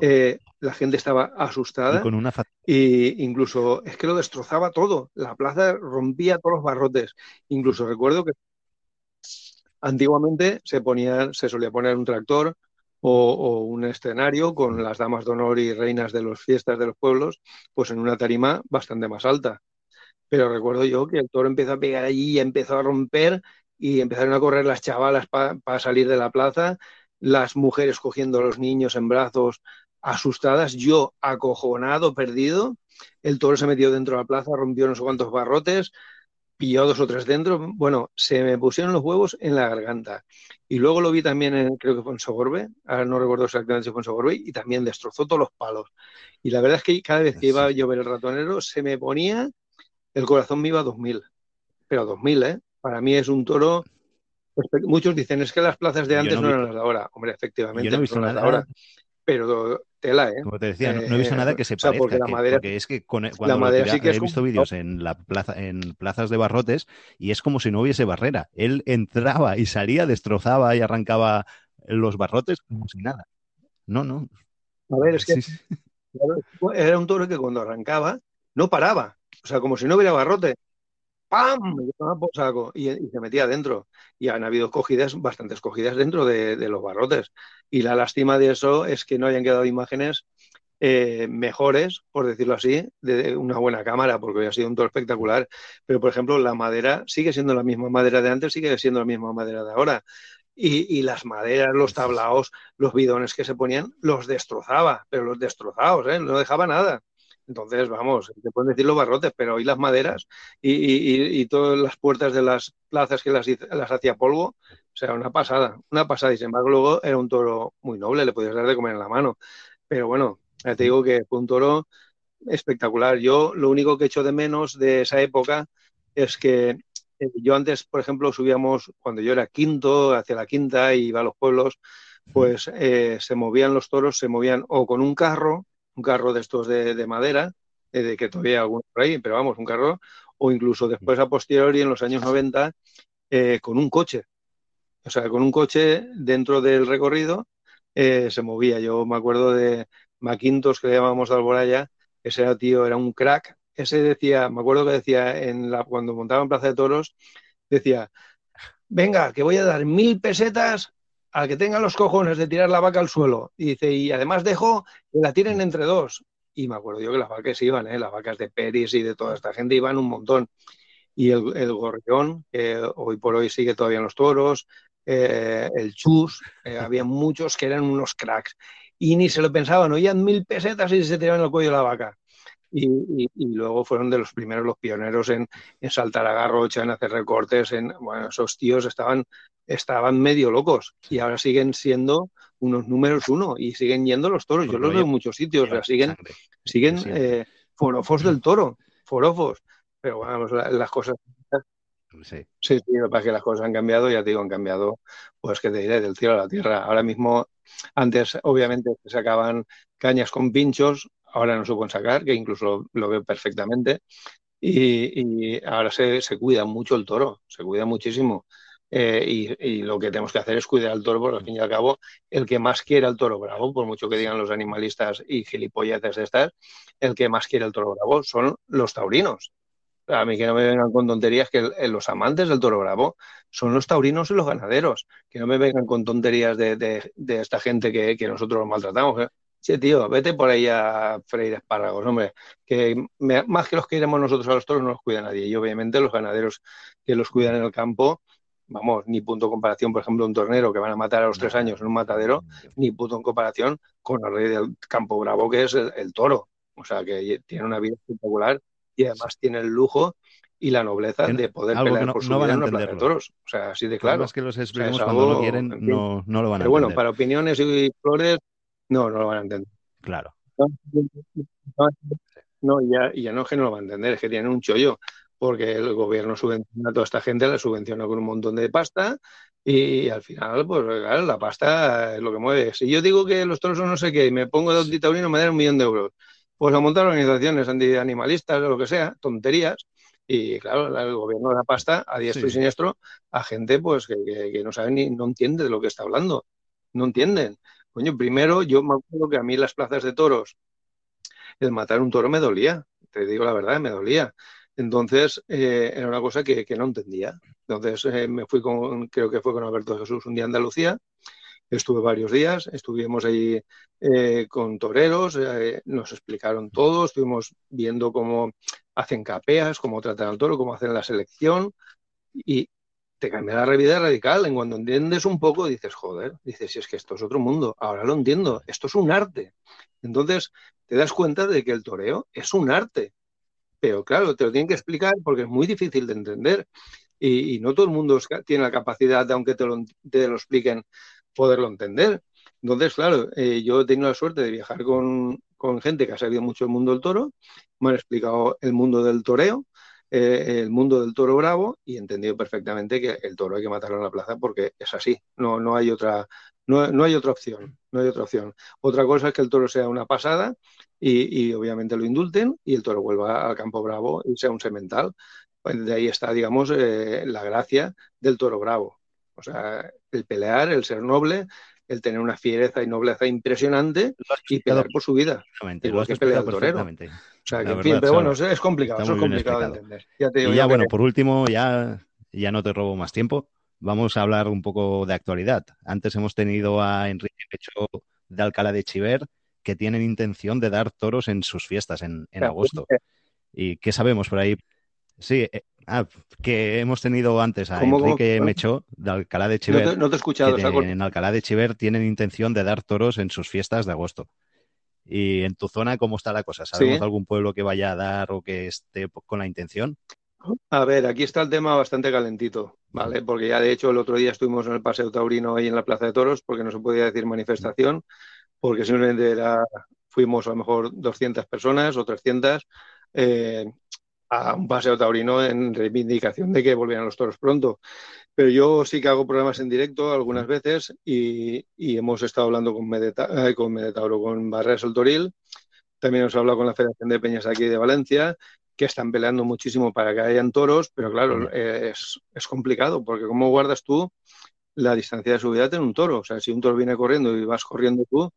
eh, la gente estaba asustada. Y con una y incluso es que lo destrozaba todo. La plaza rompía todos los barrotes. Incluso recuerdo que antiguamente se ponía, se solía poner un tractor o, un escenario con las damas de honor y reinas de las fiestas de los pueblos, pues en una tarima bastante más alta. Pero recuerdo yo que el toro empezó a pegar allí y empezó a romper y empezaron a correr las chavalas para salir de la plaza, las mujeres cogiendo a los niños en brazos asustadas, yo acojonado, perdido. El toro se metió dentro de la plaza, rompió no sé cuantos barrotes, pilló dos o tres dentro. Bueno, se me pusieron los huevos en la garganta. Y luego lo vi también, en, creo que fue en Sogorbe, ahora no recuerdo exactamente si fue en Sogorbe, y también destrozó todos los palos. Y la verdad es que cada vez que iba a llover el ratonero, se me ponía, el corazón me iba a 2000. Pero a 2000, ¿eh? Para mí es un toro. Muchos dicen es que las plazas de antes no, eran las de ahora. Hombre, efectivamente, no, he visto nada. ahora pero tela, ¿eh? Como te decía, no, he visto nada que se eh, parezca. porque, la madera, es que cuando la madera sí que he visto vídeos en, la plaza, en plazas de barrotes y es como si no hubiese barrera. Él entraba y salía, destrozaba y arrancaba los barrotes como si nada. No, no. A ver, es que era un toro que cuando arrancaba no paraba. O sea, como si no hubiera barrote. ¡Pam! y, se metía adentro. Y han habido cogidas, bastantes cogidas dentro de, los barrotes. Y la lástima de eso es que no hayan quedado imágenes eh, mejores, por decirlo así, de una buena cámara, porque ha sido un todo espectacular. Pero, por ejemplo, la madera sigue siendo la misma madera de antes, sigue siendo la misma madera de ahora. Y, las maderas, los tablaos, los bidones que se ponían, los destrozaba, pero los destrozados, ¿eh? no dejaba nada. Entonces, vamos, te pueden decir los barrotes, pero hoy las maderas y, todas las puertas de las plazas que las, las hacía polvo, o sea, una pasada, una pasada. Y sin embargo, luego era un toro muy noble, le podías dar de comer en la mano. Pero bueno, ya te digo que fue un toro espectacular. Yo lo único que echo de menos de esa época es que eh, yo antes, por ejemplo, subíamos, cuando yo era quinto, hacia la quinta y iba a los pueblos, pues eh, se movían los toros, se movían o con un carro, un carro de estos de, madera, eh, de que todavía hay algunos por ahí, pero vamos, un carro, o incluso después a posteriori en los años 90 eh, con un coche. O sea, con un coche dentro del recorrido eh, se movía. Yo me acuerdo de Maquintos, que le llamábamos de Alboraya, ese tío era un crack. Ese decía, me acuerdo que decía en la, cuando montaba en Plaza de Toros, decía, venga, que voy a dar mil pesetas al que tenga los cojones de tirar la vaca al suelo. Dice, y además dejo que la tiren entre dos. Y me acuerdo yo que las vacas iban, ¿eh? las vacas de Peris y de toda esta gente iban un montón. Y el, el gorrión, que hoy por hoy sigue todavía en los toros, eh, el chus, eh, había muchos que eran unos cracks. Y ni se lo pensaban, oían mil pesetas y se tiraban el cuello de la vaca. Y, luego fueron de los primeros, los pioneros en, saltar a garrocha, en hacer recortes, en, bueno, esos tíos estaban, estaban medio locos y ahora siguen siendo unos números uno y siguen yendo los toros. Yo los veo en muchos sitios, siguen, siguen eh, forofos del toro, forofos. Pero bueno, las cosas Sí. sí, sí, para que las cosas han cambiado, ya te digo, han cambiado, pues que te diré, del cielo a la tierra. Ahora mismo, antes obviamente se sacaban cañas con pinchos, ahora no pueden sacar, que incluso lo, veo perfectamente, y, ahora se, cuida mucho el toro, se cuida muchísimo. Eh, y, lo que tenemos que hacer es cuidar al toro, porque al fin y al cabo, el que más quiere al toro bravo, por mucho que digan los animalistas y gilipolleces de estas, el que más quiere al toro bravo son los taurinos. A mí que no me vengan con tonterías que los amantes del toro bravo son los taurinos y los ganaderos. Que no me vengan con tonterías de, esta gente que, nosotros maltratamos. ¿eh? Sí, tío, vete por ahí a freír espárragos, hombre. Que más que los que iremos nosotros a los toros no los cuida nadie. Y obviamente los ganaderos que los cuidan en el campo, vamos, ni punto de comparación, por ejemplo, un tornero que van a matar a los tres años en un matadero, ni punto en comparación con el rey del campo bravo que es el toro. O sea, que tiene una vida espectacular y además tiene el lujo y la nobleza de poder pelear por su vida en una plaza de toros. O sea, así de claro. Más que los expliquemos cuando lo quieren, no, no, lo van a Pero bueno, para opiniones y flores, no, no lo van a entender. Claro. No, ya, ya no es que no lo van a entender, es que tienen un chollo, porque el gobierno subvenciona a toda esta gente, la subvenciona con un montón de pasta y al final, pues claro, la pasta es lo que mueve. Si yo digo que los toros son no sé qué y me pongo de un me dan un millón de euros pues a montar organizaciones antianimalistas o lo que sea, tonterías, y claro, el gobierno da pasta a diestro y siniestro a gente pues que, no sabe ni no entiende de lo que está hablando. No entienden. Coño, primero yo me acuerdo que a mí las plazas de toros, el matar un toro me dolía, te digo la verdad, me dolía. Entonces, eh, era una cosa que, no entendía. Entonces, eh, me fui con, creo que fue con Alberto Jesús un día a Andalucía, Estuve varios días, estuvimos ahí eh, con toreros, nos explicaron todo, estuvimos viendo cómo hacen capeas, cómo tratan al toro, cómo hacen la selección y te cambia la vida radical. En cuando entiendes un poco, dices, joder, dices, si es que esto es otro mundo, ahora lo entiendo, esto es un arte. Entonces te das cuenta de que el toreo es un arte. Pero claro, te lo tienen que explicar porque es muy difícil de entender. Y, no todo el mundo tiene la capacidad, aunque te lo, te lo expliquen, poderlo entender. Entonces, claro, eh, yo he tenido la suerte de viajar con, gente que ha sabido mucho el mundo del toro, me han explicado el mundo del toreo, eh, el mundo del toro bravo y he entendido perfectamente que el toro hay que matarlo en la plaza porque es así, no, no, hay otra, no, no hay otra opción, no hay otra opción. Otra cosa es que el toro sea una pasada y, obviamente lo indulten y el toro vuelva al campo bravo y sea un semental. Pues de ahí está, digamos, eh, la gracia del toro bravo. O sea, el pelear, el ser noble, el tener una fiereza y nobleza impresionante y pelear por su vida. Igual que pelear torero. O sea, que, en fin, pero bueno, es complicado, es complicado de entender. Ya y ya, bueno, por último, ya, ya no te robo más tiempo. Vamos a hablar un poco de actualidad. Antes hemos tenido a Enrique Pecho de Alcalá de Chiver, que tienen intención de dar toros en sus fiestas en, en agosto. ¿Y qué sabemos por ahí? Sí, eh, Ah, que hemos tenido antes a Enrique Mechó de Alcalá de Chiver. No te, he escuchado. en Alcalá de Chiver tienen intención de dar toros en sus fiestas de agosto. ¿Y en tu zona cómo está la cosa? ¿Sabemos algún pueblo que vaya a dar o que esté con la intención? A ver, aquí está el tema bastante calentito, ¿vale? Porque ya de hecho el otro día estuvimos en el Paseo Taurino ahí en la Plaza de Toros, porque no se podía decir manifestación, porque simplemente era, fuimos a lo mejor 200 personas o 300. Eh, a un paseo taurino en reivindicación de que volvieran los toros pronto. Pero yo sí que hago programas en directo algunas veces y, hemos estado hablando con, Medeta, eh, con Medetauro, con Barreras el Toril. También hemos hablado con la Federación de Peñas aquí de Valencia, que están peleando muchísimo para que hayan toros, pero claro, es, es complicado, porque ¿cómo guardas tú la distancia de subida en un toro? O sea, si un toro viene corriendo y vas corriendo tú,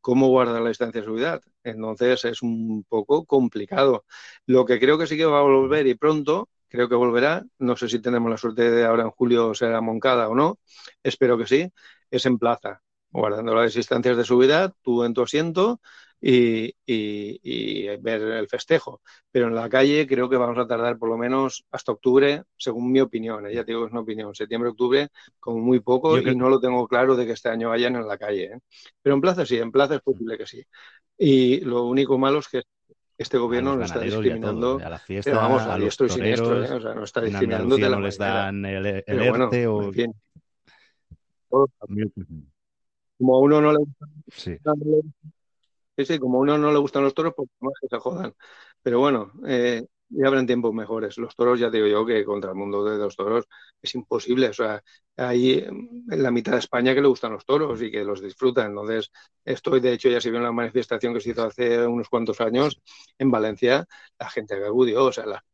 cómo guardar la distancia de seguridad. Entonces es un poco complicado. Lo que creo que sí que va a volver y pronto, creo que volverá, no sé si tenemos la suerte de ahora en julio ser Moncada o no, espero que sí, es en plaza, guardando las distancias de subida, tú en tu asiento y, ver el festejo. Pero en la calle creo que vamos a tardar por lo menos hasta octubre, según mi opinión. ¿eh? Ya digo es una opinión. Septiembre, octubre, como muy poco, y no lo tengo claro de que este año vayan en la calle. ¿eh? Pero en plaza sí, en plaza es posible que sí. Y lo único malo es que este gobierno no está discriminando. A, la fiesta, vamos, a, los toreros, siniestro, ¿eh? o sea, no está discriminando de la no les dan el, el ERTE o... En fin. Como a uno no le gusta, sí. Sí, sí, como a uno no le gustan los toros, pues más que se jodan. Pero bueno, eh, ya habrán tiempos mejores. Los toros, ya digo yo, que contra el mundo de los toros es imposible. O sea, hay en la mitad de España que le gustan los toros y que los disfrutan. Entonces, estoy, de hecho, ya se vio en la manifestación que se hizo hace unos cuantos años en Valencia, la gente que o sea, la,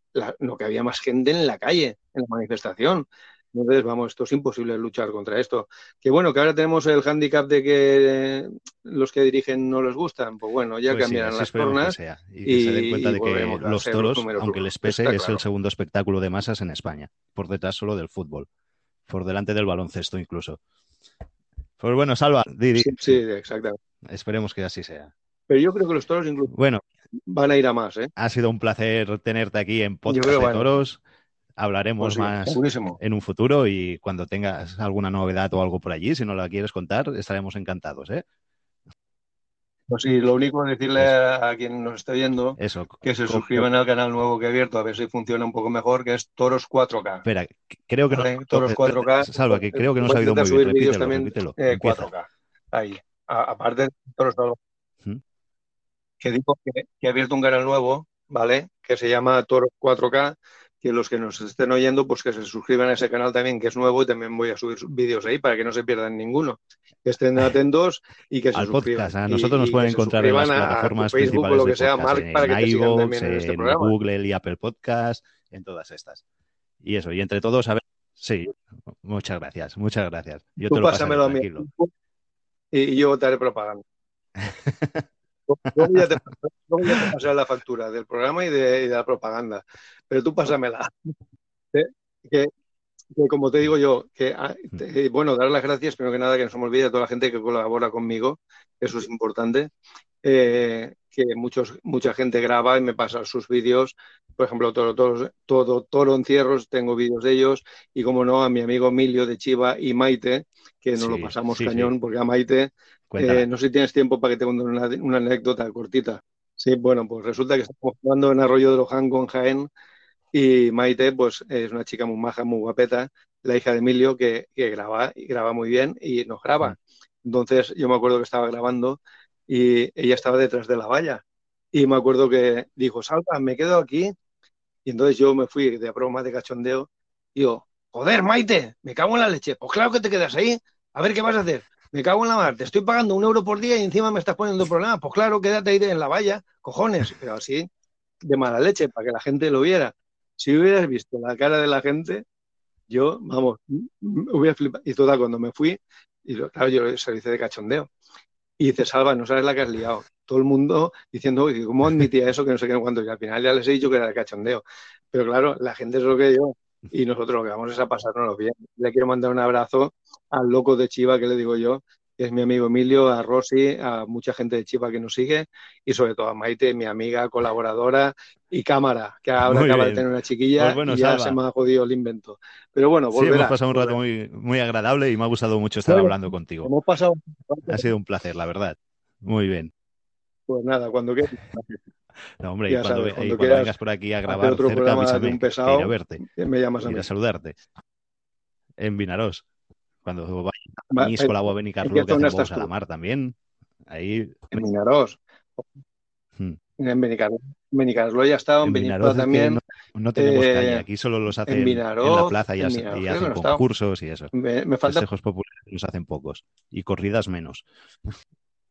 no que había más gente en la calle, en la manifestación. Entonces, vamos, esto es imposible luchar contra esto. Que bueno, que ahora tenemos el hándicap de que los que dirigen no les gustan. Pues bueno, ya pues cambiarán las tornas. Y, que se den cuenta de que los toros, aunque les pese, es el segundo espectáculo de masas en España. Por detrás solo del fútbol. Por delante del baloncesto incluso. Pues bueno, Salva, Didi. Sí, sí, exactamente. Esperemos que así sea. Pero yo creo que los toros incluso bueno, van a ir a más. ¿eh? Ha sido un placer tenerte aquí en Podcast de Toros hablaremos pues más en un futuro y cuando tengas alguna novedad o algo por allí, si no la quieres contar, estaremos encantados. ¿eh? Pues sí, lo único es decirle a quien nos esté viendo Eso, que se suscriban al canal nuevo que he abierto a ver si funciona un poco mejor, que es Toros 4K. Espera, creo que no. Toros 4K. Salva, que creo que no se ha oído muy bien. Repítelo, también, repítelo. Eh, 4K. Ahí. aparte de Toros ¿Mm? que digo que, que he abierto un canal nuevo, ¿vale? Que se llama Toros 4K que los que nos estén oyendo, pues que se suscriban a ese canal también, que es nuevo, y también voy a subir vídeos ahí para que no se pierdan ninguno. Que estén atentos y que se suscriban. A nosotros nos pueden encontrar en las plataformas Facebook, principales lo que sea, Mark, en, que iVoox, en, este en Google y Apple Podcast, en todas estas. Y eso, y entre todos, a ver, sí, muchas gracias, muchas gracias. Yo te lo pásamelo a mí y yo te haré propaganda. Luego ya, te, pasaré la factura del programa y de, la propaganda, pero tú pásamela. Que, que, como te digo yo, que ah, bueno, dar las gracias, primero que nada, que no se me olvide a toda la gente que colabora conmigo, eso es importante. Eh, que muchos, mucha gente graba y me pasa sus vídeos. Por ejemplo, todo, todo, todo Toro Encierros, tengo vídeos de ellos. Y como no, a mi amigo Emilio de Chiva y Maite, que nos lo pasamos cañón, porque a Maite eh, no sé si tienes tiempo para que te cuente una, anécdota cortita. Sí, bueno, pues resulta que estamos jugando en Arroyo de Loján con Jaén y Maite, pues es una chica muy maja, muy guapeta, la hija de Emilio, que, graba y graba muy bien y nos graba. Entonces yo me acuerdo que estaba grabando y ella estaba detrás de la valla. Y me acuerdo que dijo, salta, me quedo aquí. Y entonces yo me fui de broma, de cachondeo, y digo, joder, Maite, me cago en la leche. Pues claro que te quedas ahí. A ver qué vas a hacer me cago en la mar, te estoy pagando un euro por día y encima me estás poniendo problemas. Pues claro, quédate ahí en la valla, cojones, pero así, de mala leche, para que la gente lo viera. Si hubieras visto la cara de la gente, yo, vamos, hubiera flipado. Y toda, cuando me fui, y claro, yo se de cachondeo. Y dice, Salva, no sabes la que has liado. Todo el mundo diciendo, ¿cómo admitía eso? Que no sé qué, cuánto. Y al final ya les he dicho que era de cachondeo. Pero claro, la gente es lo que yo y nosotros lo que vamos es a pasárnoslo bien. Le quiero mandar un abrazo al loco de Chiva, que le digo yo, que es mi amigo Emilio, a Rosy, a mucha gente de Chiva que nos sigue y sobre todo a Maite, mi amiga, colaboradora y cámara, que ahora acaba de tener una chiquilla pues y ya se me ha jodido el invento. Pero bueno, volverá, Sí, hemos pasado un rato muy, muy agradable y me ha gustado mucho estar hablando contigo. Hemos pasado... Ha sido un placer, la verdad. Muy bien. Pues nada, cuando quieras. No, hombre, y cuando, vengas por aquí a grabar otro cerca, avísame, un pesado, a verte. Me llamas a, mí. a saludarte. En Vinaros. Cuando vaya a Nisco, la voy a venir Carlo, que hacemos a la mar también. Ahí. En Vinaros. Hmm. En Benicarlo ya estado, en, en también. no, tenemos eh, calle, aquí solo los hacen en, la plaza y, y hacen concursos y eso. Me, me falta... Festejos populares los hacen pocos y corridas menos.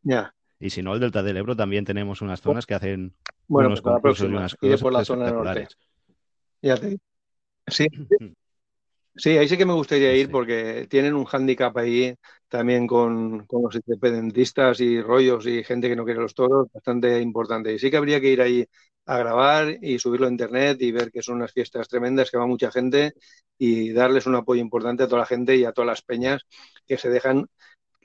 Ya. Y si no, el Delta del Ebro también tenemos unas zonas que hacen bueno, unos pues concursos y unas cosas por la zona norte. Ya te... Sí, sí, ahí sí que me gustaría ir porque tienen un hándicap ahí también con, con, los independentistas y rollos y gente que no quiere los toros bastante importante. Y sí que habría que ir ahí a grabar y subirlo a internet y ver que son unas fiestas tremendas, que va mucha gente y darles un apoyo importante a toda la gente y a todas las peñas que se dejan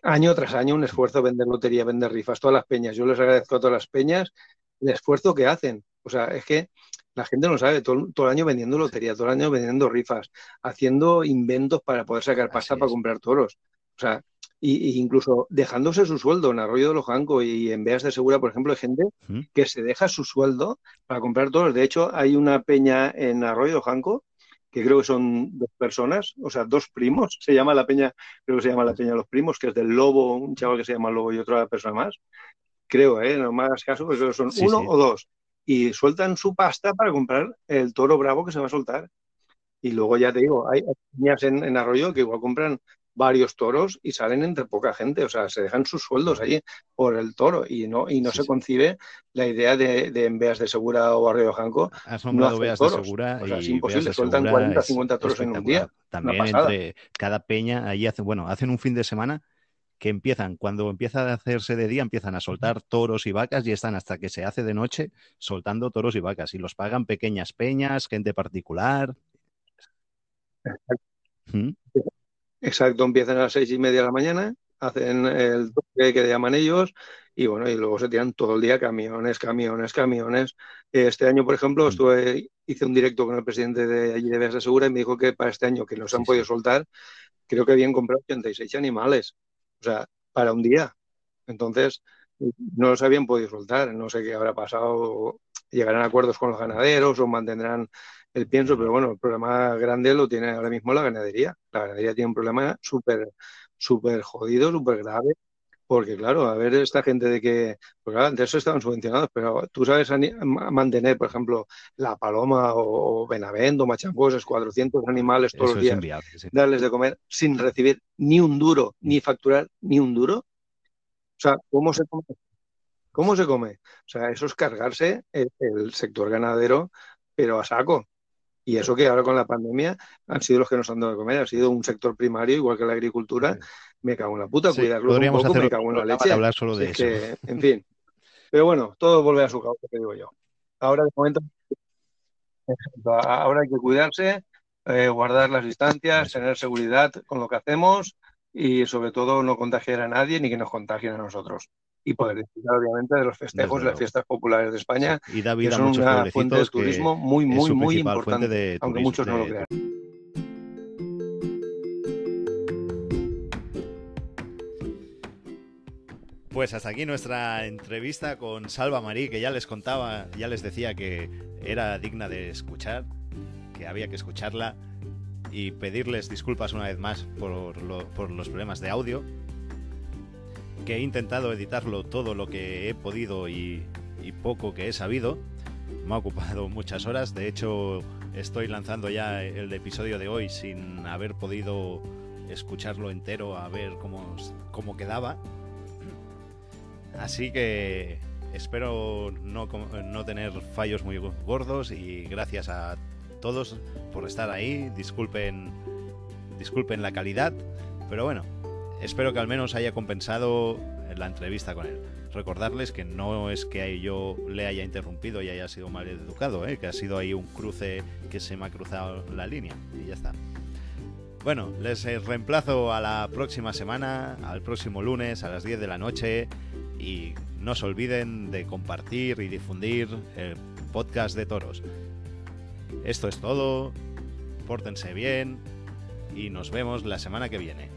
año tras año un esfuerzo vender lotería, vender rifas, todas las peñas. Yo les agradezco a todas las peñas el esfuerzo que hacen. O sea, es que la gente no sabe, todo, el año vendiendo lotería, todo el año vendiendo rifas, haciendo inventos para poder sacar pasta para comprar toros. O sea, y, incluso dejándose su sueldo en Arroyo de Lojanco y en Veas de Segura, por ejemplo, hay gente que se deja su sueldo para comprar toros. De hecho, hay una peña en Arroyo de Lojanco que creo que son dos personas, o sea, dos primos, se llama la peña, creo que se llama la peña de los primos, que es del Lobo, un chaval que se llama Lobo y otra persona más, creo, ¿eh? no me hagas caso, pues son uno o dos, y sueltan su pasta para comprar el toro bravo que se va a soltar. Y luego ya te digo, hay peñas en, en Arroyo que igual compran varios toros y salen entre poca gente, o sea, se dejan sus sueldos allí por el toro y no y no se concibe la idea de, de en Veas de Segura o Arroyo Janco. Has nombrado Veas de Segura o sea, es imposible, sueltan 40, 50 toros en un día. También entre cada peña, ahí hacen, bueno, hacen un fin de semana que empiezan, cuando empieza a hacerse de día, empiezan a soltar toros y vacas y están hasta que se hace de noche soltando toros y vacas y los pagan pequeñas peñas, gente particular. ¿Mm? Exacto, empiezan a las seis y media de la mañana, hacen el toque que llaman ellos y bueno, y luego se tiran todo el día camiones, camiones, camiones. Este año, por ejemplo, mm. estuve, hice un directo con el presidente de allí de Veas Segura y me dijo que para este año que no se han podido soltar, creo que habían comprado 86 animales, o sea, para un día. Entonces, no los habían podido soltar, no sé qué habrá pasado, llegarán a acuerdos con los ganaderos o mantendrán el pienso, pero bueno, el problema grande lo tiene ahora mismo la ganadería. La ganadería tiene un problema súper, súper jodido, súper grave, porque claro, a ver esta gente de que, porque claro, antes estaban subvencionados, pero tú sabes mantener, por ejemplo, la paloma o, o machangos, 400 animales todos los días, darles de comer sin recibir ni un duro, ni facturar ni un duro. O sea, ¿cómo se come? ¿Cómo se come? O sea, eso es cargarse el sector ganadero, pero a saco. Y eso que ahora con la pandemia han sido los que nos han dado de comer, ha sido un sector primario, igual que la agricultura. Me cago en la puta, cuidarlo un poco, me cago en la leche. hablar solo de eso. en fin. Pero bueno, todo vuelve a su causa, te digo yo. Ahora de momento, ahora hay que cuidarse, eh, guardar las distancias, tener seguridad con lo que hacemos y sobre todo no contagiar a nadie ni que nos contagien a nosotros y poder disfrutar obviamente de los festejos de las fiestas populares de España, y da vida que son una fuente de turismo muy, muy, muy importante, aunque muchos no lo crean. Pues hasta aquí nuestra entrevista con Salva Marí, que ya les contaba, ya les decía que era digna de escuchar, que había que escucharla y pedirles disculpas una vez más por, por los problemas de audio, que he intentado editarlo todo lo que he podido y, poco que he sabido. Me ha ocupado muchas horas, de hecho estoy lanzando ya el episodio de hoy sin haber podido escucharlo entero a ver cómo, cómo quedaba. Así que espero no, no, tener fallos muy gordos y gracias a todos por estar ahí. Disculpen, disculpen la calidad, pero bueno, espero que al menos haya compensado la entrevista con él. Recordarles que no es que yo le haya interrumpido y haya sido mal educado, ¿eh? que ha sido ahí un cruce que se me ha cruzado la línea y ya está. Bueno, les reemplazo a la próxima semana, al próximo lunes a las 10 de la noche y no se olviden de compartir y difundir el podcast de toros. Esto es todo, pórtense bien y nos vemos la semana que viene.